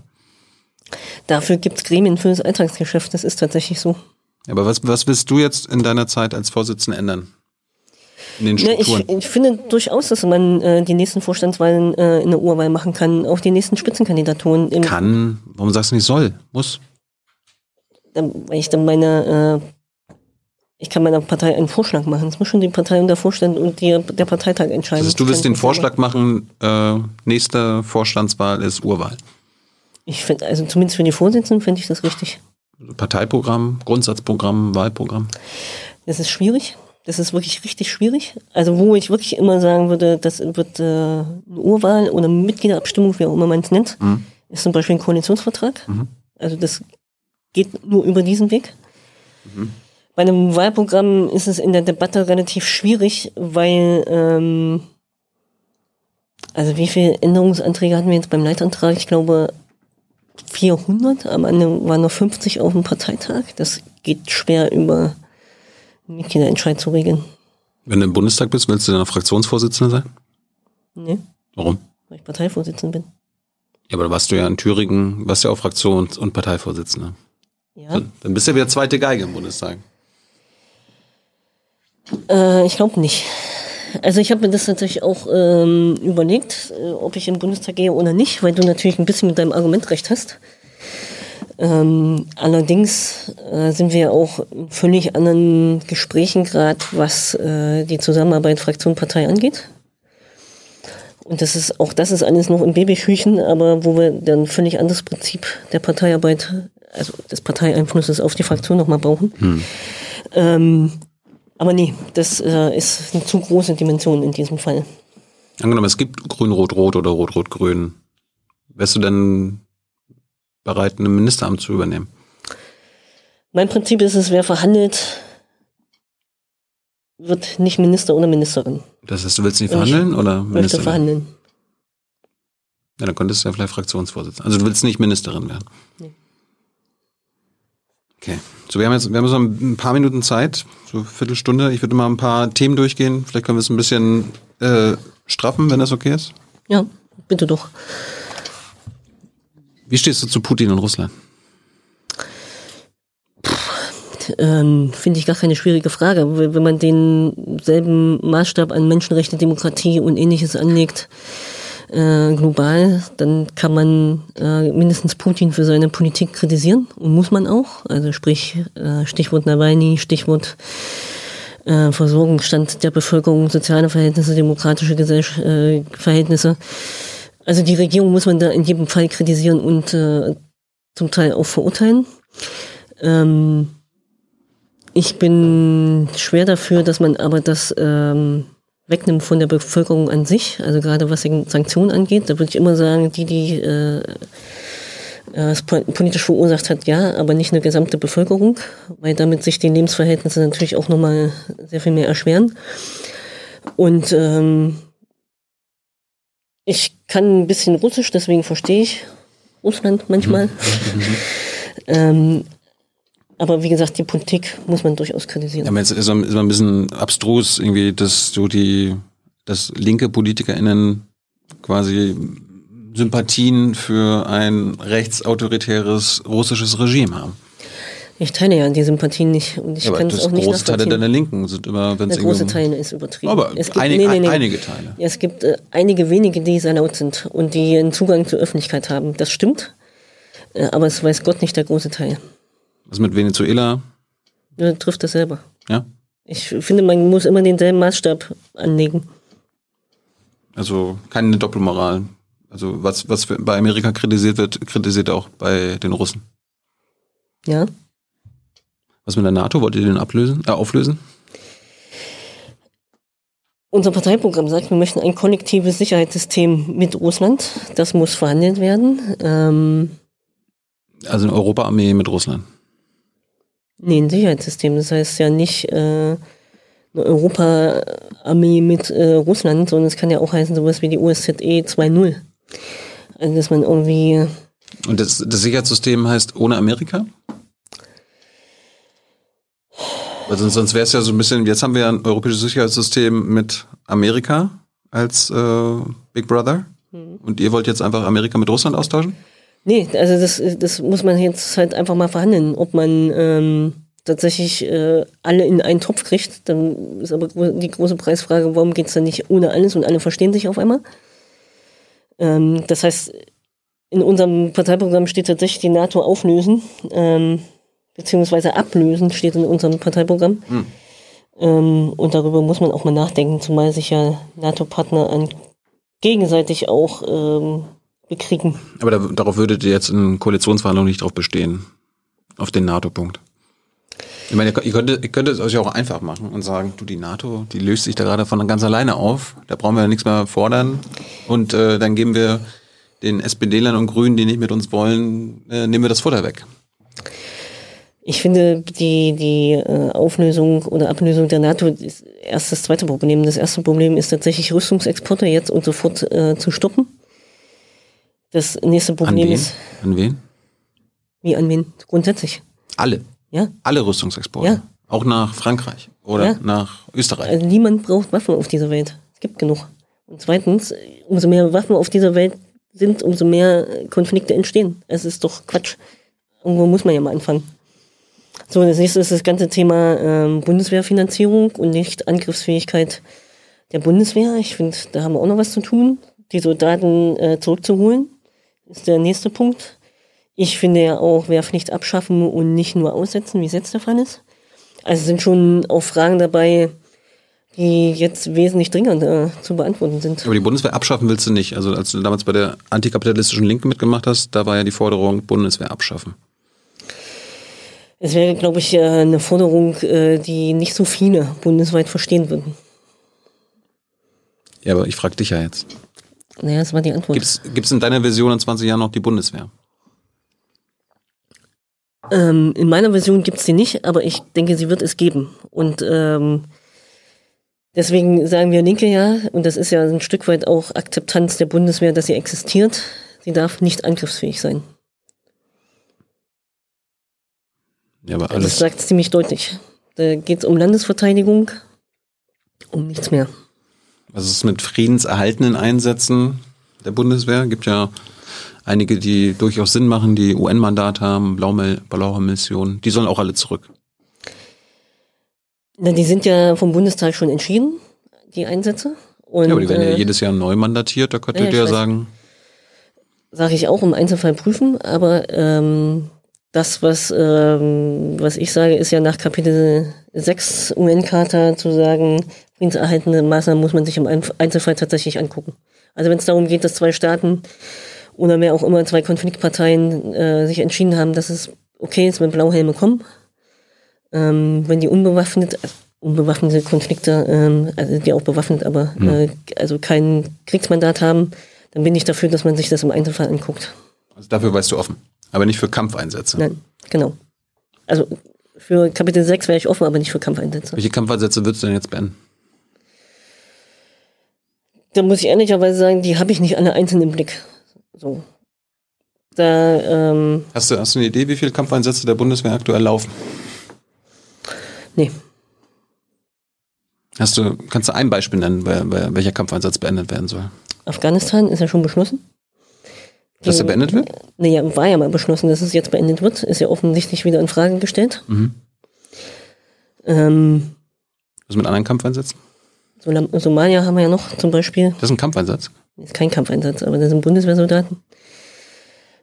Dafür gibt es Gremien für das Alltagsgeschäft, das ist tatsächlich so. Aber was, was willst du jetzt in deiner Zeit als Vorsitzende ändern? In den Strukturen? Ja, ich, ich, finde durchaus, dass man äh, die nächsten Vorstandswahlen äh, in der Urwahl machen kann, auch die nächsten Spitzenkandidaturen. kann? Warum sagst du nicht soll? Muss? Weil ich dann meine äh, ich kann meiner Partei einen Vorschlag machen. Das muss schon die Partei und der Vorstand und die, der Parteitag entscheiden. Also du willst den Vorschlag machen, äh, nächste Vorstandswahl ist Urwahl. Ich finde, also zumindest für die Vorsitzenden finde ich das richtig. Parteiprogramm, Grundsatzprogramm, Wahlprogramm. Das ist schwierig. Das ist wirklich richtig schwierig. Also wo ich wirklich immer sagen würde, das wird äh, eine Urwahl oder eine Mitgliederabstimmung, wie auch immer man es nennt, mhm. ist zum Beispiel ein Koalitionsvertrag. Mhm. Also das geht nur über diesen Weg. Mhm. Bei einem Wahlprogramm ist es in der Debatte relativ schwierig, weil, ähm, also wie viele Änderungsanträge hatten wir jetzt beim Leitantrag? Ich glaube 400, am Ende waren noch 50 auf dem Parteitag. Das geht schwer über Mitgliederentscheid zu regeln. Wenn du im Bundestag bist, willst du dann Fraktionsvorsitzender sein? Nee, Warum? weil ich Parteivorsitzender bin. Ja, aber da warst du ja in Thüringen, warst ja auch Fraktions- und Parteivorsitzender. Ja. Dann, dann bist du ja wieder zweite Geige im Bundestag. Äh, ich glaube nicht. Also ich habe mir das natürlich auch ähm, überlegt, äh, ob ich in den Bundestag gehe oder nicht, weil du natürlich ein bisschen mit deinem Argument recht hast. Ähm, allerdings äh, sind wir auch in völlig anderen Gesprächen gerade, was äh, die Zusammenarbeit Fraktion-Partei angeht. Und das ist auch das ist alles noch im Babyschüchen, aber wo wir dann ein völlig anderes Prinzip der Parteiarbeit, also des Parteieinflusses auf die Fraktion nochmal brauchen. Ähm, aber nee, das äh, ist eine zu große Dimension in diesem Fall. Angenommen, es gibt Grün-Rot-Rot oder Rot-Rot-Grün. Wärst du denn bereit, ein Ministeramt zu übernehmen? Mein Prinzip ist es, wer verhandelt, wird nicht Minister oder Ministerin. Das heißt, du willst nicht Ich verhandeln oder Möchte Ministerin? verhandeln. Ja, dann könntest du ja vielleicht Fraktionsvorsitzender. Also du willst nicht Ministerin werden. Nee. Okay. So, wir haben jetzt, wir haben so ein paar Minuten Zeit, so eine Viertelstunde. Ich würde mal ein paar Themen durchgehen. Vielleicht können wir es ein bisschen äh, straffen, wenn das okay ist. Ja, bitte doch. Wie stehst du zu Putin und Russland? Ähm, Finde ich gar keine schwierige Frage. Wenn wenn man denselben Maßstab an Menschenrechte, Demokratie und ähnliches anlegt, äh, global, dann kann man äh, mindestens Putin für seine Politik kritisieren und muss man auch. Also sprich äh, Stichwort Nawalny, Stichwort äh, Versorgungsstand der Bevölkerung, soziale Verhältnisse, demokratische Gesellsch äh, Verhältnisse. Also die Regierung muss man da in jedem Fall kritisieren und äh, zum Teil auch verurteilen. Ähm, ich bin schwer dafür, dass man aber das ähm, wegnimmt von der Bevölkerung an sich, also gerade was Sanktionen angeht. Da würde ich immer sagen, die, die äh, äh, es po- politisch verursacht hat, ja, aber nicht eine gesamte Bevölkerung, weil damit sich die Lebensverhältnisse natürlich auch nochmal sehr viel mehr erschweren. Und ähm, ich kann ein bisschen Russisch, deswegen verstehe ich Russland manchmal. ähm, aber wie gesagt, die Politik muss man durchaus kritisieren. Aber jetzt ist es ein bisschen abstrus, irgendwie, dass du die, dass linke PolitikerInnen quasi Sympathien für ein rechtsautoritäres russisches Regime haben. Ich teile ja die Sympathien nicht und ich Ja, kann es auch nicht große Teile nachvollziehen. deiner Linken sind immer, wenn es große irgendwie- Teil ist übertrieben. Aber es gibt, einig- nee, nee, nee. einige Teile. Ja, es gibt äh, einige wenige, die sehr laut sind und die einen Zugang zur Öffentlichkeit haben. Das stimmt. Äh, aber es weiß Gott nicht der große Teil. Was mit Venezuela? Er trifft das selber. Ja. Ich finde, man muss immer denselben Maßstab anlegen. Also keine Doppelmoral. Also was, was bei Amerika kritisiert wird, kritisiert auch bei den Russen. Ja. Was mit der NATO? Wollt ihr den ablösen, äh, auflösen? Unser Parteiprogramm sagt, wir möchten ein kollektives Sicherheitssystem mit Russland. Das muss verhandelt werden. Ähm, Also eine Europaarmee mit Russland. Nee, ein Sicherheitssystem. Das heißt ja nicht äh, eine Europa-Armee mit äh, Russland, sondern es kann ja auch heißen sowas wie die OSZE 2.0. Also dass man irgendwie Und das, das Sicherheitssystem heißt ohne Amerika? Weil sonst, sonst wäre es ja so ein bisschen, jetzt haben wir ein europäisches Sicherheitssystem mit Amerika als äh, Big Brother. Und ihr wollt jetzt einfach Amerika mit Russland austauschen? Nee, also das, das muss man jetzt halt einfach mal verhandeln, ob man ähm, tatsächlich äh, alle in einen Topf kriegt. Dann ist aber die große Preisfrage, warum geht's dann nicht ohne alles und alle verstehen sich auf einmal? Ähm, das heißt, in unserem Parteiprogramm steht tatsächlich die NATO auflösen, ähm, beziehungsweise ablösen steht in unserem Parteiprogramm. Ähm, und darüber muss man auch mal nachdenken, zumal sich ja NATO-Partner gegenseitig auch ähm, bekriegen. Aber da, darauf würdet ihr jetzt in Koalitionsverhandlungen nicht drauf bestehen. Auf den NATO-Punkt. Ich meine, ihr, könnt- ihr könntet, ihr könntet es euch auch einfach machen und sagen, du, die NATO, die löst sich da gerade von ganz alleine auf. Da brauchen wir nichts mehr fordern. Und äh, dann geben wir den SPD-Lern und Grünen, die nicht mit uns wollen, äh, nehmen wir das Futter weg. Ich finde, die, die äh, Auflösung oder Ablösung der NATO ist erst das zweite Problem. Das erste Problem ist tatsächlich Rüstungsexporte jetzt und sofort äh, zu stoppen. Das nächste An Problem wen? ist, An wen? wie an wen? Grundsätzlich. Alle. Ja. Alle Rüstungsexporte. Ja. Auch nach Frankreich oder Ja. nach Österreich. Also niemand braucht Waffen auf dieser Welt. Es gibt genug. Und zweitens, umso mehr Waffen auf dieser Welt sind, umso mehr Konflikte entstehen. Es ist doch Quatsch. Irgendwo muss man ja mal anfangen. So, das nächste ist das ganze Thema ähm, Bundeswehrfinanzierung und nicht Angriffsfähigkeit der Bundeswehr. Ich finde, da haben wir auch noch was zu tun. Die Soldaten äh, zurückzuholen, ist der nächste Punkt. Ich finde ja auch Wehrpflicht abschaffen und nicht nur aussetzen, wie es jetzt der Fall ist. Also es sind schon auch Fragen dabei, die jetzt wesentlich dringender zu beantworten sind. Aber die Bundeswehr abschaffen willst du nicht. Also als du damals bei der antikapitalistischen Linken mitgemacht hast, da war ja die Forderung Bundeswehr abschaffen. Es wäre, glaube ich, äh, eine Forderung, äh, die nicht so viele bundesweit verstehen würden. Ja, aber ich frage dich ja jetzt. Naja, das war die Antwort. Gibt's gibt's in deiner Version in 20 Jahren noch die Bundeswehr? Ähm, in meiner Version gibt's die nicht, aber ich denke, sie wird es geben. Und ähm, deswegen sagen wir Linke ja, und das ist ja ein Stück weit auch Akzeptanz der Bundeswehr, dass sie existiert, sie darf nicht angriffsfähig sein. Ja, aber Das alles. sagt ziemlich deutlich. Da geht's um Landesverteidigung, um nichts mehr. Was ist mit friedenserhaltenden Einsätzen der Bundeswehr? Gibt ja einige, die durchaus Sinn machen, die UN-Mandat haben, Mission. Die sollen auch alle zurück. Na, die sind ja vom Bundestag schon entschieden, die Einsätze. Und, ja, aber die werden ja äh, jedes Jahr neu mandatiert. Da könntet ja, ihr ja sagen, sage ich auch im Einzelfall prüfen, aber ähm, das, was, ähm, was ich sage, ist ja nach Kapitel 6 UN-Charta zu sagen, friedenserhaltende Maßnahmen muss man sich im Einzelfall tatsächlich angucken. Also wenn es darum geht, dass zwei Staaten oder mehr auch immer zwei Konfliktparteien äh, sich entschieden haben, dass es okay ist, wenn Blauhelme kommen, ähm, wenn die unbewaffnet, unbewaffnete Konflikte, ähm, also die auch bewaffnet, aber äh, also kein Kriegsmandat haben, dann bin ich dafür, dass man sich das im Einzelfall anguckt. also dafür weißt du offen. Aber nicht für Kampfeinsätze. Nein, genau. Also für Kapitel 6 wäre ich offen, aber nicht für Kampfeinsätze. Welche Kampfeinsätze würdest du denn jetzt beenden? Da muss ich ehrlicherweise sagen, die habe ich nicht alle einzeln im Blick. So. Da, ähm, Hast du, hast du eine Idee, wie viele Kampfeinsätze der Bundeswehr aktuell laufen? nee. Hast du, kannst du ein Beispiel nennen, bei, bei welcher Kampfeinsatz beendet werden soll? Afghanistan ist ja schon beschlossen. Dass der beendet wird? Naja, war ja mal beschlossen, dass es jetzt beendet wird. Ist ja offensichtlich wieder in Frage gestellt. Mhm. Ähm, Was mit anderen Kampfeinsätzen? Somalia haben wir ja noch zum Beispiel. Das ist ein Kampfeinsatz. Ist kein Kampfeinsatz, aber das sind Bundeswehrsoldaten.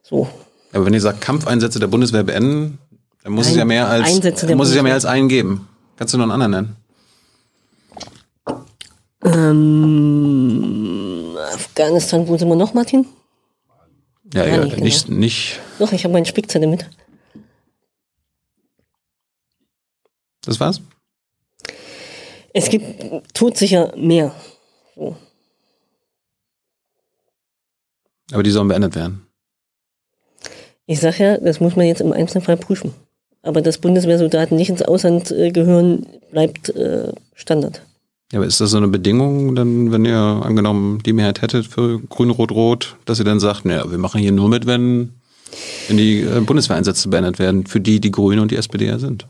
So. Aber wenn ihr sagt Kampfeinsätze der Bundeswehr beenden, dann muss es ja mehr als Einsätze muss es ja mehr als einen geben. Kannst du noch einen anderen nennen? Ähm, Afghanistan, wo sind wir noch, Martin? Ja, Ja, nicht nicht, nicht. Doch, ich habe meinen Spickzettel mit. Das war's? Es gibt todsicher mehr. So. Aber die sollen beendet werden. Ich sage ja, das muss man jetzt im Einzelfall prüfen. Aber dass Bundeswehrsoldaten nicht ins Ausland äh, gehören, bleibt äh, Standard. Ja, aber ist das so eine Bedingung, dann, wenn ihr angenommen die Mehrheit hättet für Grün, Rot, Rot, dass ihr dann sagt, naja, wir machen hier nur mit, wenn, wenn die äh, Bundeswehreinsätze beendet werden, für die die Grüne und die SPD ja sind.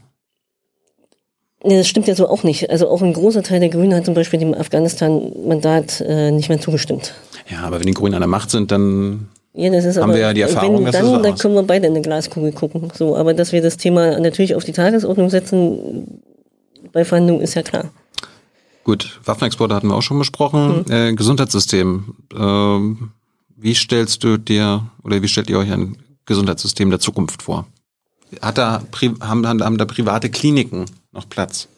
Nee, das stimmt ja so auch nicht. Also auch ein großer Teil der Grünen hat zum Beispiel dem Afghanistan-Mandat äh, nicht mehr zugestimmt. Ja, aber wenn die Grünen an der Macht sind, dann Ja, das ist Haben aber, wir ja die Erfahrung, wenn, dass dann, das dann können wir beide in eine Glaskugel gucken. So, aber dass wir das Thema natürlich auf die Tagesordnung setzen bei Verhandlungen ist ja klar. Gut, Waffenexporte hatten wir auch schon besprochen. Äh, Gesundheitssystem. Ähm, wie stellst du dir oder wie stellt ihr euch ein Gesundheitssystem der Zukunft vor? Hat da, haben, haben da private Kliniken noch Platz?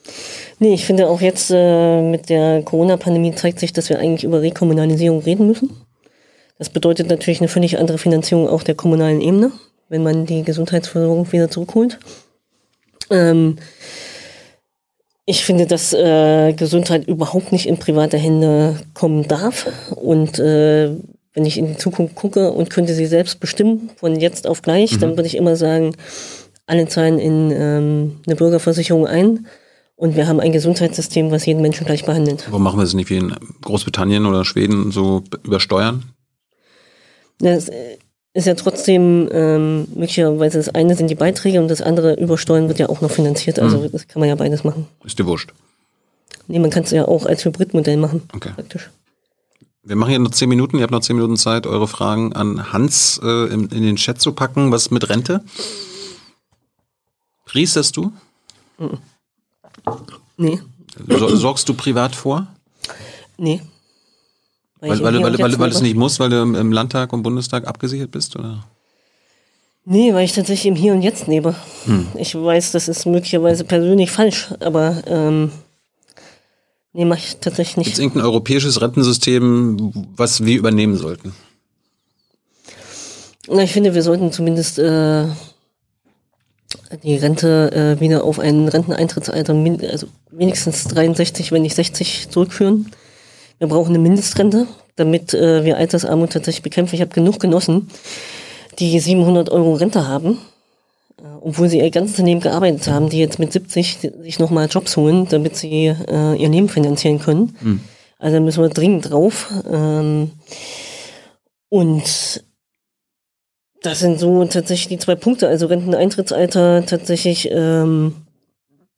Nee, ich finde auch jetzt äh, mit der Corona-Pandemie zeigt sich, dass wir eigentlich über Rekommunalisierung reden müssen. Das bedeutet natürlich eine völlig andere Finanzierung auch der kommunalen Ebene, wenn man die Gesundheitsversorgung wieder zurückholt. Ähm, ich finde, dass äh, Gesundheit überhaupt nicht in private Hände kommen darf. Und äh, wenn ich in die Zukunft gucke und könnte sie selbst bestimmen, von jetzt auf gleich, dann würde ich immer sagen, alle zahlen in ähm, eine Bürgerversicherung ein und wir haben ein Gesundheitssystem, was jeden Menschen gleich behandelt. Warum machen wir es nicht wie in Großbritannien oder Schweden so übersteuern? Das, äh, ist ja trotzdem ähm, möglicherweise das eine sind die Beiträge und das andere über Steuern wird ja auch noch finanziert. Also Mhm. das kann man ja beides machen. Ist dir wurscht. Nee, man kann es ja auch als Hybridmodell machen, Okay. praktisch. Wir machen hier noch zehn Minuten. Ihr habt noch zehn Minuten Zeit, eure Fragen an Hans äh, in, in den Chat zu packen. Was mit Rente? Riesterst du? Nee, So, sorgst du privat vor? nee. Weil, weil, weil, weil, weil du es nicht musst, weil du im, Landtag und Bundestag abgesichert bist? Oder? Nee, weil ich tatsächlich im Hier und Jetzt lebe. Hm. Ich weiß, das ist möglicherweise persönlich falsch, aber ähm, nee, mache ich tatsächlich Gibt es nicht. irgendein europäisches Rentensystem, was wir übernehmen sollten? Na, ich finde, wir sollten zumindest äh, die Rente äh, wieder auf ein Renteneintrittsalter, also wenigstens 63, wenn nicht 60 zurückführen. Wir brauchen eine Mindestrente, damit äh, wir Altersarmut tatsächlich bekämpfen. Ich habe genug Genossen, die 700 Euro Rente haben, äh, obwohl sie ihr ganzes Leben gearbeitet haben, die jetzt mit 70 sich nochmal Jobs holen, damit sie äh, ihr Leben finanzieren können. Also da müssen wir dringend drauf. Ähm, und das sind so tatsächlich die zwei Punkte. Also Renteneintrittsalter, tatsächlich ähm,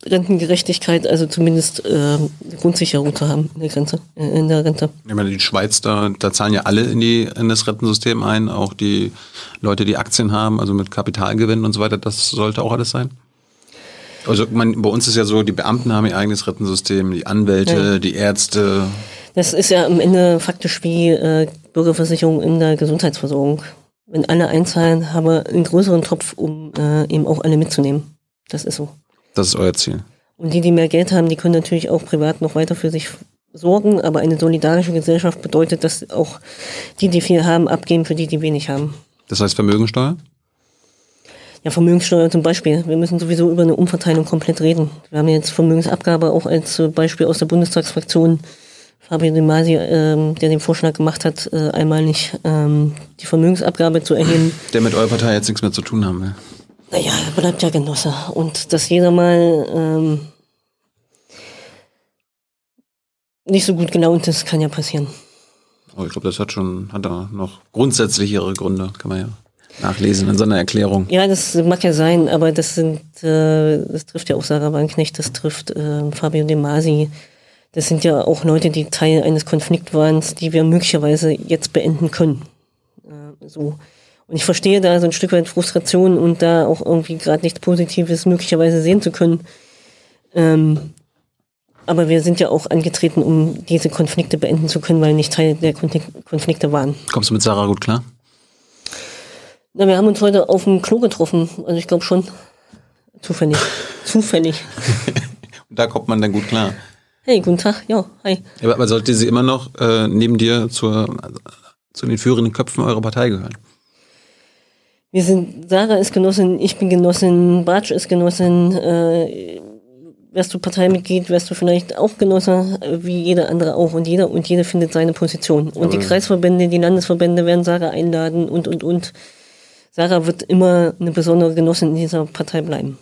Rentengerechtigkeit, also zumindest eine Grundsicherung zu haben in der Grenze, äh, in der Rente. Ich meine, die Schweiz, da, da zahlen ja alle in, die, in das Rentensystem ein, auch die Leute, die Aktien haben, also mit Kapitalgewinnen und so weiter. Das sollte auch alles sein? Also man, bei uns ist ja so, die Beamten haben ihr eigenes Rentensystem, die Anwälte, Ja. die Ärzte. Das ist ja am Ende faktisch wie äh, Bürgerversicherung in der Gesundheitsversorgung. Wenn alle einzahlen, haben wir einen größeren Topf, um äh, eben auch alle mitzunehmen. Das ist so. Das ist euer Ziel. Und die, die mehr Geld haben, die können natürlich auch privat noch weiter für sich sorgen, aber eine solidarische Gesellschaft bedeutet, dass auch die, die viel haben, abgeben für die, die wenig haben. Das heißt Vermögensteuer? Ja, Vermögenssteuer zum Beispiel. Wir müssen sowieso über eine Umverteilung komplett reden. Wir haben jetzt Vermögensabgabe auch als äh, Beispiel aus der Bundestagsfraktion. Fabio De Masi, ähm, der den Vorschlag gemacht hat, äh, einmal nicht ähm, die Vermögensabgabe zu erheben. Der mit eurer Partei jetzt nichts mehr zu tun haben will. Naja, er bleibt ja Genosse. Und dass jeder mal ähm, nicht so gut gelaunt ist, kann ja passieren. Oh, ich glaube, das hat schon, hat da noch grundsätzlichere Gründe, kann man ja nachlesen in seiner Erklärung. Ja, das mag ja sein, aber das sind, äh, das trifft ja auch Sarah Wagenknecht, das trifft äh, Fabio De Masi. Das sind ja auch Leute, die Teil eines Konflikts waren, die wir möglicherweise jetzt beenden können. Äh, so. Und ich verstehe da so ein Stück weit Frustration und da auch irgendwie gerade nichts Positives möglicherweise sehen zu können. Ähm, aber wir sind ja auch angetreten, um diese Konflikte beenden zu können, weil nicht Teil der Konflik- Konflikte waren. Kommst du mit Sarah gut klar? Na, wir haben uns heute auf dem Klo getroffen. Also ich glaube schon. Zufällig. Zufällig. Und da kommt man dann gut klar. Hey, guten Tag. Ja, hi. Aber, aber sollte sie immer noch äh, neben dir zur, also, zu den führenden Köpfen eurer Partei gehören? Wir sind, Sarah ist Genossin, ich bin Genossin, Bartsch ist Genossin. Äh, wärst du Parteimitglied, wärst du vielleicht auch Genosse, äh, wie jeder andere auch. Und jeder und jede findet seine Position. Und die Kreisverbände, die Landesverbände werden Sarah einladen und, und, und. Sarah wird immer eine besondere Genossin in dieser Partei bleiben.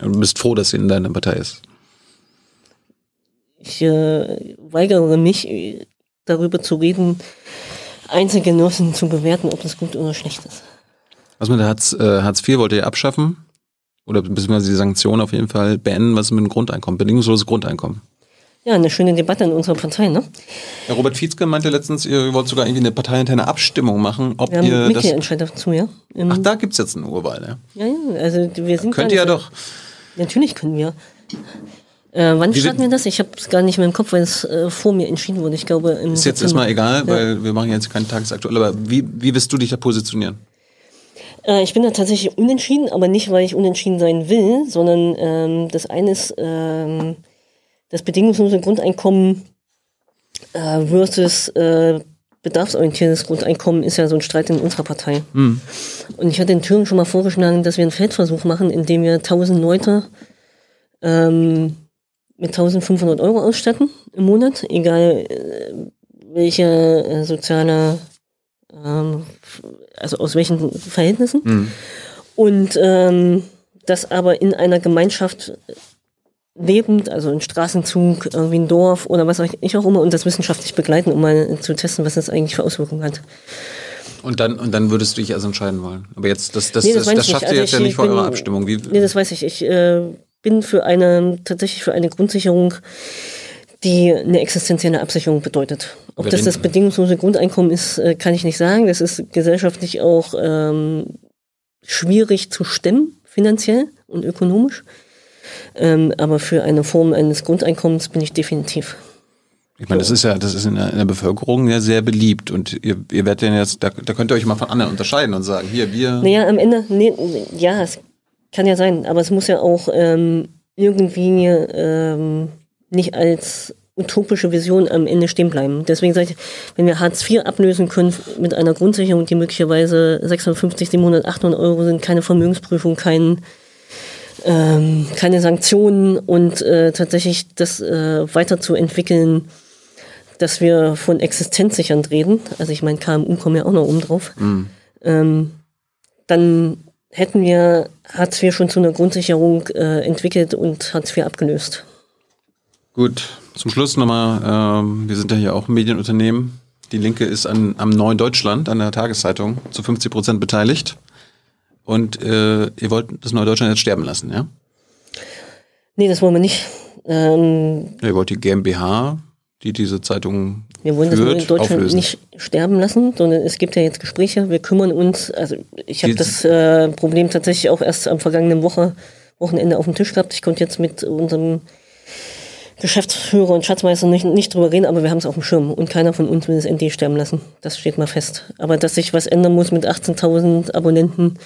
Du bist froh, dass sie in deiner Partei ist. Ich äh, weigere mich, äh, darüber zu reden, Einzelgenossen zu bewerten, ob das gut oder schlecht ist. Was mit Hartz, äh, Hartz IV wollt ihr abschaffen? Oder beziehungsweise die Sanktionen auf jeden Fall beenden, was ist mit dem Grundeinkommen? Bedingungsloses Grundeinkommen. Ja, eine schöne Debatte in unserer Partei, ne? Ja, Robert Fietzke meinte letztens, ihr wollt sogar irgendwie eine parteiinterne Abstimmung machen, ob Wir haben ihr das. Mitgliederentscheid dazu, ja? Im, Ach, da gibt's jetzt eine Urwahl, ja. ja, ja, also wir sind Könnt gar ihr ja doch. Natürlich können wir. Äh, wann starten wir das? Ich habe es gar nicht mehr im Kopf, weil es äh, vor mir entschieden wurde. Ich glaube, im Ist jetzt September. erstmal egal, weil wir machen jetzt keinen tagesaktuell. Aber wie, wie wirst du dich da positionieren? Äh, ich bin da tatsächlich unentschieden, aber nicht, weil ich unentschieden sein will, sondern ähm, das eine ist ähm, das bedingungslose Grundeinkommen äh, versus äh, bedarfsorientiertes Grundeinkommen ist ja so ein Streit in unserer Partei. Und ich hatte in Thüringen schon mal vorgeschlagen, dass wir einen Feldversuch machen, indem wir 1000 Leute ähm, mit 1500 Euro ausstatten im Monat, egal äh, welche äh, soziale ähm, also aus welchen Verhältnissen. Und ähm, das aber in einer Gemeinschaft lebend, also ein Straßenzug, irgendwie ein Dorf oder was auch ich auch immer, und das wissenschaftlich begleiten, um mal zu testen, was das eigentlich für Auswirkungen hat. Und dann, und dann würdest du dich also entscheiden wollen. Aber jetzt, das, das, Nee, das, das ich schafft ihr Also jetzt ja ich nicht vor eurer Abstimmung. Wie, Nee, das weiß ich. Ich äh, bin für eine, tatsächlich für eine Grundsicherung, die eine existenzielle Absicherung bedeutet. Ob das das bedingungslose Grundeinkommen ist, äh, kann ich nicht sagen. Das ist gesellschaftlich auch ähm, schwierig zu stemmen, finanziell und ökonomisch. Ähm, aber für eine Form eines Grundeinkommens bin ich definitiv. Ich meine, das ist ja, das ist in der, in der Bevölkerung ja sehr beliebt und ihr, ihr werdet ja jetzt, da, da könnt ihr euch mal von anderen unterscheiden und sagen, hier, wir. Naja, am Ende, nee, ja, es kann ja sein, aber es muss ja auch ähm, irgendwie ähm, nicht als utopische Vision am Ende stehen bleiben. Deswegen sage ich, wenn wir Hartz IV ablösen können mit einer Grundsicherung, die möglicherweise 650, 700, 800 Euro sind, keine Vermögensprüfung, kein, ähm, keine Sanktionen und äh, tatsächlich das äh, weiterzuentwickeln, dass wir von existenzsichernd reden. Also ich meine, KMU kommen ja auch noch oben drauf. Ähm, dann hätten wir Hartz IV schon zu einer Grundsicherung äh, entwickelt und Hartz IV abgelöst. Gut, zum Schluss nochmal, ähm, wir sind ja hier auch ein Medienunternehmen. Die Linke ist an, am Neuen Deutschland, an der Tageszeitung, zu 50 Prozent beteiligt. Und äh, ihr wollt das Neue Deutschland jetzt sterben lassen, ja? Nee, das wollen wir nicht. Ähm, Ja, Ihr wollt die GmbH, die diese Zeitung wir wollen das führt, nur in Deutschland auflösen. nicht sterben lassen, sondern es gibt ja jetzt Gespräche. Wir kümmern uns. Also ich habe das äh, Problem tatsächlich auch erst am vergangenen Woche, Wochenende auf dem Tisch gehabt. Ich konnte jetzt mit unserem Geschäftsführer und Schatzmeister nicht, nicht drüber reden, aber wir haben es auf dem Schirm und keiner von uns will das ND sterben lassen. Das steht mal fest. Aber dass sich was ändern muss mit 18.000 Abonnenten,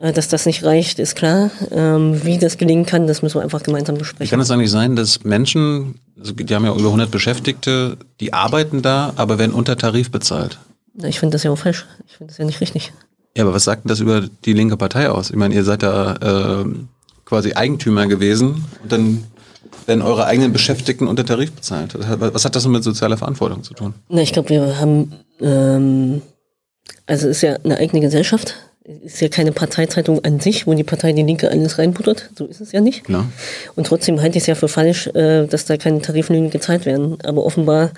dass das nicht reicht, ist klar. Ähm, wie das gelingen kann, das müssen wir einfach gemeinsam Wie besprechen. kann es eigentlich sein, dass Menschen, also die haben ja über 100 Beschäftigte, die arbeiten da, aber werden unter Tarif bezahlt? Na, Ich finde das ja auch falsch. Ich finde das ja nicht richtig. Ja, aber was sagt denn das über die linke Partei aus? Ich meine, ihr seid da ähm, quasi Eigentümer gewesen und dann werden eure eigenen Beschäftigten unter Tarif bezahlt. Was hat das denn mit sozialer Verantwortung zu tun? Na, ich glaube, wir haben, ähm, also es ist ja eine eigene Gesellschaft. Es ist ja keine Parteizeitung an sich, wo die Partei die Linke alles reinbuttert. So ist es ja nicht. Klar. Und trotzdem halte ich es ja für falsch, äh, dass da keine Tariflöhne gezahlt werden. Aber offenbar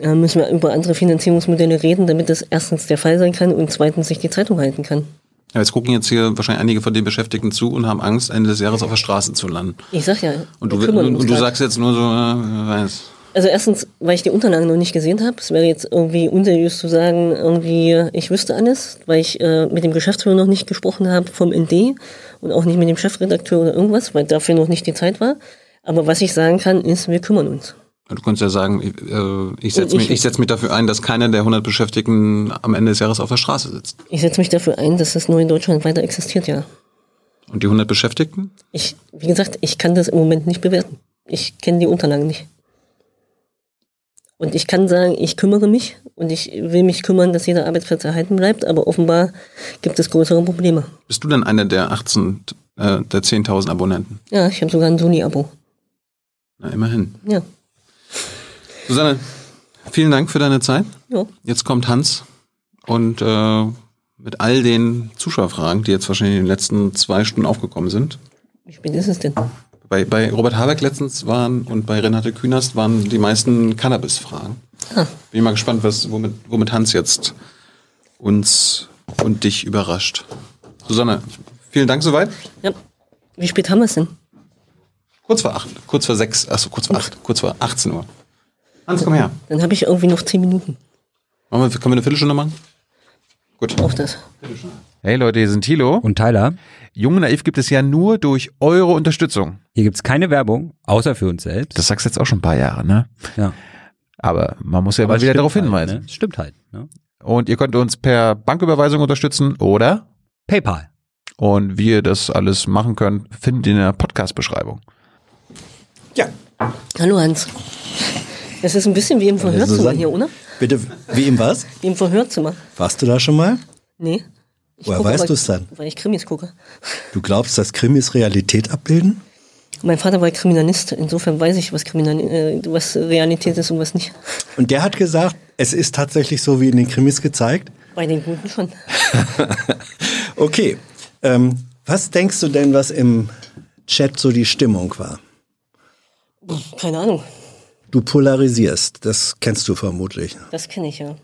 äh, müssen wir über andere Finanzierungsmodelle reden, damit das erstens der Fall sein kann und zweitens sich die Zeitung halten kann. Ja, jetzt gucken jetzt hier wahrscheinlich einige von den Beschäftigten zu und haben Angst, Ende des Jahres auf der Straße zu landen. Ich sag ja, Und du, und, und du sagst jetzt nur so, äh, weiß. Also erstens, weil ich die Unterlagen noch nicht gesehen habe. Es wäre jetzt irgendwie unseriös zu sagen, irgendwie, ich wüsste alles, weil ich äh, mit dem Geschäftsführer noch nicht gesprochen habe vom ND und auch nicht mit dem Chefredakteur oder irgendwas, weil dafür noch nicht die Zeit war. Aber was ich sagen kann, ist, wir kümmern uns. Du kannst ja sagen, ich, äh, ich setze mich, ich- ich setz mich dafür ein, dass keiner der 100 Beschäftigten am Ende des Jahres auf der Straße sitzt. Ich setze mich dafür ein, dass das neue Deutschland weiter existiert, ja. Und die 100 Beschäftigten? Ich, wie gesagt, ich kann das im Moment nicht bewerten. Ich kenne die Unterlagen nicht. Und ich kann sagen, ich kümmere mich und ich will mich kümmern, dass jeder Arbeitsplatz erhalten bleibt, aber offenbar gibt es größere Probleme. Bist du denn einer der 18, äh, der 10.000 Abonnenten? Ja, ich habe sogar ein Sony-Abo. Na, immerhin. Ja, Susanne, vielen Dank für deine Zeit. ja. Jetzt kommt Hans und äh, mit all den Zuschauerfragen, die jetzt wahrscheinlich in den letzten zwei Stunden aufgekommen sind. Wie spät ist es denn? Bei, bei Robert Habeck letztens waren und bei Renate Künast waren die meisten Cannabis-Fragen. Ah, Bin ich mal gespannt, was, womit, womit Hans jetzt uns und dich überrascht. Susanne, vielen Dank soweit. ja. Wie spät haben wir es denn? Kurz vor acht, kurz vor sechs, achso, kurz vor acht, kurz vor 18 Uhr. Hans, komm her. Dann habe ich irgendwie noch zehn Minuten. Machen wir, können wir eine Viertelstunde machen? Gut. Auf das. Hey Leute, hier sind Thilo. Und Tyler, Jung und Naiv gibt es ja nur durch eure Unterstützung. hier gibt's keine Werbung, außer für uns selbst. Das sagst du jetzt auch schon ein paar Jahre, ne? ja. Aber man muss ja Aber mal es wieder stimmt darauf halt, hinweisen. Ne? Es Stimmt halt. Ne? Und ihr könnt uns per Banküberweisung unterstützen oder PayPal. und wie ihr das alles machen könnt, findet ihr in der Podcast-Beschreibung. Ja, Hallo Hans. Es ist ein bisschen wie im Verhörzimmer Susanne. hier, oder? Bitte, wie im was? Wie im Verhörzimmer. Warst du da schon mal? Nee. Ich Woher gucke, weißt weil- du's dann? Weil ich Krimis gucke. Du glaubst, dass Krimis Realität abbilden? Mein Vater war Kriminalist, insofern weiß ich, was, Kriminal äh, was Realität ist und was nicht. Und der hat gesagt, es ist tatsächlich so wie in den Krimis gezeigt. Bei den Guten schon. Okay, ähm, was denkst du denn, was im Chat so die Stimmung war? Keine Ahnung, Du polarisierst, das kennst du vermutlich. das kenne ich ja.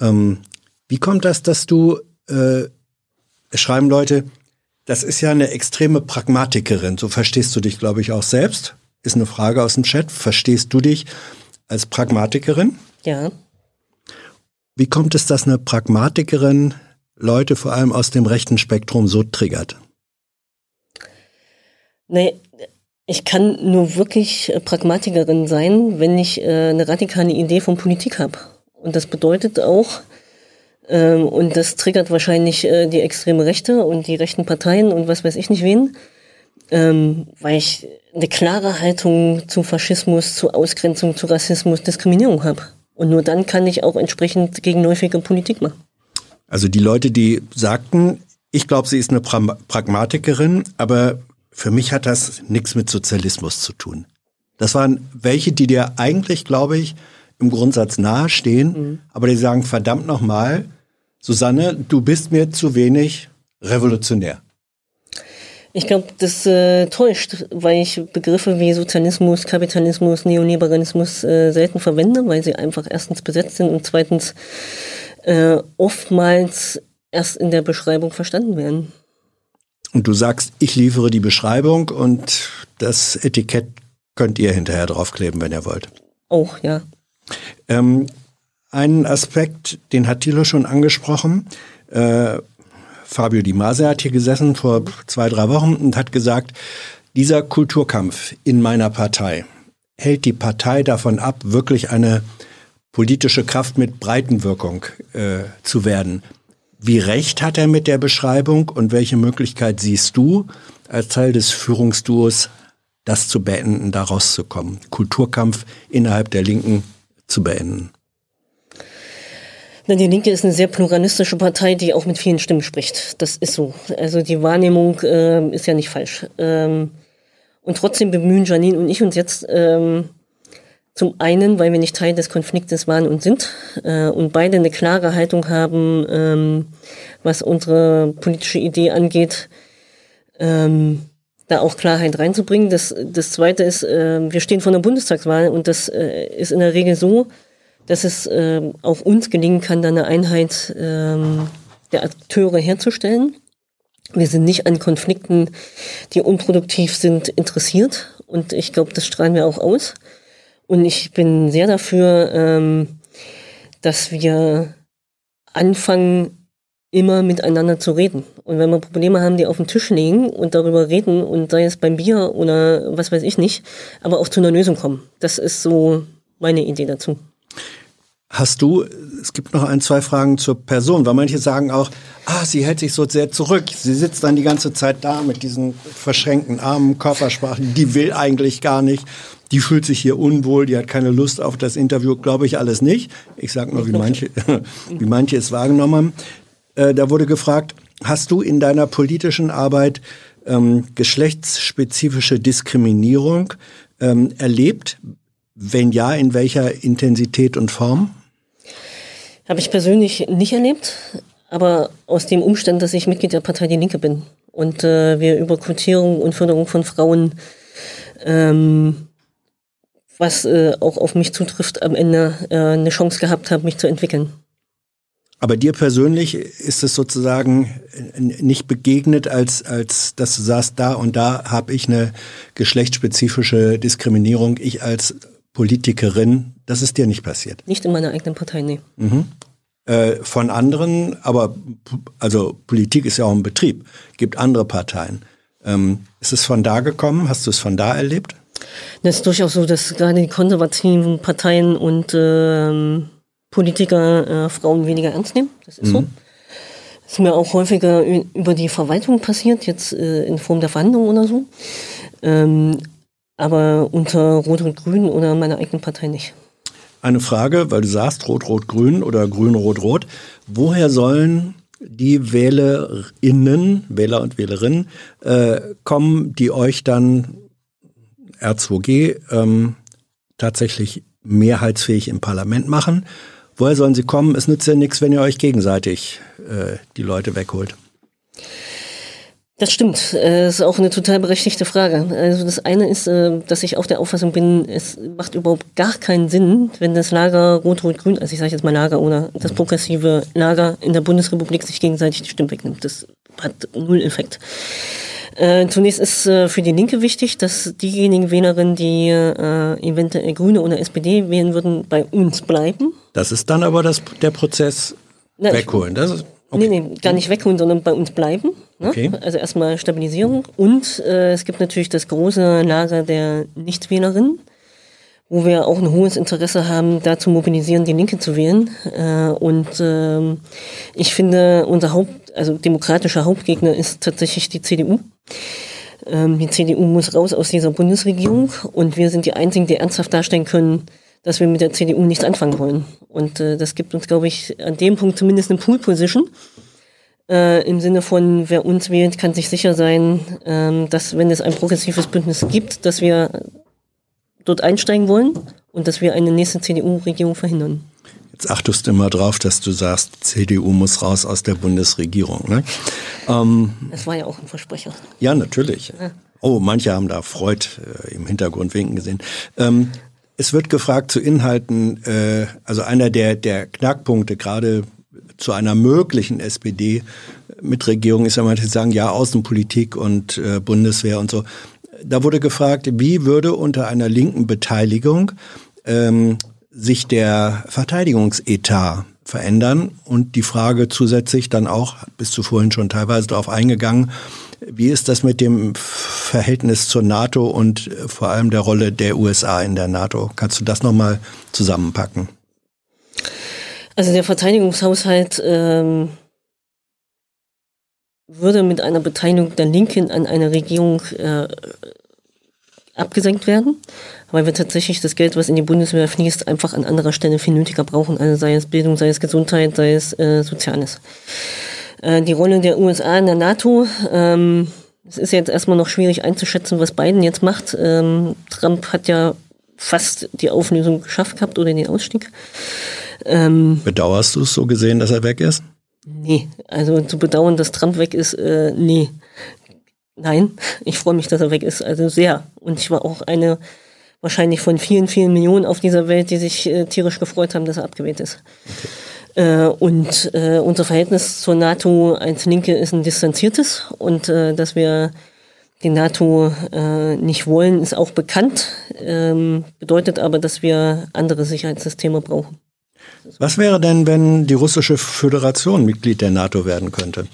Ähm, Wie kommt das, dass du, äh, schreiben Leute, das ist ja eine extreme Pragmatikerin, so verstehst du dich, glaube ich, auch selbst. Ist eine Frage aus dem Chat. Verstehst du dich als Pragmatikerin? Ja. Wie kommt es, dass eine Pragmatikerin Leute vor allem aus dem rechten Spektrum so triggert? Nee, ich kann nur wirklich äh, Pragmatikerin sein, wenn ich äh, eine radikale Idee von Politik habe. Und das bedeutet auch, ähm, und das triggert wahrscheinlich äh, die extreme Rechte und die rechten Parteien und was weiß ich nicht wen, ähm, weil ich eine klare Haltung zu Faschismus, zu Ausgrenzung, zu Rassismus, Diskriminierung habe. Und nur dann kann ich auch entsprechend gegenläufige Politik machen. Also die Leute, die sagten, ich glaube, sie ist eine pra Pragmatikerin, aber für mich hat das nichts mit Sozialismus zu tun. Das waren welche, die dir eigentlich, glaube ich, im Grundsatz nahestehen, mhm. aber die sagen, verdammt nochmal, Susanne, du bist mir zu wenig revolutionär. Ich glaube, das äh, täuscht, weil ich Begriffe wie Sozialismus, Kapitalismus, Neoliberalismus äh, selten verwende, weil sie einfach erstens besetzt sind und zweitens äh, oftmals erst in der Beschreibung verstanden werden. Und du sagst, ich liefere die Beschreibung und das Etikett könnt ihr hinterher draufkleben, wenn ihr wollt. Auch, ja. Ähm, einen Aspekt, den hat Thilo schon angesprochen. Äh, Fabio Di Mase hat hier gesessen vor zwei, drei Wochen und hat gesagt, dieser Kulturkampf in meiner Partei hält die Partei davon ab, wirklich eine politische Kraft mit Breitenwirkung äh, zu werden. Wie recht hat er mit der Beschreibung und welche Möglichkeit siehst du als Teil des Führungsduos, das zu beenden, da rauszukommen? Kulturkampf innerhalb der Linken zu beenden? Die Linke ist eine sehr pluralistische Partei, die auch mit vielen Stimmen spricht. Das ist so. Also die Wahrnehmung äh, ist ja nicht falsch. Ähm, und trotzdem bemühen Janine und ich uns jetzt ähm, zum einen, weil wir nicht Teil des Konfliktes waren und sind äh, und beide eine klare Haltung haben, ähm, was unsere politische Idee angeht, ähm, da auch Klarheit reinzubringen. Das, das Zweite ist, äh, wir stehen vor einer Bundestagswahl und das äh, ist in der Regel so, dass es äh, auch uns gelingen kann, da eine Einheit ähm, der Akteure herzustellen. Wir sind nicht an Konflikten, die unproduktiv sind, interessiert. Und ich glaube, das strahlen wir auch aus. Und ich bin sehr dafür, ähm, dass wir anfangen, immer miteinander zu reden. Und wenn wir Probleme haben, die auf den Tisch legen und darüber reden und sei es beim Bier oder was weiß ich nicht, aber auch zu einer Lösung kommen. Das ist so meine Idee dazu. Hast du, es gibt noch ein, zwei Fragen zur Person, weil manche sagen auch, ah, sie hält sich so sehr zurück. Sie sitzt dann die ganze Zeit da mit diesen verschränkten Armen, Körpersprachen, die will eigentlich gar nicht. Die fühlt sich hier unwohl, die hat keine Lust auf das Interview, glaube ich alles nicht. Ich sage nur, wie manche, wie manche es wahrgenommen haben. Äh, da wurde gefragt, hast du in deiner politischen Arbeit ähm, geschlechtsspezifische Diskriminierung ähm, erlebt? Wenn ja, in welcher Intensität und Form? Habe ich persönlich nicht erlebt, aber aus dem Umstand, dass ich Mitglied der Partei Die Linke bin und äh, wir über Quotierung und Förderung von Frauen, ähm, was äh, auch auf mich zutrifft, am Ende äh, eine Chance gehabt habe, mich zu entwickeln. Aber dir persönlich ist es sozusagen nicht begegnet, als, als dass du sagst, da und da habe ich eine geschlechtsspezifische Diskriminierung. Ich als Politikerin, das ist dir nicht passiert. Nicht in meiner eigenen Partei, nee. Mhm. Äh, von anderen, aber also Politik ist ja auch ein Betrieb, gibt andere Parteien. Ähm, ist es von da gekommen? Hast du es von da erlebt? Das ist durchaus so, dass gerade die konservativen Parteien und ähm, Politiker äh, Frauen weniger ernst nehmen. Das ist mhm. so. Das ist mir auch häufiger über die Verwaltung passiert, jetzt äh, in Form der Verhandlungen oder so. Ähm, aber unter Rot und Grün oder meiner eigenen Partei nicht. Eine Frage, weil du sagst Rot-Rot-Grün oder Grün-Rot-Rot. Woher sollen die WählerInnen, Wähler und Wählerinnen, äh, kommen, die euch dann R2G ähm, tatsächlich mehrheitsfähig im Parlament machen? Woher sollen sie kommen? Es nützt ja nichts, wenn ihr euch gegenseitig äh, die Leute wegholt. Das stimmt. Das ist auch eine total berechtigte Frage. Also das eine ist, äh, dass ich auch der Auffassung bin, es macht überhaupt gar keinen Sinn, wenn das Lager Rot-Rot-Grün, also ich sage jetzt mal Lager oder das progressive Lager in der Bundesrepublik sich gegenseitig die Stimmen wegnimmt. Das hat null Effekt. Äh, zunächst ist äh, für die Linke wichtig, dass diejenigen Wählerinnen, die äh, eventuell Grüne oder SPD wählen würden, bei uns bleiben. Das ist dann aber das, der Prozess Na, wegholen. Das ist, okay. Nee, nee, gar nicht wegholen, sondern bei uns bleiben. Ne? Okay. Also erstmal Stabilisierung. Und äh, es gibt natürlich das große Lager der Nichtwählerinnen, wo wir auch ein hohes Interesse haben, da zu mobilisieren, die Linke zu wählen. Äh, und ähm, ich finde, unser Haupt, also demokratischer Hauptgegner ist tatsächlich die CDU. Ähm, die CDU muss raus aus dieser Bundesregierung und wir sind die Einzigen, die ernsthaft darstellen können, dass wir mit der CDU nichts anfangen wollen. Und äh, das gibt uns, glaube ich, an dem Punkt zumindest eine Pool-Position äh, Im Sinne von, wer uns wählt, kann sich sicher sein, ähm, dass wenn es ein progressives Bündnis gibt, dass wir dort einsteigen wollen und dass wir eine nächste CDU-Regierung verhindern. Jetzt achtest du immer drauf, dass du sagst, CDU muss raus aus der Bundesregierung. Ne? Ähm, das war ja auch ein Versprecher. Ja, natürlich. Ja. Oh, manche haben da Freud äh, im Hintergrund winken gesehen. Ähm, es wird gefragt zu Inhalten, äh, also einer der, der Knackpunkte, gerade zu einer möglichen SPD mit Regierung ist ja manche sagen, ja, Außenpolitik und äh, Bundeswehr und so. Da wurde gefragt, wie würde unter einer linken Beteiligung ähm, sich der Verteidigungsetat verändern? Und die Frage zusätzlich dann auch, bist du vorhin schon teilweise darauf eingegangen, wie ist das mit dem Verhältnis zur NATO und vor allem der Rolle der USA in der NATO? Kannst du das nochmal zusammenpacken? Also der Verteidigungshaushalt ähm, würde mit einer Beteiligung der Linken an einer Regierung äh, abgesenkt werden, weil wir tatsächlich das Geld, was in die Bundeswehr fließt, einfach an anderer Stelle viel nötiger brauchen, also sei es Bildung, sei es Gesundheit, sei es äh, Soziales. Äh, die Rolle der USA in der NATO, ähm, es ist jetzt erstmal noch schwierig einzuschätzen, was Biden jetzt macht. Ähm, Trump hat ja fast die Auflösung geschafft gehabt oder den Ausstieg. Ähm, Bedauerst du es so gesehen, dass er weg ist? Nee, also zu bedauern, dass Trump weg ist, äh, nee. Nein, ich freue mich, dass er weg ist, also sehr. Und ich war auch eine wahrscheinlich von vielen, vielen Millionen auf dieser Welt, die sich äh, tierisch gefreut haben, dass er abgewählt ist. Okay. Äh, und äh, unser Verhältnis zur NATO als Linke ist ein distanziertes und äh, dass wir die NATO nicht wollen, ist auch bekannt, ähm, bedeutet aber, dass wir andere Sicherheitssysteme brauchen. Was wäre denn, wenn die russische Föderation Mitglied der NATO werden könnte?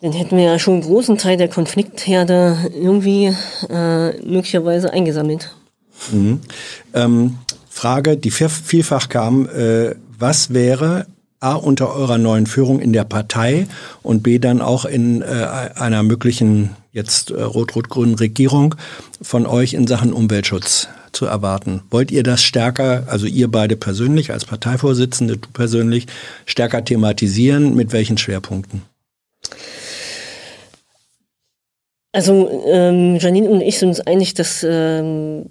Dann hätten wir ja schon einen großen Teil der Konfliktherde irgendwie äh, möglicherweise eingesammelt. Mhm. Ähm, Frage, die vielfach kam, äh, was wäre A unter eurer neuen Führung in der Partei und B dann auch in äh, einer möglichen jetzt äh, rot-rot-grünen Regierung von euch in Sachen Umweltschutz zu erwarten? Wollt ihr das stärker, also ihr beide persönlich als Parteivorsitzende, du persönlich, stärker thematisieren? Mit welchen Schwerpunkten? Also ähm, Janine und ich sind uns einig, dass ähm,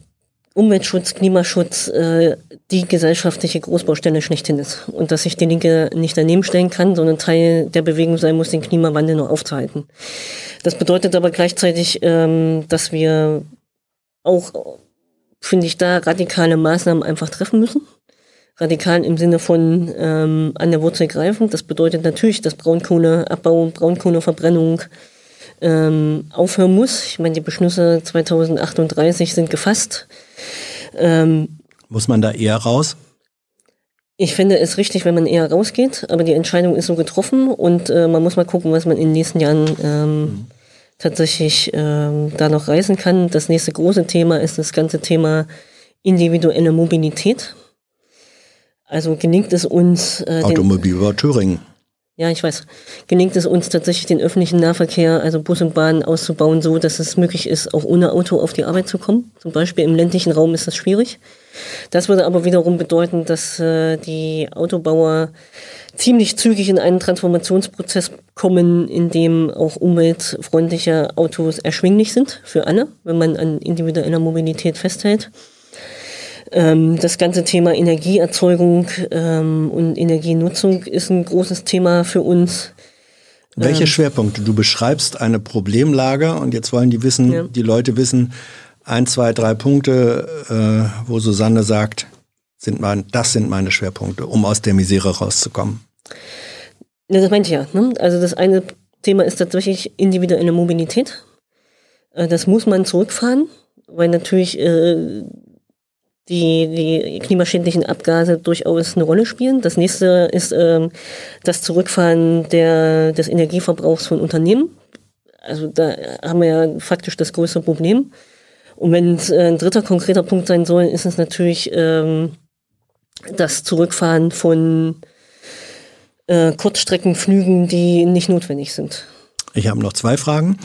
Umweltschutz, Klimaschutz äh, die gesellschaftliche Großbaustelle schlechthin ist und dass sich die Linke nicht daneben stellen kann, sondern Teil der Bewegung sein muss, den Klimawandel noch aufzuhalten. Das bedeutet aber gleichzeitig, ähm, dass wir auch, finde ich, da radikale Maßnahmen einfach treffen müssen. Radikal im Sinne von ähm, an der Wurzel greifen. Das bedeutet natürlich, dass Braunkohleabbau, Braunkohleverbrennung, ähm, aufhören muss. Ich meine, die Beschlüsse 2038 sind gefasst. Ähm, muss man da eher raus? Ich finde es richtig, wenn man eher rausgeht, aber die Entscheidung ist so getroffen und äh, man muss mal gucken, was man in den nächsten Jahren ähm, mhm. tatsächlich ähm, da noch reisen kann. Das nächste große Thema ist das ganze Thema individuelle Mobilität. Also gelingt es uns. Äh, Automobil über Thüringen. Ja, ich weiß. Gelingt es uns tatsächlich, den öffentlichen Nahverkehr, also Bus und Bahn auszubauen, so dass es möglich ist, auch ohne Auto auf die Arbeit zu kommen? Zum Beispiel im ländlichen Raum ist das schwierig. Das würde aber wiederum bedeuten, dass äh, die Autobauer ziemlich zügig in einen Transformationsprozess kommen, in dem auch umweltfreundliche Autos erschwinglich sind für alle, wenn man an individueller Mobilität festhält. Ähm, das ganze Thema Energieerzeugung ähm, und Energienutzung ist ein großes Thema für uns. Welche Ähm. Schwerpunkte? Du beschreibst eine Problemlage und jetzt wollen die wissen, Ja. die Leute wissen, ein, zwei, drei Punkte, äh, wo Susanne sagt, sind mein, das sind meine Schwerpunkte, um aus der Misere rauszukommen. Ja, das meinte ich ja. Ne? Also das eine Thema ist tatsächlich individuelle Mobilität. Äh, Das muss man zurückfahren, weil natürlich äh, die, die klimaschädlichen Abgase durchaus eine Rolle spielen. Das nächste ist ähm, das Zurückfahren der, des Energieverbrauchs von Unternehmen. Also da haben wir ja faktisch das größte Problem. Und wenn es äh, ein dritter konkreter Punkt sein soll, ist es natürlich ähm, das Zurückfahren von äh, Kurzstreckenflügen, die nicht notwendig sind. Ich habe noch zwei Fragen.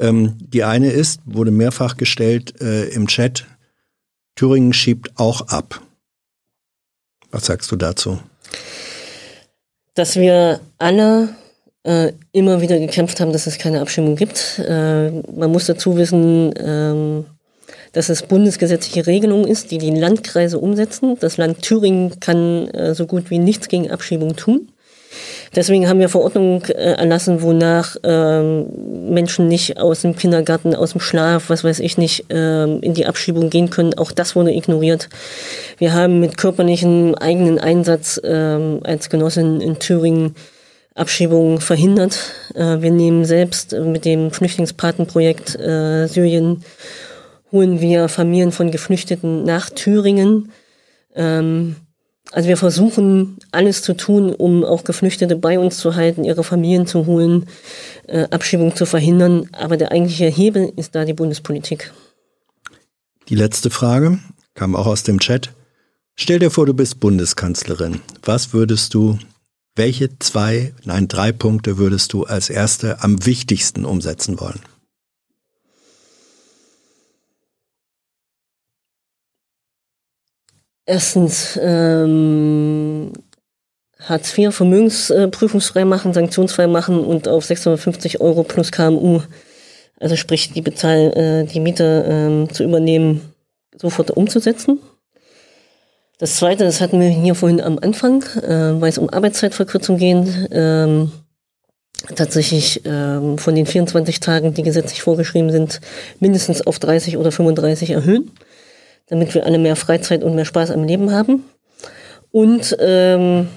Ähm, die eine ist, wurde mehrfach gestellt äh, im Chat, Thüringen schiebt auch ab. Was sagst du dazu? Dass wir alle äh, immer wieder gekämpft haben, dass es keine Abstimmung gibt. Äh, man muss dazu wissen, ähm, dass es bundesgesetzliche Regelung ist, die die Landkreise umsetzen. Das Land Thüringen kann äh, so gut wie nichts gegen Abschiebung tun. Deswegen haben wir Verordnungen äh, erlassen, wonach ähm, Menschen nicht aus dem Kindergarten, aus dem Schlaf, was weiß ich nicht, ähm, in die Abschiebung gehen können. Auch das wurde ignoriert. Wir haben mit körperlichem eigenen Einsatz ähm, als Genossin in Thüringen Abschiebungen verhindert. Äh, wir nehmen selbst mit dem Flüchtlingspatenprojekt äh, Syrien holen wir Familien von Geflüchteten nach Thüringen. Ähm, also wir versuchen alles zu tun, um auch Geflüchtete bei uns zu halten, ihre Familien zu holen, äh, Abschiebung zu verhindern. Aber der eigentliche Hebel ist da die Bundespolitik. Die letzte Frage kam auch aus dem Chat. Stell dir vor, du bist Bundeskanzlerin. Was würdest du, welche zwei, nein, drei Punkte würdest du als erste am wichtigsten umsetzen wollen? Erstens ähm, Hartz IV vermögensprüfungsfrei machen, sanktionsfrei machen und auf 650 Euro plus KMU, also sprich die Bezahl, äh, die Miete ähm, zu übernehmen, sofort umzusetzen. Das zweite, das hatten wir hier vorhin am Anfang, äh, weil es um Arbeitszeitverkürzung geht, ähm, tatsächlich ähm, von den 24 Tagen, die gesetzlich vorgeschrieben sind, mindestens auf 30 oder 35 erhöhen damit wir alle mehr Freizeit und mehr Spaß am Leben haben. Und ähm,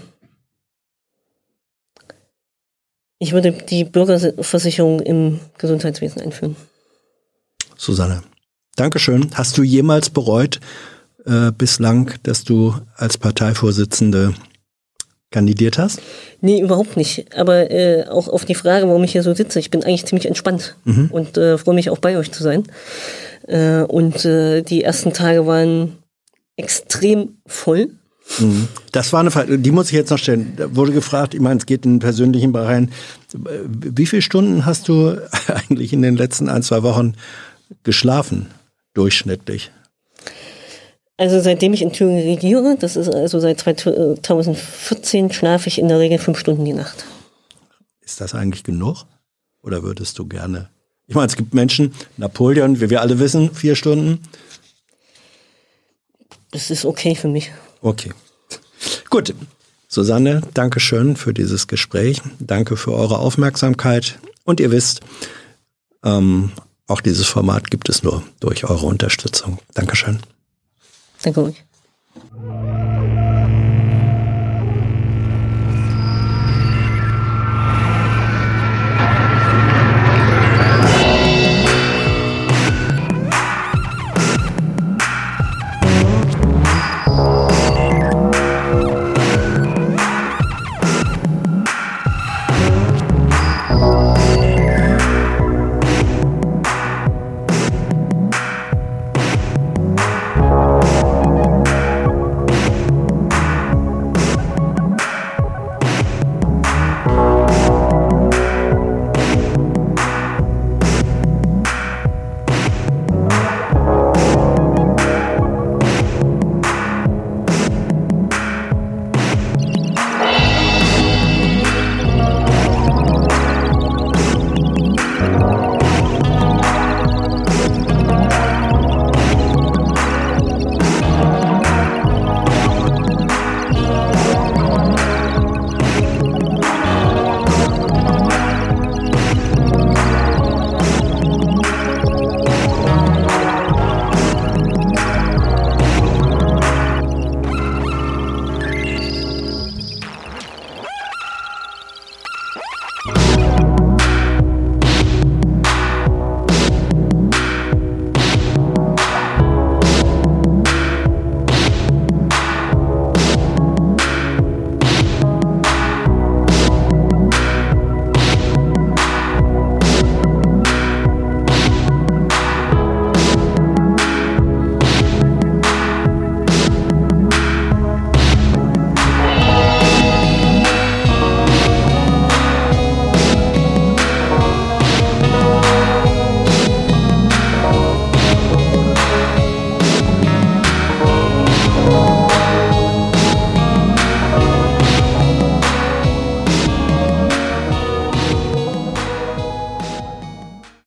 ich würde die Bürgerversicherung im Gesundheitswesen einführen. Susanne, Dankeschön. Hast du jemals bereut äh, bislang, dass du als Parteivorsitzende kandidiert hast? Nee, überhaupt nicht. Aber äh, auch auf die Frage, warum ich hier so sitze, ich bin eigentlich ziemlich entspannt und äh, freue mich auch bei euch zu sein. Äh, und äh, die ersten Tage waren extrem voll. Das war eine Frage, die muss ich jetzt noch stellen. Da wurde gefragt, ich meine, es geht in den persönlichen Bereich rein. Wie viele Stunden hast du eigentlich in den letzten ein, zwei Wochen geschlafen, durchschnittlich? Also seitdem ich in Thüringen regiere, das ist also seit 2014, schlafe ich in der Regel fünf Stunden die Nacht. Ist das eigentlich genug? Oder würdest du gerne? Ich meine, es gibt Menschen, Napoleon, wie wir alle wissen, vier Stunden. Das ist okay für mich. Okay. Gut. Susanne, danke schön für dieses Gespräch. Danke für eure Aufmerksamkeit. Und ihr wisst, ähm, auch dieses Format gibt es nur durch eure Unterstützung. Dankeschön. Danke euch.